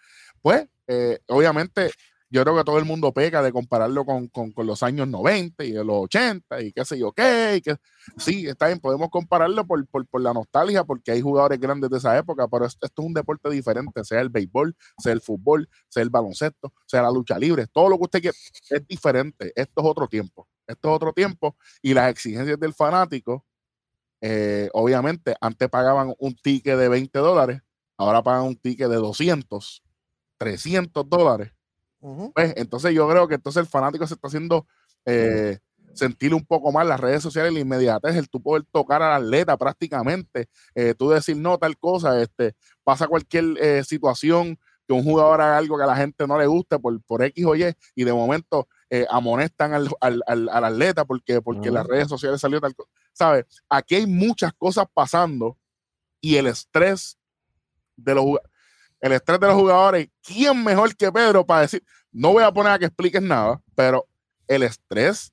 pues, eh, obviamente, yo creo que todo el mundo peca de compararlo con, los años 90 y de los 80 y qué sé yo qué. que, sí, está bien, podemos compararlo por, la nostalgia porque hay jugadores grandes de esa época, pero esto, es un deporte diferente, sea el béisbol, sea el fútbol, sea el baloncesto, sea la lucha libre, todo lo que usted quiera es diferente. Esto es otro tiempo, esto es otro tiempo y las exigencias del fanático, eh, obviamente, antes pagaban un ticket de 20 dólares, ahora pagan un ticket de 200, 300 dólares pues, entonces yo creo que entonces el fanático se está haciendo eh, sentir un poco más las redes sociales, la inmediatez, el tú poder tocar al atleta prácticamente, eh, tú decir no tal cosa, este, pasa cualquier eh, situación que un jugador haga algo que a la gente no le guste por, por X o Y y de momento amonestan al, al, atleta porque, porque las redes sociales salió tal cosa. ¿Sabes? Aquí hay muchas cosas pasando y el estrés de los el estrés de los jugadores. ¿Quién mejor que Pedro para decir? No voy a poner a que expliques nada, pero el estrés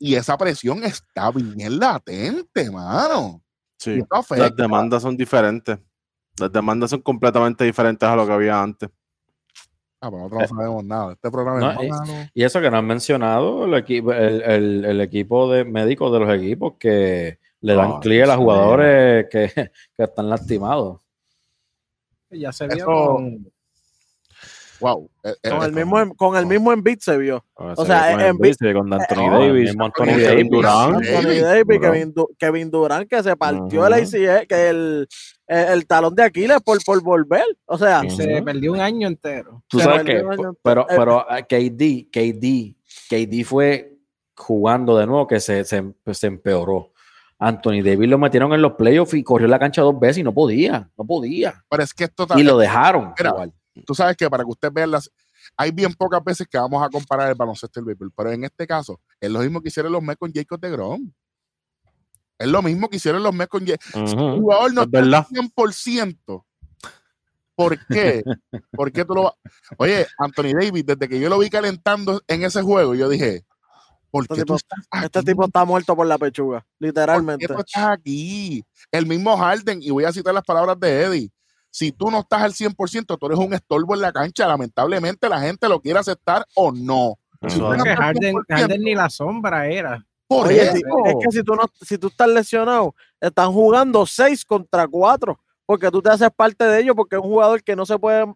y esa presión está bien latente, mano. Sí, las demandas son diferentes. Las demandas son completamente diferentes a lo que había antes. Ah, pero nosotros no eh, sabemos nada. Este programa y, eso que no han mencionado, el equipo, el, equipo de médicos de los equipos que le dan ah, clic a los jugadores que, [laughs] que, están lastimados. Ya se vio con... Wow. Eh, eh, con, el mismo, con el mismo Embiid se vio. o sea, en Embiid, con Anthony eh, Davis, Anthony Davis, Anthony Davis, Kevin, Kevin Durant que se partió el ACL, que el, el, talón de Aquiles por, por volver. O sea, se perdió un año entero. Tú sabes que, pero, pero KD, KD, KD fue jugando de nuevo que se, se, se empeoró. Anthony Davis lo metieron en los playoffs y corrió la cancha dos veces y no podía, no podía. Pero es que esto Y lo dejaron. tú sabes que para que usted vea las. Hay bien pocas veces que vamos a comparar el baloncesto y el béisbol, pero en este caso es lo mismo que hicieron los Mets con Jacob de Grom. Es lo mismo que hicieron los Mets con Jacob. si un jugador no está 100%, ¿por qué? ¿Por qué tú lo Oye, Anthony Davis, desde que yo lo vi calentando en ese juego, yo dije, este, este tipo, está muerto por la pechuga, literalmente. ¿Por qué estás aquí? El mismo Harden, y voy a citar las palabras de Eddie. Si tú no estás al 100%, tú eres un estorbo en la cancha. Lamentablemente, la gente lo quiere aceptar o no. Harden, ni la sombra era. Por es que si tú, no, si tú estás lesionado, están jugando 6 contra 4, porque tú te haces parte de ellos, porque es un jugador que no se puede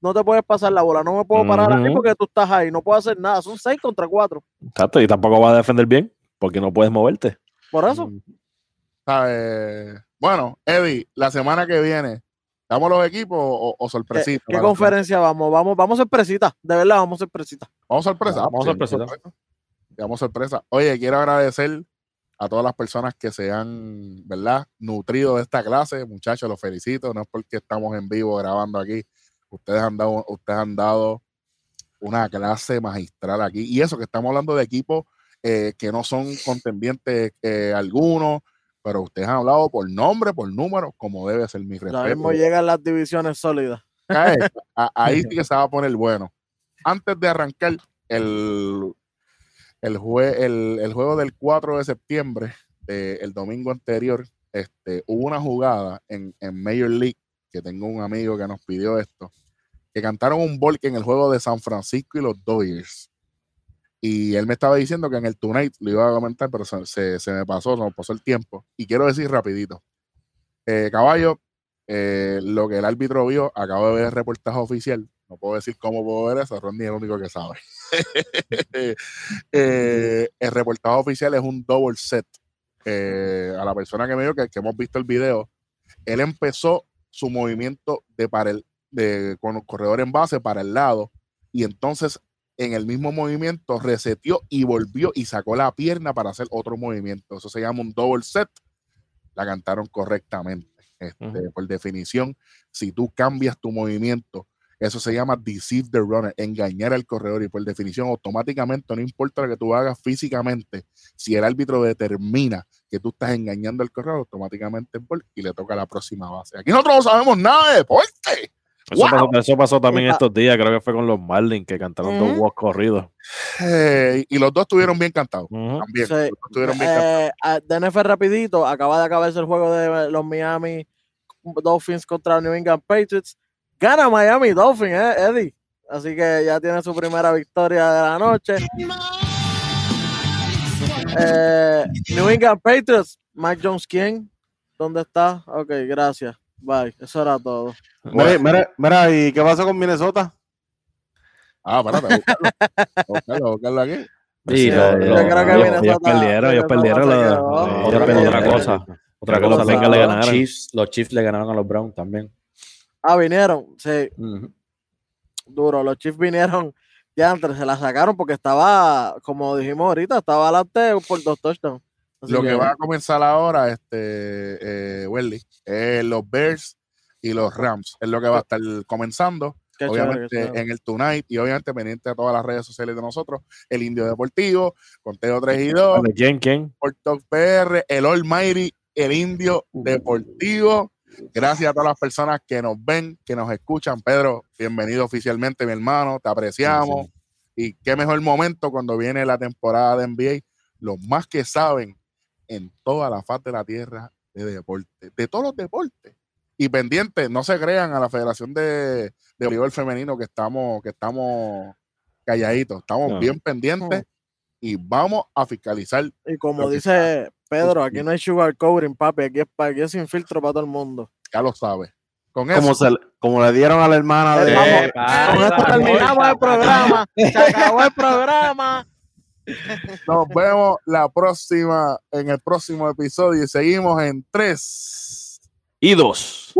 no te puedes pasar la bola, no me puedo parar aquí porque tú estás ahí, no puedo hacer nada, son seis contra cuatro. Exacto, y tampoco vas a defender bien porque no puedes moverte. Por eso. Mm. Bueno, Eddie, la semana que viene, ¿damos los equipos o, o sorpresita? ¿Qué, conferencia vamos? Vamos, vamos sorpresita, de verdad, vamos sorpresita. Vamos sorpresa. Vamos sorpresita. Vamos sorpresa. Oye, quiero agradecer a todas las personas que se han, ¿verdad? Nutrido de esta clase. Muchachos, los felicito. No es porque estamos en vivo grabando aquí Ustedes han dado, ustedes han dado una clase magistral aquí. Y eso que estamos hablando de equipos eh, que no son contendientes eh, algunos, pero ustedes han hablado por nombre, por número, como debe ser mi respeto. Ya mismo llegan las divisiones sólidas. ahí sí que [laughs] se va a poner bueno. Antes de arrancar el, el, el, juego del 4 de septiembre, el domingo anterior, este, hubo una jugada en, en Major League, que tengo un amigo que nos pidió esto, que cantaron un volque en el juego de San Francisco y los Dodgers. Y él me estaba diciendo que en el Tonight lo iba a comentar, pero se, me pasó, se me pasó el tiempo. Y quiero decir rapidito. Eh, caballo, eh, lo que el árbitro vio, acabo de ver el reportaje oficial, No puedo decir cómo puedo ver eso, Rodney es el único que sabe. [laughs] Eh, el reportaje oficial es un double set. A la persona que me dio, que, que, hemos visto el video, él empezó su movimiento de, para el, de con el corredor en base para el lado y entonces en el mismo movimiento reseteó y volvió y sacó la pierna para hacer otro movimiento. Eso se llama un double set. La cantaron correctamente. Este, Por definición, si tú cambias tu movimiento, eso se llama deceive the runner, engañar al corredor y por definición automáticamente, no importa lo que tú hagas físicamente, si el árbitro determina que tú estás engañando al corredor, automáticamente es y le toca la próxima base. Aquí nosotros no sabemos nada de deporte. Eso, pasó, también estos días, creo que fue con los Marlins que cantaron dos walks corridos. Eh, y los dos estuvieron bien cantados. También. estuvieron bien eh, DNF rapidito, acaba de acabarse el juego de los Miami Dolphins contra New England Patriots. Gana Miami Dolphins, eh, Eddie. Así que ya tiene su primera victoria de la noche. Eh, New England Patriots, Mike Jones, ¿quién? ¿Dónde está? Ok, gracias. Bye, eso era todo. Mira, mira, ¿y qué pasó con Minnesota? Ah, espérate, buscarlo, [laughs] buscarlo aquí. Sí, yo creo que Minnesota. Ellos perdieron, ellos perdieron. Otra cosa. Otra cosa, le ganaron. Los Chiefs, los Chiefs le ganaron a los Browns también. Ah, vinieron, sí. Duro, los Chiefs vinieron [laughs] ya antes, se la sacaron porque estaba, como dijimos ahorita, estaba adelante por dos touchdowns. Lo que, va a comenzar ahora, este, eh, Welly, los Bears y los Rams. Es lo que va a estar comenzando. obviamente en el Tonight y obviamente pendiente de todas las redes sociales de nosotros, el Indio Deportivo, Conteo 3 y 2, ¿Quién, quién? Talk PR, el Almighty, el Indio Deportivo. Gracias a todas las personas que nos ven, que nos escuchan. Pedro, bienvenido oficialmente, mi hermano, te apreciamos. Y qué mejor momento cuando viene la temporada de NBA. Los más que saben en toda la faz de la tierra de deporte, de todos los deportes. Y pendientes, no se crean a la Federación de, de Voleibol Femenino que estamos, que estamos calladitos, estamos bien pendientes y vamos a fiscalizar. Y como dice Pedro, aquí no hay sugar covering, papi, aquí es, aquí es sin filtro para todo el mundo. Ya lo sabes. Con como, se, como le dieron a la hermana de... con esto terminamos el programa. Se acabó el programa. [laughs] Nos vemos la próxima, en el próximo episodio y seguimos en 3 y 2.